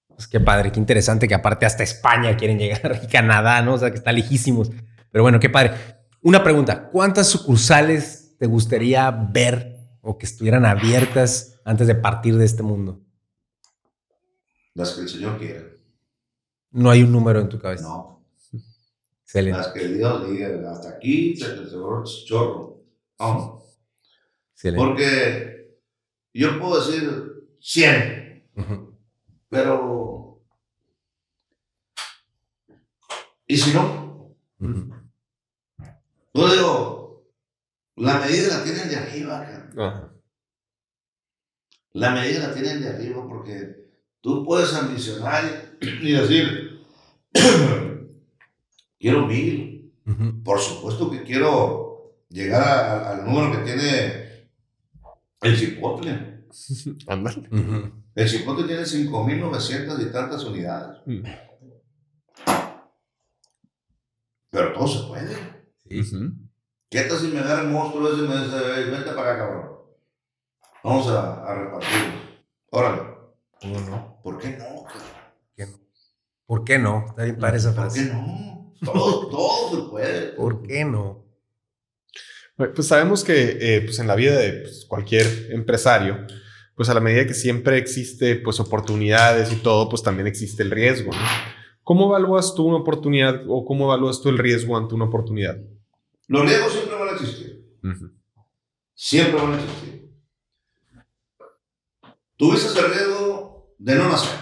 Speaker 2: Pues qué padre, qué interesante que aparte hasta España quieren llegar <laughs> y Canadá, ¿no? O sea, que está lejísimos. Pero bueno, qué padre. Una pregunta, ¿cuántas sucursales te gustaría ver o que estuvieran abiertas antes de partir de este mundo?
Speaker 1: Las que el Señor quiera.
Speaker 2: No hay un número en tu cabeza.
Speaker 1: No.
Speaker 2: Excelente.
Speaker 1: Las que Dios diga, hasta aquí el chorro. Vamos.
Speaker 2: excelente.
Speaker 1: Porque yo puedo decir 100,
Speaker 2: Ujú.
Speaker 1: pero. ¿Y si no?
Speaker 2: Ujú.
Speaker 1: Yo digo, la medida la tienen de arriba.
Speaker 3: Ajá.
Speaker 1: La medida la tienen de arriba porque tú puedes ambicionar y decir, <clears throat> quiero mil. Por supuesto que quiero llegar a- a- al número que tiene el Chipotle. <laughs>
Speaker 3: Ándale.
Speaker 2: Ujú.
Speaker 1: El Chipotle tiene 5.900 y tantas unidades.
Speaker 3: Mm.
Speaker 1: Pero todo se puede.
Speaker 2: Sí.
Speaker 3: Ujú.
Speaker 1: ¿Qué tal si me agarra el monstruo ese y me dice, "Ey, vente para acá, cabrón? Vamos a, a repartirlo. Órale.
Speaker 2: ¿Cómo no?
Speaker 1: ¿Por qué no? cabrón?
Speaker 2: ¿Por qué no? ¿Por qué no? Está bien padre esa
Speaker 1: ¿Por qué
Speaker 2: frase.
Speaker 1: no? Todo, todo se puede.
Speaker 2: ¿Por qué no?
Speaker 3: Pues sabemos que eh, pues en la vida de pues, cualquier empresario, pues a la medida que siempre existe pues oportunidades y todo, pues también existe el riesgo. ¿no? ¿Cómo evalúas tú una oportunidad o cómo evalúas tú el riesgo ante una oportunidad?
Speaker 1: Los riesgos siempre van a existir. Siempre van a existir. Tuviste el riesgo de no nacer.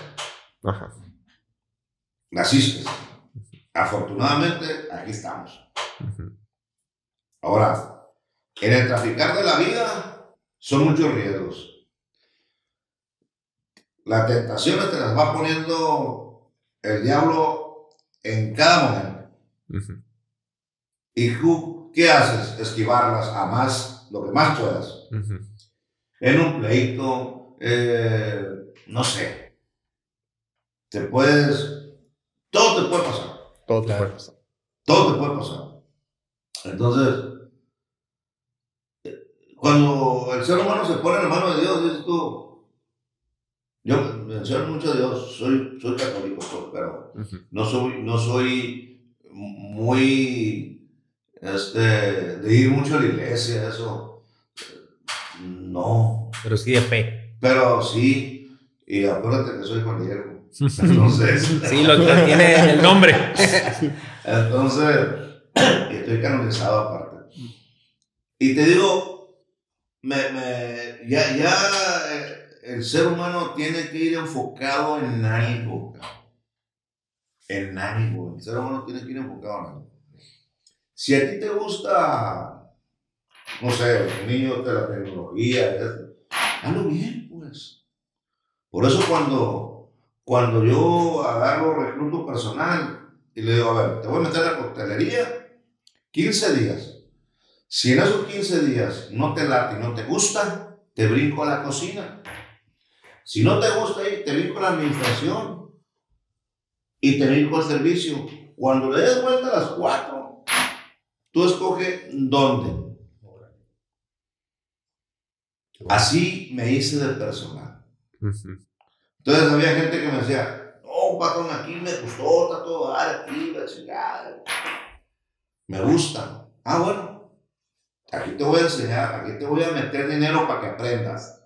Speaker 3: Ajá.
Speaker 1: Naciste. Afortunadamente, aquí estamos. Ahora, en el traficar de la vida son muchos riesgos. Las tentaciones te las va poniendo el diablo en cada momento. ¿Y tú qué haces? Esquivarlas a más, lo que más puedas. En un pleito, eh, no sé. Te puedes, todo te puede pasar.
Speaker 3: Todo te puede pasar.
Speaker 1: Todo te puede pasar. Entonces, cuando el ser humano se pone en la mano de Dios, dices tú, yo menciono mucho a Dios, soy, soy católico, pues, pero
Speaker 3: Ujú.
Speaker 1: no soy, no soy muy, este, de ir mucho a la iglesia, eso. No,
Speaker 2: Pero sí de fe.
Speaker 1: pero sí, Y acuérdate que soy Juan Diego. Entonces, <laughs>
Speaker 2: Sí, lo que tiene el nombre. <laughs>
Speaker 1: entonces, estoy canonizado aparte. Y te digo, me, me- ya, ya eh, el ser humano tiene que ir enfocado en algo. En algo. El ser humano tiene que ir enfocado en algo. Si a ti te gusta, no sé, los niños de la tecnología, hazlo bien, pues. Por eso cuando, cuando yo agarro recluto personal y le digo, a ver, te voy a meter a la coctelería 15 días. Si en esos 15 días no te late y no te gusta, te brinco a la cocina. Si no te gusta ahí, te brinco a la administración y te brinco al servicio. Cuando le des vuelta a las 4, tú escoge dónde. Así me hice del personal. Entonces había gente que me decía, no, patrón, aquí me gustó, está todo aquí, la chingada. Me gusta. Ah, bueno. Aquí te voy a enseñar, aquí te voy a meter dinero para que aprendas.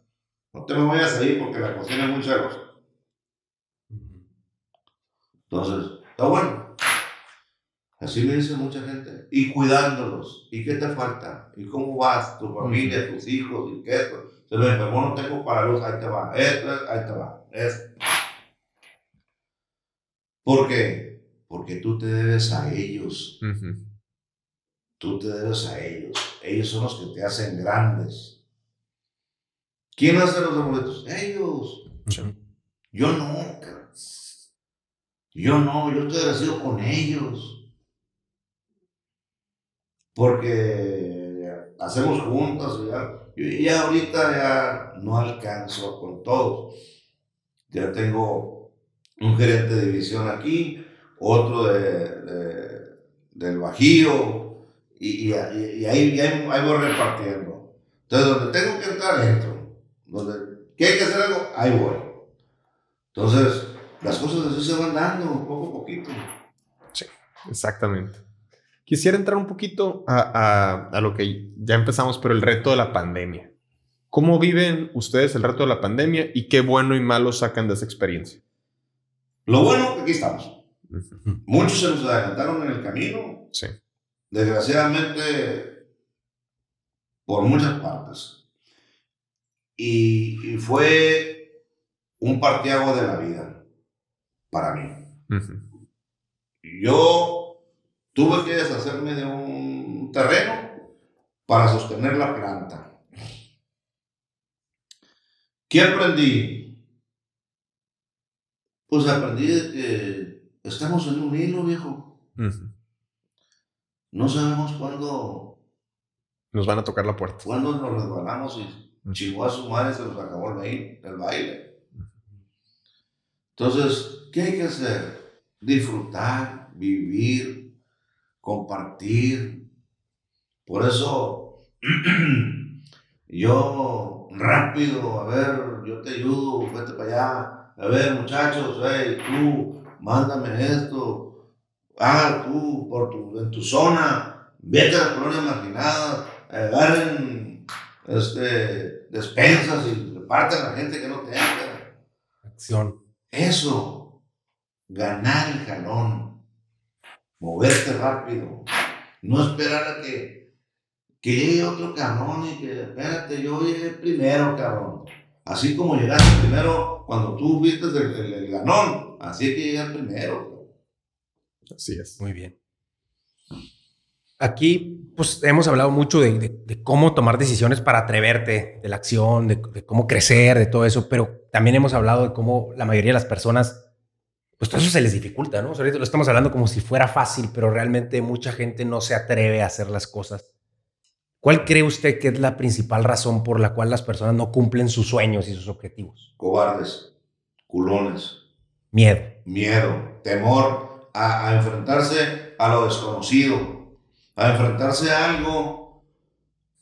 Speaker 1: No te me vayas a ir porque la cocina es muy celosa. Entonces, está bueno. Así me dice mucha gente. Y cuidándolos. ¿Y qué te falta? ¿Y cómo vas? Tu familia, tus hijos, y qué esto. Se me enfermó, no tengo para luz, ahí te va. Esto, ahí te va. Esto. ¿Por qué? Porque tú te debes a ellos. Tú te debes a ellos. Ellos son los que te hacen grandes. ¿Quién hace los amuletos? Ellos. Yo no. Yo no, yo estoy agradecido con ellos. Porque hacemos juntas y ya. Yo ya ahorita ya no alcanzo con todos. Ya tengo un gerente de división aquí, otro de, de- del Bajío, y, y- y- y ahí, y ahí, ahí voy repartiendo. Entonces, donde tengo que entrar, entro. Donde que hay que hacer algo, ahí voy. Entonces, las cosas así se van dando, poco a poquito.
Speaker 3: Exactamente. Quisiera entrar un poquito a, a- a lo que ya empezamos, pero el reto de la pandemia. ¿Cómo viven ustedes el reto de la pandemia y qué bueno y malo sacan de esa experiencia?
Speaker 1: Lo bueno, aquí estamos. Muchos se nos adelantaron en el camino,
Speaker 3: Sí.
Speaker 1: desgraciadamente, por muchas partes. Y, y fue un partiago de la vida para mí. Yo tuve que deshacerme de un terreno para sostener la planta. ¿Qué aprendí? Pues aprendí de que estamos en un hilo, viejo. No sabemos cuándo,
Speaker 3: Nos van a tocar la puerta.
Speaker 1: cuándo nos resbalamos y chingó a su madre se nos acabó el baile. El baile. Entonces, ¿qué hay que hacer? Disfrutar, vivir, compartir. Por eso, <clears throat> yo rápido, a ver, yo te ayudo, vete para allá. A ver, muchachos, hey, tú, mándame esto. Haga tú por tu, en tu zona, vete a las colonias marginadas, agarren este, despensas y reparten a la gente que no tenga.
Speaker 2: Acción.
Speaker 1: Eso, ganar el jalón, moverte rápido, no esperar a que, que llegue otro cabrón y que, espérate, yo llegué primero, cabrón. Así como llegaste primero cuando tú viste el, el, el ganón, así hay que llegar primero.
Speaker 3: Así es.
Speaker 2: Muy bien. Aquí, pues hemos hablado mucho de, de- de cómo tomar decisiones para atreverte, de la acción, de, de cómo crecer, de todo eso, pero también hemos hablado de cómo la mayoría de las personas, pues todo eso se les dificulta, ¿no? O sea, ahorita lo estamos hablando como si fuera fácil, pero realmente mucha gente no se atreve a hacer las cosas. ¿Cuál cree usted que es la principal razón por la cual las personas no cumplen sus sueños y sus objetivos?
Speaker 1: Cobardes, culones,
Speaker 2: Miedo.
Speaker 1: miedo, temor a, a enfrentarse a lo desconocido, a enfrentarse a algo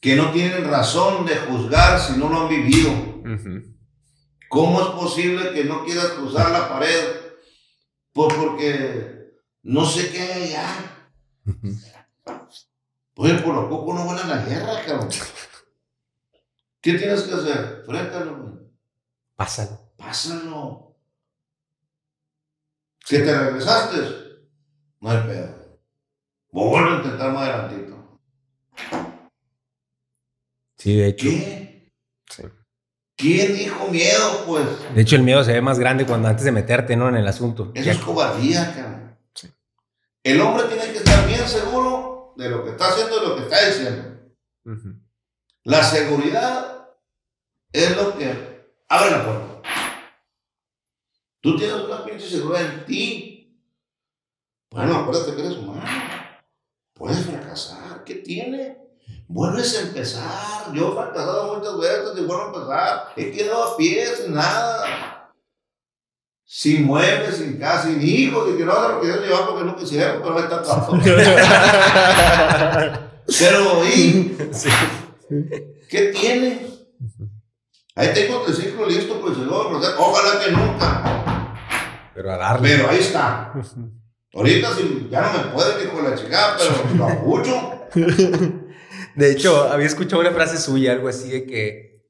Speaker 1: que no tienen razón de juzgar si no lo han vivido. ¿Cómo es posible que no quieras cruzar la pared? Pues porque no sé qué hay allá. Oye, por lo poco no van a la guerra, cabrón. ¿Qué tienes que hacer? Fréntalo.
Speaker 2: Pásalo.
Speaker 1: pásalo. ¿Que te regresaste? No hay pedo. Vuelvo a intentar más adelantito.
Speaker 2: Sí, de hecho.
Speaker 1: ¿Qué?
Speaker 3: Sí.
Speaker 1: ¿Quién dijo miedo, pues?
Speaker 2: De hecho, el miedo se ve más grande cuando antes de meterte, ¿no? En el asunto.
Speaker 1: Eso
Speaker 2: Ya-
Speaker 1: es cobardía, cabrón.
Speaker 3: Sí.
Speaker 1: El hombre tiene que estar bien seguro de lo que está haciendo y lo que está diciendo. La seguridad es lo que abre la puerta. Tú tienes una pinche seguridad en ti. Bueno, acuérdate que eres humano. Puedes fracasar. ¿Qué tiene? Vuelves a empezar. Yo he fracasado muchas veces y vuelvo a empezar. He quedado a pie sin nada. Sin muebles, sin casa, sin hijos, y que no se lo quisieron llevar porque no quisieron, pero ahí está todo. <laughs> Pero, ¿y?
Speaker 2: Sí.
Speaker 1: ¿Qué tiene? Ahí tengo el ciclo listo el Señor. Ojalá que nunca.
Speaker 2: Pero a darle.
Speaker 1: Pero ahí está. Ahorita si ya no me puede, hijo de la chica, pero <laughs> lo escucho.
Speaker 2: De hecho, había escuchado una frase suya, algo así de que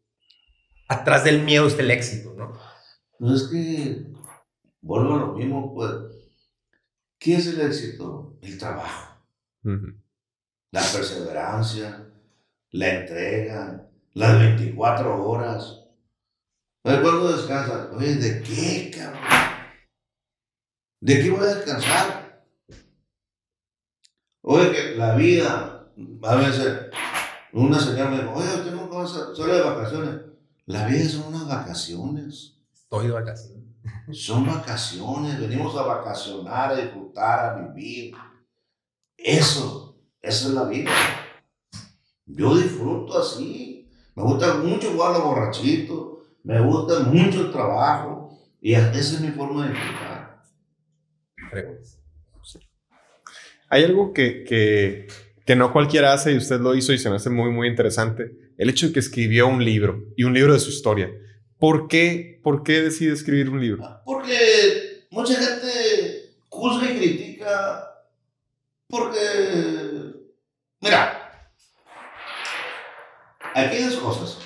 Speaker 2: atrás del miedo está el éxito, ¿no?
Speaker 1: No es que vuelvo a lo mismo, pues. ¿Qué es el éxito? El trabajo, la perseverancia, la entrega, las 24 horas. Oye, ¿cuándo descansas? Oye, ¿de qué, cabrón? ¿De qué voy a descansar? Oye, que la vida, a veces, una señora me dijo, oye, usted nunca va a solo de vacaciones. La vida son unas vacaciones.
Speaker 2: Estoy de vacaciones.
Speaker 1: Son vacaciones, venimos a vacacionar, a disfrutar, a vivir. Eso, esa es la vida. Yo disfruto así. Me gusta mucho jugar a los borrachitos, me gusta mucho el trabajo y esa es mi forma de disfrutar.
Speaker 3: Hay algo que, que, no cualquiera hace y usted lo hizo y se me hace muy, muy interesante. El hecho de que escribió un libro y un libro de su historia. ¿Por qué, por qué decide escribir un libro?
Speaker 1: Porque mucha gente juzga y critica porque, mira, hay dos cosas.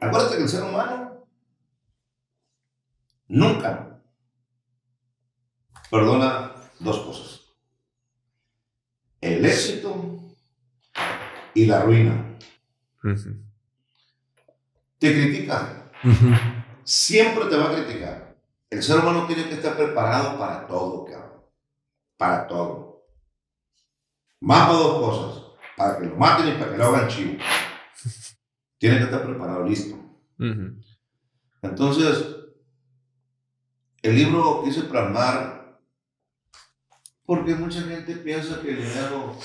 Speaker 1: Acuérdate que el ser humano nunca perdona dos cosas. El éxito y la ruina. Te critican. siempre te va a criticar. El ser humano tiene que estar preparado para todo, cabrón. Para todo. Más para dos cosas. Para que lo maten y para que lo hagan chivo. Tiene que estar preparado, listo. Entonces, el libro quise plasmar porque mucha gente piensa que el dinero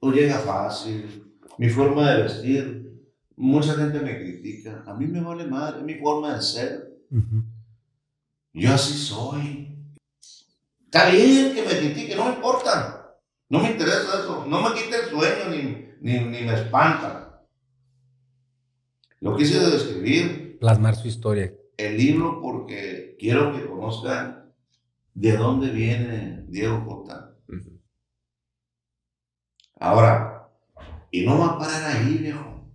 Speaker 1: no llega fácil. Mi forma de vestir, mucha gente me critica. A mí me vale madre, es mi forma de ser. Yo así soy. Está bien que me critique, no me importa. No me interesa eso. No me quita el sueño ni, ni, ni me espanta. Lo quise describir
Speaker 2: Plasmar su historia.
Speaker 1: el libro porque quiero que conozcan de dónde viene Diego.
Speaker 3: Ujú.
Speaker 1: Ahora, y no va a parar ahí, viejo.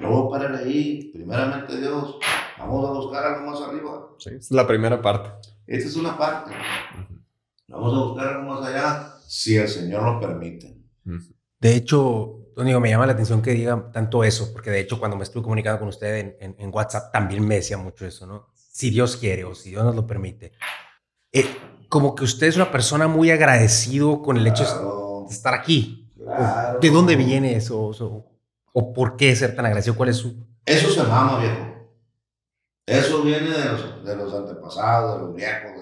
Speaker 1: No va a parar ahí. Primeramente, Dios, vamos a buscar algo más arriba.
Speaker 3: Sí, es la primera parte.
Speaker 1: Esta es una parte. Vamos a buscar algo más allá si el Señor lo permite.
Speaker 2: De hecho, Tónigo, me llama la atención que diga tanto eso, porque de hecho cuando me estuve comunicando con usted en, en- en WhatsApp también me decía mucho eso, ¿no? Si Dios quiere o si Dios nos lo permite. Eh, como que usted es una persona muy agradecido con el hecho de estar aquí.
Speaker 1: claro.
Speaker 2: ¿De dónde viene eso? ¿O por qué ser tan agradecido? ¿Cuál es su...?
Speaker 1: Eso se mama, viejo. Eso viene de los, de los antepasados, de los viejos.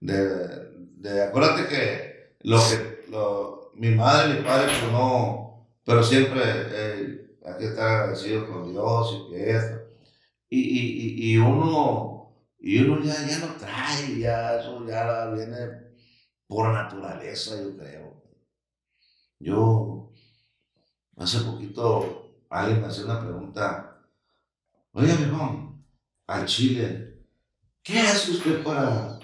Speaker 1: De, de, de- acuérdate que lo que lo- mi madre y mi padre, pues no, pero siempre eh, hay que estar agradecido con Dios y que esto. Y, y, y uno, y uno ya, ya lo trae, ya eso ya viene por naturaleza, yo creo. Yo, hace poquito, alguien me hacía una pregunta. Oiga, viejo, al Chile, ¿qué hace usted para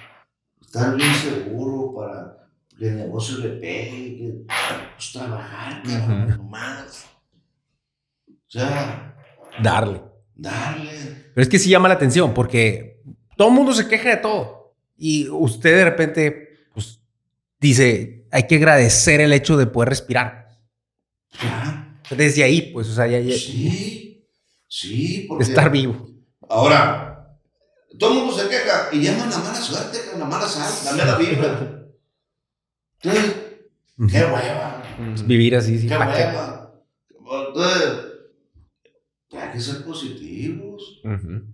Speaker 1: estar bien seguro, para que el negocio le pegue? que- Pues trabajar, nomás. O sea,
Speaker 2: Darle.
Speaker 1: Dale.
Speaker 2: Pero es que sí llama la atención porque todo el mundo se queja de todo. Y usted de repente, pues, dice, hay que agradecer el hecho de poder respirar.
Speaker 1: Ya.
Speaker 2: Desde ahí, pues, o sea, ya, ya-
Speaker 1: Sí. Sí, porque.
Speaker 2: estar vivo.
Speaker 1: Ahora, todo el mundo se queja y llaman la mala suerte, la mala sal, la mala vibra. Entonces, qué hueva.
Speaker 2: Pues, vivir así, sí.
Speaker 1: Qué hueva. Entonces, hay que ser positivos.
Speaker 3: Ujú.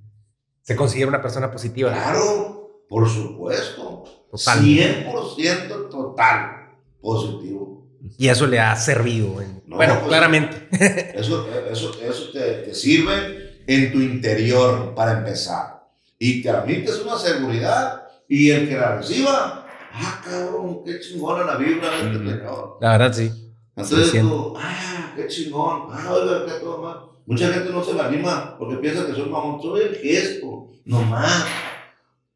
Speaker 2: Se considera una persona positiva.
Speaker 1: Claro, por supuesto.
Speaker 2: Total.
Speaker 1: 100% total positivo.
Speaker 2: Y eso le ha servido. en-
Speaker 1: No,
Speaker 2: bueno,
Speaker 1: pues-
Speaker 2: claramente. <laughs>
Speaker 1: Eso, eso, eso te, te sirve en tu interior para empezar. Y te admites una seguridad y el que la reciba, ah, cabrón, qué chingona la de este
Speaker 3: Ujú.
Speaker 1: señor.
Speaker 2: La verdad, sí.
Speaker 1: Entonces tú, ah, qué chingón, ah, oiga, qué todo mal. Mucha gente no se me anima porque piensa que soy mamón, soy el gesto, nomás.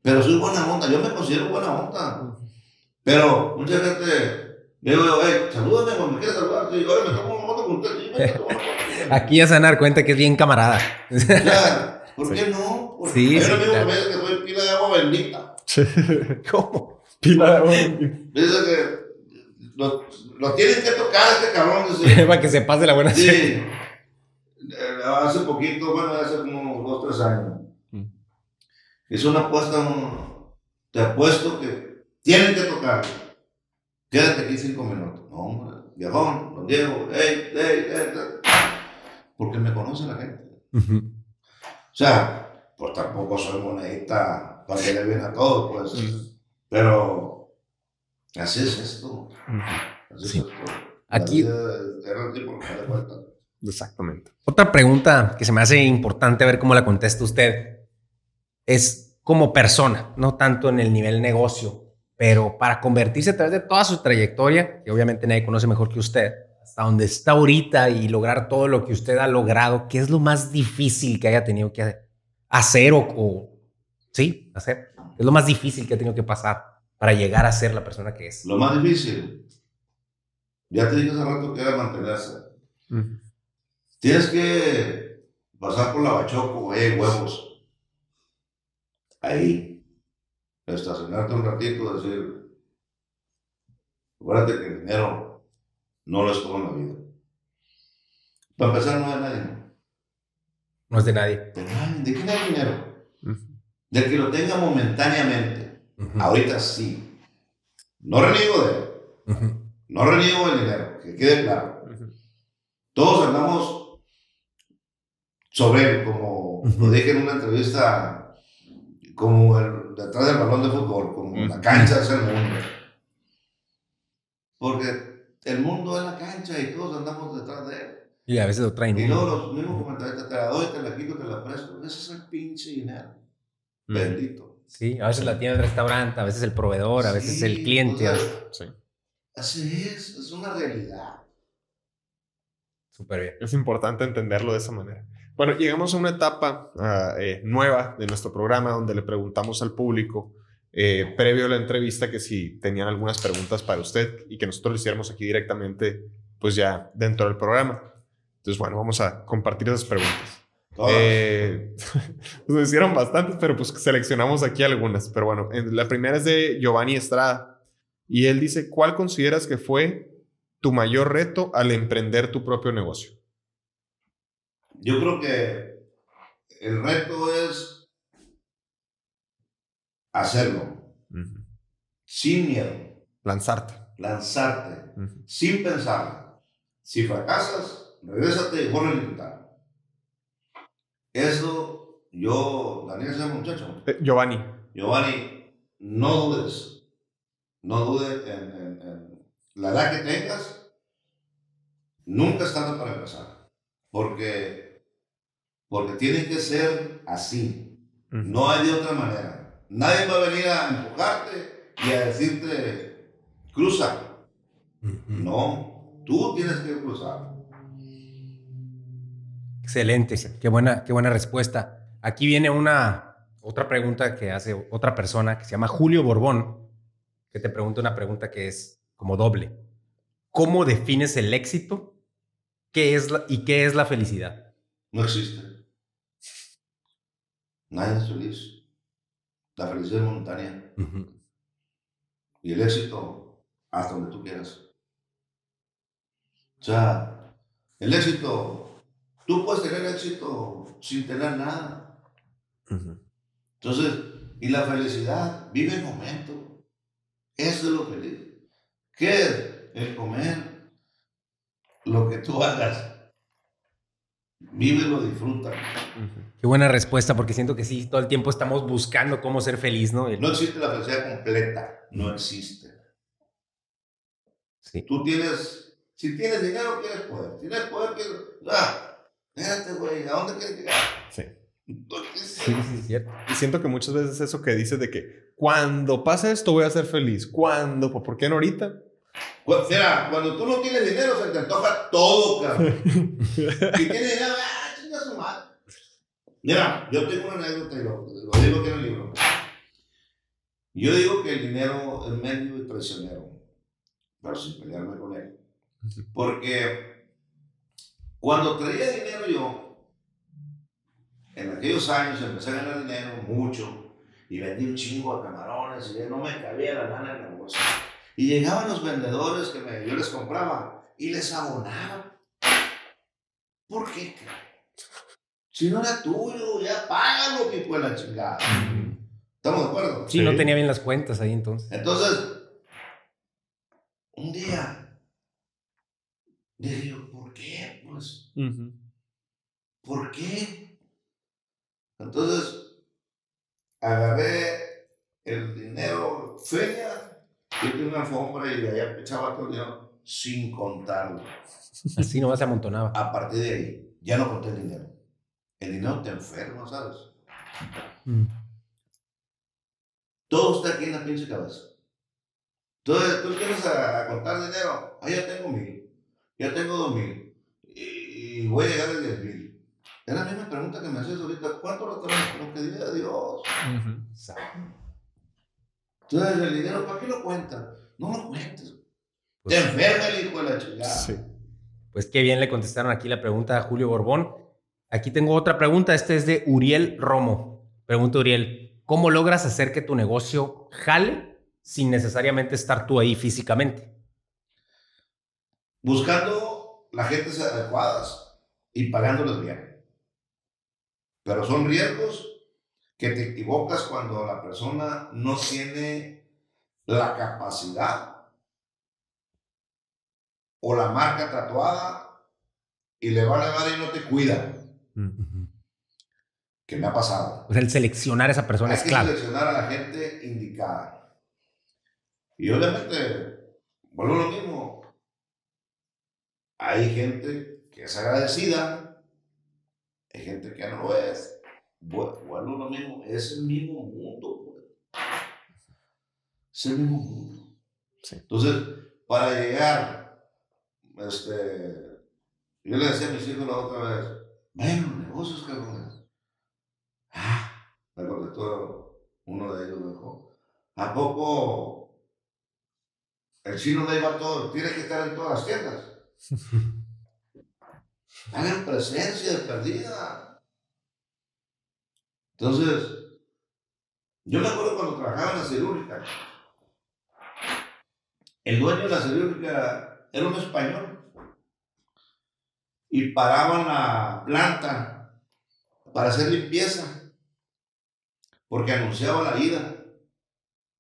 Speaker 1: Pero soy buena onda, yo me considero buena onda. Pero mucha gente, le digo, yo, hey, salúdame cuando me quieras saludar. Y digo, me tomo una foto con usted. Me. <laughs>
Speaker 2: Aquí ya se van a dar cuenta que es bien camarada.
Speaker 1: Ya, <laughs> ¿Por qué no? Porque
Speaker 2: Sí,
Speaker 1: hay un amigo
Speaker 2: claro.
Speaker 1: que me dice que soy pila de agua bendita. <laughs>
Speaker 2: ¿Cómo?
Speaker 3: Pila de agua.
Speaker 1: Me dice que lo, lo tienen que tocar este cabrón.
Speaker 2: Para que se pase la buena.
Speaker 1: Sí. Eh, Hace poquito, bueno, hace como dos, tres años.
Speaker 3: Mm.
Speaker 1: Hizo una apuesta, un- te apuesto que tienen que tocar. Quédate aquí cinco minutos. No, hombre, viejón, don Diego, hey, hey, hey. Porque me conoce la gente. O sea, pues tampoco soy monedita para que le bien a todos, pues. Pero así es esto. Así
Speaker 2: Sí.
Speaker 1: es esto.
Speaker 2: Aquí-
Speaker 1: es- es el tiempo que.
Speaker 3: Exactamente.
Speaker 2: Otra pregunta que se me hace importante ver cómo la contesta usted es como persona, no tanto en el nivel negocio, pero para convertirse a través de toda su trayectoria, que obviamente nadie conoce mejor que usted, hasta donde está ahorita y lograr todo lo que usted ha logrado, ¿qué es lo más difícil que haya tenido que hacer o, o- sí, hacer? ¿Qué es lo más difícil que ha tenido que pasar para llegar a ser la persona que es?
Speaker 1: Lo más difícil, ya te dije hace rato que era mantenerse.
Speaker 3: Ujú.
Speaker 1: Tienes que pasar por la bachoco, güey, huevos. Ahí. Estacionarte un ratito, decir. Acuérdate que el dinero no lo es todo en la vida. Para empezar, no es de nadie.
Speaker 2: No es de nadie.
Speaker 1: ¿De nadie? ¿De quién hay dinero?
Speaker 3: Ujú.
Speaker 1: Del que lo tenga momentáneamente. Ahorita sí. No reniego de él. No reniego del dinero, que quede claro. Todos andamos sobre él, como lo dije en una entrevista, como el, detrás del balón de fútbol, como la
Speaker 3: Ujú.
Speaker 1: cancha es el mundo. Porque el mundo es la cancha y todos andamos detrás de él.
Speaker 2: Y a veces lo traen
Speaker 1: Y luego los mismos comentarios, te la doy, te la quito, te la presto. Ese es el pinche dinero. Bendito.
Speaker 2: Sí, a veces la tiene el restaurante, a veces el proveedor, a veces
Speaker 1: Sí,
Speaker 2: el cliente.
Speaker 1: o
Speaker 2: a-
Speaker 1: sea,
Speaker 3: Sí.
Speaker 1: Así es, es una realidad.
Speaker 2: Súper bien.
Speaker 3: Es importante entenderlo de esa manera. Bueno, llegamos a una etapa ah, eh, nueva de nuestro programa donde le preguntamos al público, eh, previo a la entrevista, que si tenían algunas preguntas para usted y que nosotros le hiciéramos aquí directamente, pues ya dentro del programa. Entonces, bueno, vamos a compartir esas preguntas. Eh, <laughs> nos hicieron bastantes, pero pues seleccionamos aquí algunas. Pero bueno, en- la primera es de Giovanni Estrada. Y él dice, ¿cuál consideras que fue tu mayor reto al emprender tu propio negocio?
Speaker 1: Yo creo que el reto es hacerlo sin miedo,
Speaker 3: Lanzarte.
Speaker 1: lanzarte, sin pensar. Si fracasas, regrésate y vuelve a intentar. Eso, yo, Daniel se llama muchacho.
Speaker 3: Eh, Giovanni.
Speaker 1: Giovanni, no dudes, no dudes en, en- en la edad que tengas, nunca es tarde para empezar, porque, porque tiene que ser así, no hay de otra manera. Nadie va a venir a empujarte y a decirte, cruza. No, tú tienes que cruzar.
Speaker 2: Excelente, qué buena, qué buena respuesta. Aquí viene una otra pregunta que hace otra persona que se llama Julio Borbón, que te pregunta una pregunta que es como doble. ¿Cómo defines el éxito? ¿Qué es la- y qué es la felicidad?
Speaker 1: No existe. nadie es feliz. La felicidad es momentánea. Y el éxito, hasta donde tú quieras. O sea, el éxito, tú puedes tener éxito sin tener nada. Entonces, y la felicidad, vive el momento. Eso es lo feliz. ¿Qué es? El comer. Lo que tú hagas. Vívelo, disfruta.
Speaker 2: Qué buena respuesta, porque siento que sí, todo el tiempo estamos buscando cómo ser feliz, ¿no? El-
Speaker 1: No existe la felicidad completa. No existe.
Speaker 2: Sí.
Speaker 1: Tú tienes, si tienes dinero, quieres poder. Tienes poder, quieres. Ah, espérate, güey, ¿a dónde quieres llegar?
Speaker 3: Sí. <laughs>
Speaker 2: Sí, sí, es cierto.
Speaker 3: Y siento que muchas veces eso que dices de que cuando pase esto voy a ser feliz. ¿Cuándo? ¿Por qué no ahorita?
Speaker 1: Cuando tú no tienes dinero, se te antoja todo, cabrón. Si tienes dinero, ah, chinga su madre. Mira, yo tengo una anécdota y lo, digo aquí en el libro. Yo digo que el dinero es medio y traicionero, pero sin pelearme con él. Porque cuando traía dinero yo, en aquellos años empecé a ganar dinero mucho y vendí un chingo de camarones y no me cabía la lana en la bolsa. Y llegaban los vendedores que me, yo les compraba y les abonaba. ¿Por qué? Si no era tuyo, ya págalo, que fue la chingada. ¿Estamos de acuerdo?
Speaker 2: Sí,
Speaker 3: Sí.
Speaker 2: no tenía bien las cuentas ahí entonces.
Speaker 1: Entonces, un día, dije yo, ¿por qué? Pues. ¿por qué? Entonces, agarré el dinero, feria, yo tenía una alfombra y de allá echaba todo el dinero sin contarlo.
Speaker 2: Así nomás se amontonaba.
Speaker 1: A partir de ahí, ya no conté el dinero. El dinero te enferma, ¿sabes?
Speaker 2: Mm.
Speaker 1: Todo está aquí en la pinche cabeza. Entonces, tú quieres a, a contar dinero. Ah, ya tengo mil. Ya tengo dos mil. Y, y voy a llegar a diez mil. Es la misma pregunta que me haces ahorita. ¿Cuánto lo tenemos? Lo que diga Dios. Entonces, el dinero, ¿para qué lo cuentan? No lo cuentes.
Speaker 2: Pues-
Speaker 1: te enferma el hijo de la chingada.
Speaker 3: Sí.
Speaker 2: Pues qué bien le contestaron aquí la pregunta a Julio Borbón. Aquí tengo otra pregunta. Este es de Uriel Romo. Pregunta Uriel, ¿cómo logras hacer que tu negocio jale sin necesariamente estar tú ahí físicamente?
Speaker 1: buscando las gentes adecuadas y pagándoles bien. Pero son riesgos que te equivocas cuando la persona no tiene la capacidad o la marca tatuada y le va a nevar y no te cuida,
Speaker 3: Ujú.
Speaker 1: que me ha pasado.
Speaker 2: O sea, el seleccionar a esa persona
Speaker 1: Hay
Speaker 2: es
Speaker 1: que
Speaker 2: clave.
Speaker 1: seleccionar a la gente indicada. Y obviamente, vuelvo a lo mismo. Hay gente que es agradecida, hay gente que no lo es. Vu- Vuelvo lo mismo, es el mismo mundo. pues. Es el mismo mundo.
Speaker 3: Sí.
Speaker 1: Entonces, para llegar, este, yo le decía a mis hijos la otra vez, ven los negocios, cabrones. Ah, me contestó uno de ellos, me dijo, ¿a poco el chino le iba a todo? Tiene que estar en todas las tiendas. <laughs> Hagan presencia de perdida. Entonces, yo me acuerdo cuando trabajaba en la cirúrgica. El dueño de la cirúrgica era un español. Y paraban la planta para hacer limpieza. Porque anunciaba la ida.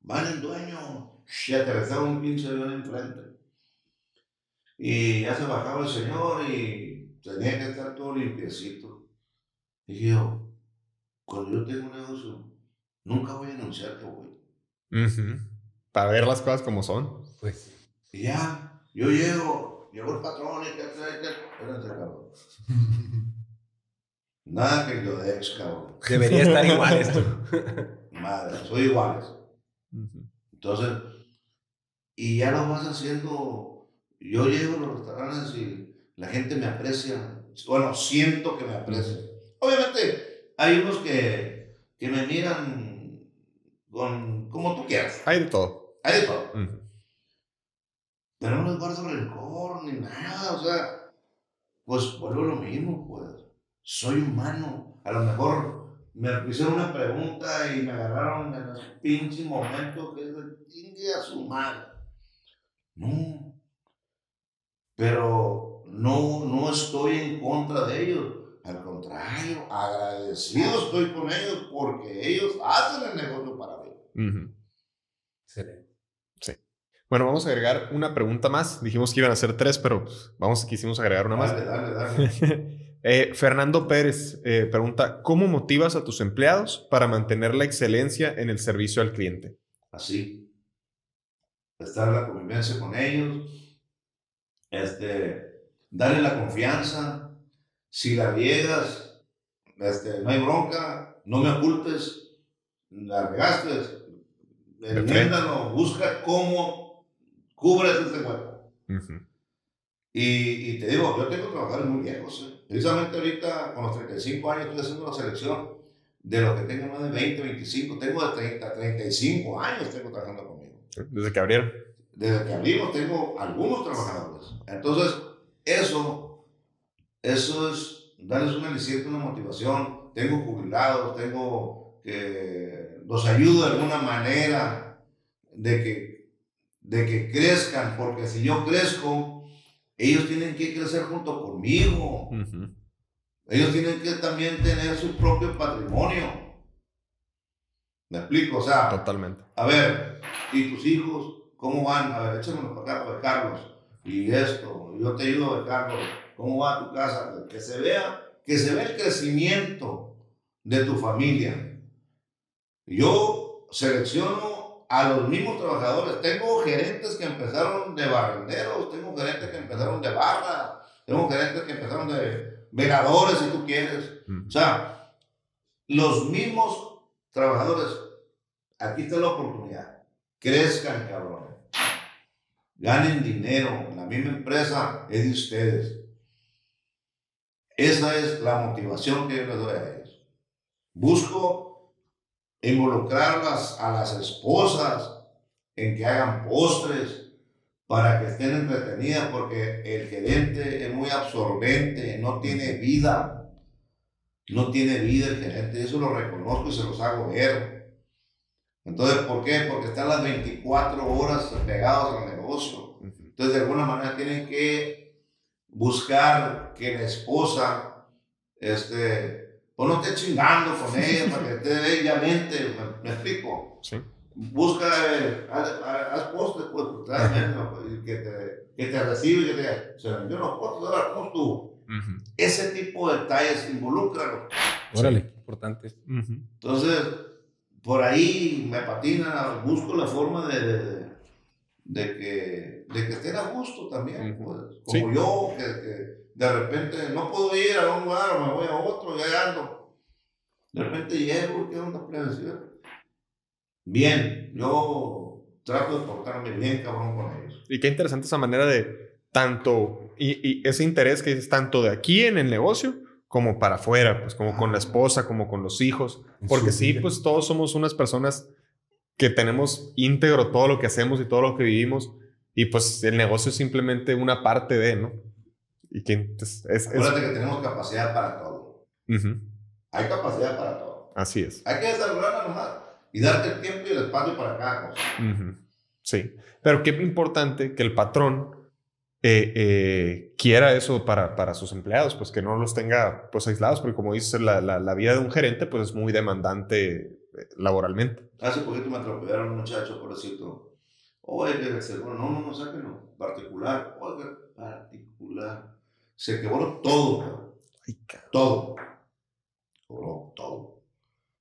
Speaker 1: Van el dueño. Y aterrizaba un pinche avión enfrente. Y ya se bajaba el señor y tenía que estar todo limpiecito. Dije yo, cuando yo tengo un negocio, nunca voy a anunciar que voy.
Speaker 3: Ujú. Para ver las cosas como son.
Speaker 2: Pues,
Speaker 1: Y ya, yo llego, llegó el patrón y que que- que- espérate, cabrón. <laughs> Nada que yo de ex, cabrón.
Speaker 2: debería estar igual esto. <laughs>
Speaker 1: Madre, soy iguales.
Speaker 3: Ujú.
Speaker 1: Entonces, y ya lo vas haciendo. Yo llego a los restaurantes y la gente me aprecia. Bueno, siento que me aprecia. Obviamente, hay unos que, que me miran con, como tú quieras.
Speaker 3: Hay de todo.
Speaker 1: Hay de todo.
Speaker 3: Ujú.
Speaker 1: Pero no les guardo rencor ni nada. O sea, pues vuelvo a lo mismo, pues. Soy humano. A lo mejor me hicieron una pregunta y me agarraron en ese pinche momento que es de chingue a su madre. No. Pero no, no estoy en contra de ellos. Al contrario, agradecido estoy con ellos porque ellos hacen el negocio para mí.
Speaker 3: Ujú.
Speaker 2: Excelente.
Speaker 3: Bueno, vamos a agregar una pregunta más. Dijimos que iban a ser tres, pero vamos, quisimos agregar una más.
Speaker 1: Dale, dale, dale. <laughs>
Speaker 3: Eh, Fernando Pérez eh, pregunta, ¿cómo motivas a tus empleados para mantener la excelencia en el servicio al cliente?
Speaker 1: así. Estar en la convivencia con ellos, este, darle la confianza. Si la riegas, este, no hay bronca, no me ocultes, la regaste, enmiéndalo, busca cómo cubres este hueco.
Speaker 3: Ujú.
Speaker 1: Y, y te digo, yo tengo trabajadores muy viejos. ¿eh? Precisamente ahorita, con los 35 años, estoy haciendo la selección de los que tengan más de 20, 25. Tengo de 30, 35 años tengo trabajando conmigo.
Speaker 3: Desde que abrieron.
Speaker 1: Desde que abrimos tengo algunos trabajadores. Entonces, eso, eso es darles un aliciente, una motivación. Tengo jubilados, tengo que los ayudo de alguna manera de que, de que crezcan, porque si yo crezco, ellos tienen que crecer junto conmigo. Ellos tienen que también tener su propio patrimonio. ¿Me explico? O sea,
Speaker 3: Totalmente.
Speaker 1: a ver, ¿y tus hijos cómo van? A ver, échamelo para acá, para Carlos. Y esto, yo te ayudo, Carlos. ¿Cómo va tu casa? Que se vea, que se vea el crecimiento de tu familia. Yo selecciono a los mismos trabajadores. Tengo gerentes que empezaron de barrenderos, tengo gerentes que empezaron de barra, tengo gerentes que empezaron de veladores, si tú quieres. O
Speaker 3: Ujú.
Speaker 1: sea, los mismos trabajadores, aquí está la oportunidad. Crezcan, cabrones. Ganen dinero. Misma empresa es de ustedes. Esa es la motivación que yo les doy a ellos. Busco involucrarlas a las esposas en que hagan postres para que estén entretenidas porque el gerente es muy absorbente, no tiene vida. No tiene vida el gerente, eso lo reconozco y se los hago ver. Entonces, ¿por qué? Porque están las 24 horas pegados al negocio. Entonces, de alguna manera tienen que buscar que la esposa, este, pues no esté chingando con <laughs> ella, para que esté bellamente, ¿me, me explico?
Speaker 3: Sí.
Speaker 1: Busca, eh, haz, haz postres, pues, que te, que te recibe, que te, se vendió los postres, ahora, ¿cómo estuvo?
Speaker 3: Ujú.
Speaker 1: Ese tipo de detalles, involúcralo.
Speaker 2: Órale, qué importante.
Speaker 3: Ujú.
Speaker 1: Entonces, por ahí me patina, busco la forma de, de, de que, de que estén a gusto también. Pues,
Speaker 3: Sí.
Speaker 1: como yo, que, que de repente no puedo ir a un lugar o me voy a otro, ya ando. De repente llego, ¿qué onda, prevención? Bien, yo trato de portarme bien, cabrón, con ellos.
Speaker 3: Y qué interesante esa manera de tanto, y, y ese interés que es tanto de aquí en el negocio como para afuera, pues como con la esposa, como con los hijos. Porque sí,
Speaker 2: vida.
Speaker 3: pues todos somos unas personas que tenemos íntegro todo lo que hacemos y todo lo que vivimos. Y pues el negocio es simplemente una parte de, ¿no? Y que es, es- es-
Speaker 1: Acuérdate que tenemos capacidad para todo.
Speaker 3: Ujú,
Speaker 1: Hay capacidad para todo.
Speaker 3: así es.
Speaker 1: Hay que desarrollarla nomás y darte el tiempo y el espacio para cada cosa.
Speaker 3: Ujú, Sí, pero qué importante que el patrón eh, eh, quiera eso para, para sus empleados, pues que no los tenga pues aislados, porque como dices, la, la, la vida de un gerente pues es muy demandante eh, laboralmente.
Speaker 1: Hace poquito me atropellaron un muchacho, pobrecito. Oye, que el seguro, no, no, no, sáquenlo. Particular, oiga, particular. Se quebró todo, cabrón. todo. Quebró todo.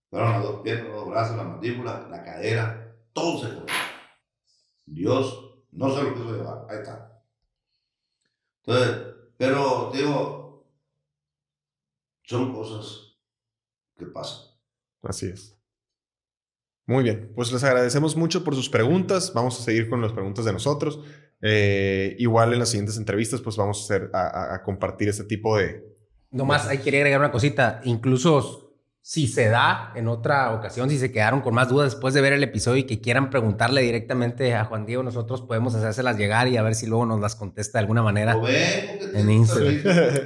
Speaker 1: Fueron las dos piernas, los dos brazos, la mandíbula, la cadera, todo se quebró. Dios no se lo quiso llevar, ahí está. Entonces, pero digo, son cosas que pasan.
Speaker 3: Así es. Muy bien, pues les agradecemos mucho por sus preguntas. Vamos a seguir con las preguntas de nosotros. Eh, igual en las siguientes entrevistas, pues vamos a, hacer, a, a- a compartir este tipo de...
Speaker 2: Nomás ahí quería agregar una cosita. Incluso si se da en otra ocasión, si se quedaron con más dudas después de ver el episodio y que quieran preguntarle directamente a Juan Diego, nosotros podemos hacérselas llegar y a ver si luego nos las contesta de alguna manera.
Speaker 1: Lo ven, porque
Speaker 2: En Instagram.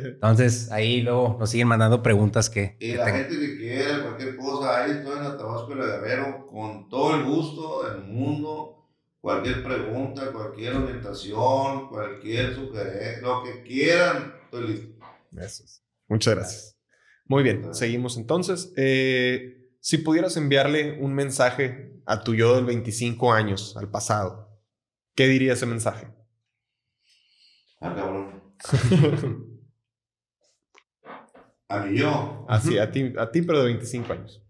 Speaker 2: Entonces ahí luego nos siguen mandando preguntas que,
Speaker 1: Y
Speaker 2: que
Speaker 1: la
Speaker 2: tengan.
Speaker 1: gente que quiera cualquier cosa. ahí estoy en la Tabasco de Guerrero con todo el gusto del mundo. Cualquier pregunta, cualquier orientación, cualquier sugerencia, lo que quieran, estoy listo.
Speaker 3: Gracias. Muchas gracias. Muy bien, seguimos entonces. Eh, si pudieras enviarle un mensaje a tu yo del 25 años, al pasado, ¿qué diría ese mensaje?
Speaker 1: Ah, cabrón. <laughs> a mí yo.
Speaker 3: Así, a ti, a ti, pero de 25 años.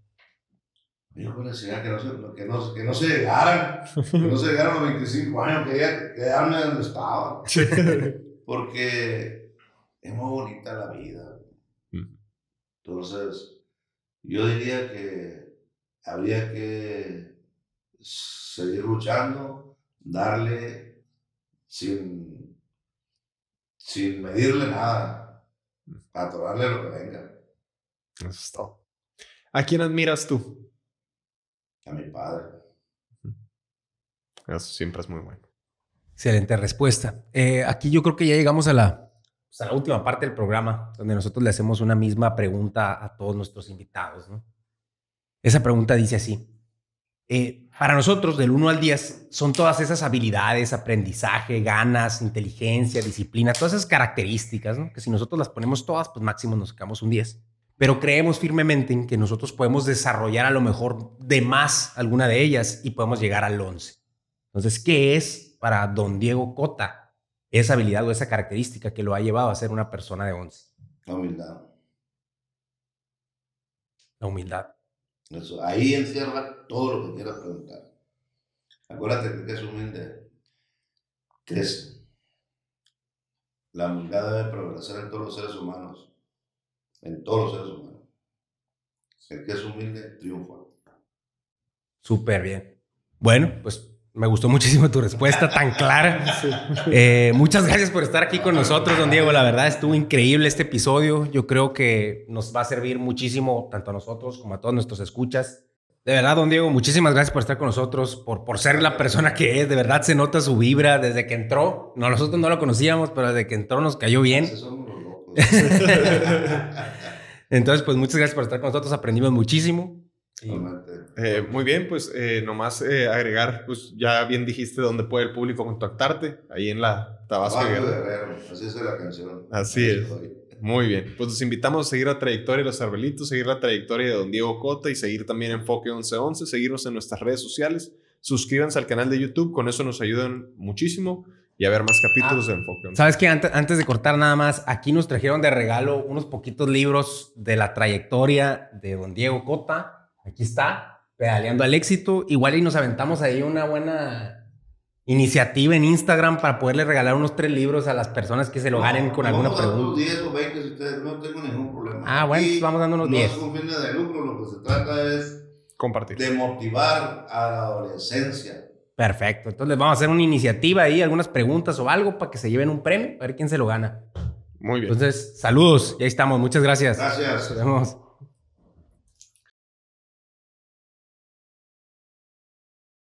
Speaker 1: Yo le decía que no, se, que, no, que no se llegaran, que no se llegaran a los 25 años, que ya quedarme donde estaba. Porque es muy bonita la vida. Entonces, yo diría que habría que seguir luchando, darle sin, sin medirle nada, atorarle lo que venga.
Speaker 3: Eso es todo. ¿A quién admiras tú?
Speaker 1: A mi padre.
Speaker 3: Eso siempre es muy bueno.
Speaker 2: Excelente respuesta. Eh, aquí yo creo que ya llegamos a la, pues, a la última parte del programa, donde nosotros le hacemos una misma pregunta a todos nuestros invitados. ¿no? Esa pregunta dice así. Eh, para nosotros, del 1 al 10, son todas esas habilidades, aprendizaje, ganas, inteligencia, disciplina, todas esas características, ¿no? que si nosotros las ponemos todas, pues máximo nos sacamos un 10. Pero creemos firmemente en que nosotros podemos desarrollar a lo mejor de más alguna de ellas y podemos llegar al 11. Entonces, ¿qué es para don Diego Cota esa habilidad o esa característica que lo ha llevado a ser una persona de 11?
Speaker 1: La humildad.
Speaker 2: La humildad.
Speaker 1: Eso, ahí encierra todo lo que quieras preguntar. Acuérdate que es humilde. Crece. La humildad debe prevalecer en todos los seres humanos. En todos los seres humanos. El que es humilde triunfa.
Speaker 2: Súper bien. Bueno, pues me gustó muchísimo tu respuesta tan clara. Eh, muchas gracias por estar aquí con nosotros, don Diego. La verdad estuvo increíble este episodio. Yo creo que nos va a servir muchísimo tanto a nosotros como a todos nuestros escuchas. De verdad, don Diego, muchísimas gracias por estar con nosotros, por, por ser la persona que es. De verdad se nota su vibra desde que entró. No, nosotros no lo conocíamos, pero desde que entró nos cayó bien. <laughs> Entonces, pues muchas gracias por estar con nosotros. Aprendimos muchísimo.
Speaker 1: Totalmente.
Speaker 3: Eh, muy bien, pues eh, nomás eh, agregar, pues ya bien dijiste dónde puede el público contactarte, ahí en la Tabasco Guerrero.
Speaker 1: Así es la canción.
Speaker 3: Así es.
Speaker 1: estoy.
Speaker 3: Muy bien, pues los invitamos a seguir la trayectoria de los Arbelitos, seguir la trayectoria de Don Diego Cota y seguir también Enfoque 1111, seguirnos en nuestras redes sociales, suscríbanse al canal de YouTube, con eso nos ayudan muchísimo y a ver más capítulos de Enfoque 11.
Speaker 2: Sabes que antes, antes de cortar nada más, aquí nos trajeron de regalo unos poquitos libros de la trayectoria de don Diego Cota. Aquí está, pedaleando al éxito. Igual y nos aventamos ahí una buena iniciativa en Instagram para poderle regalar unos tres libros a las personas que se lo ganen
Speaker 1: No,
Speaker 2: con
Speaker 1: vamos
Speaker 2: alguna
Speaker 1: unos
Speaker 2: pregunta.
Speaker 1: 10 o 20 si ustedes no tengo ningún problema.
Speaker 2: Ah, bueno, pues vamos dando unos
Speaker 1: no
Speaker 2: 10.
Speaker 1: es un fin de lucro, lo que se trata es
Speaker 3: Compartir.
Speaker 1: de motivar a la adolescencia.
Speaker 2: Perfecto. Entonces vamos a hacer una iniciativa ahí, algunas preguntas o algo para que se lleven un premio, a ver quién se lo gana.
Speaker 3: Muy bien.
Speaker 2: Entonces, saludos. Ya estamos. Muchas gracias.
Speaker 1: Gracias.
Speaker 2: Nos vemos.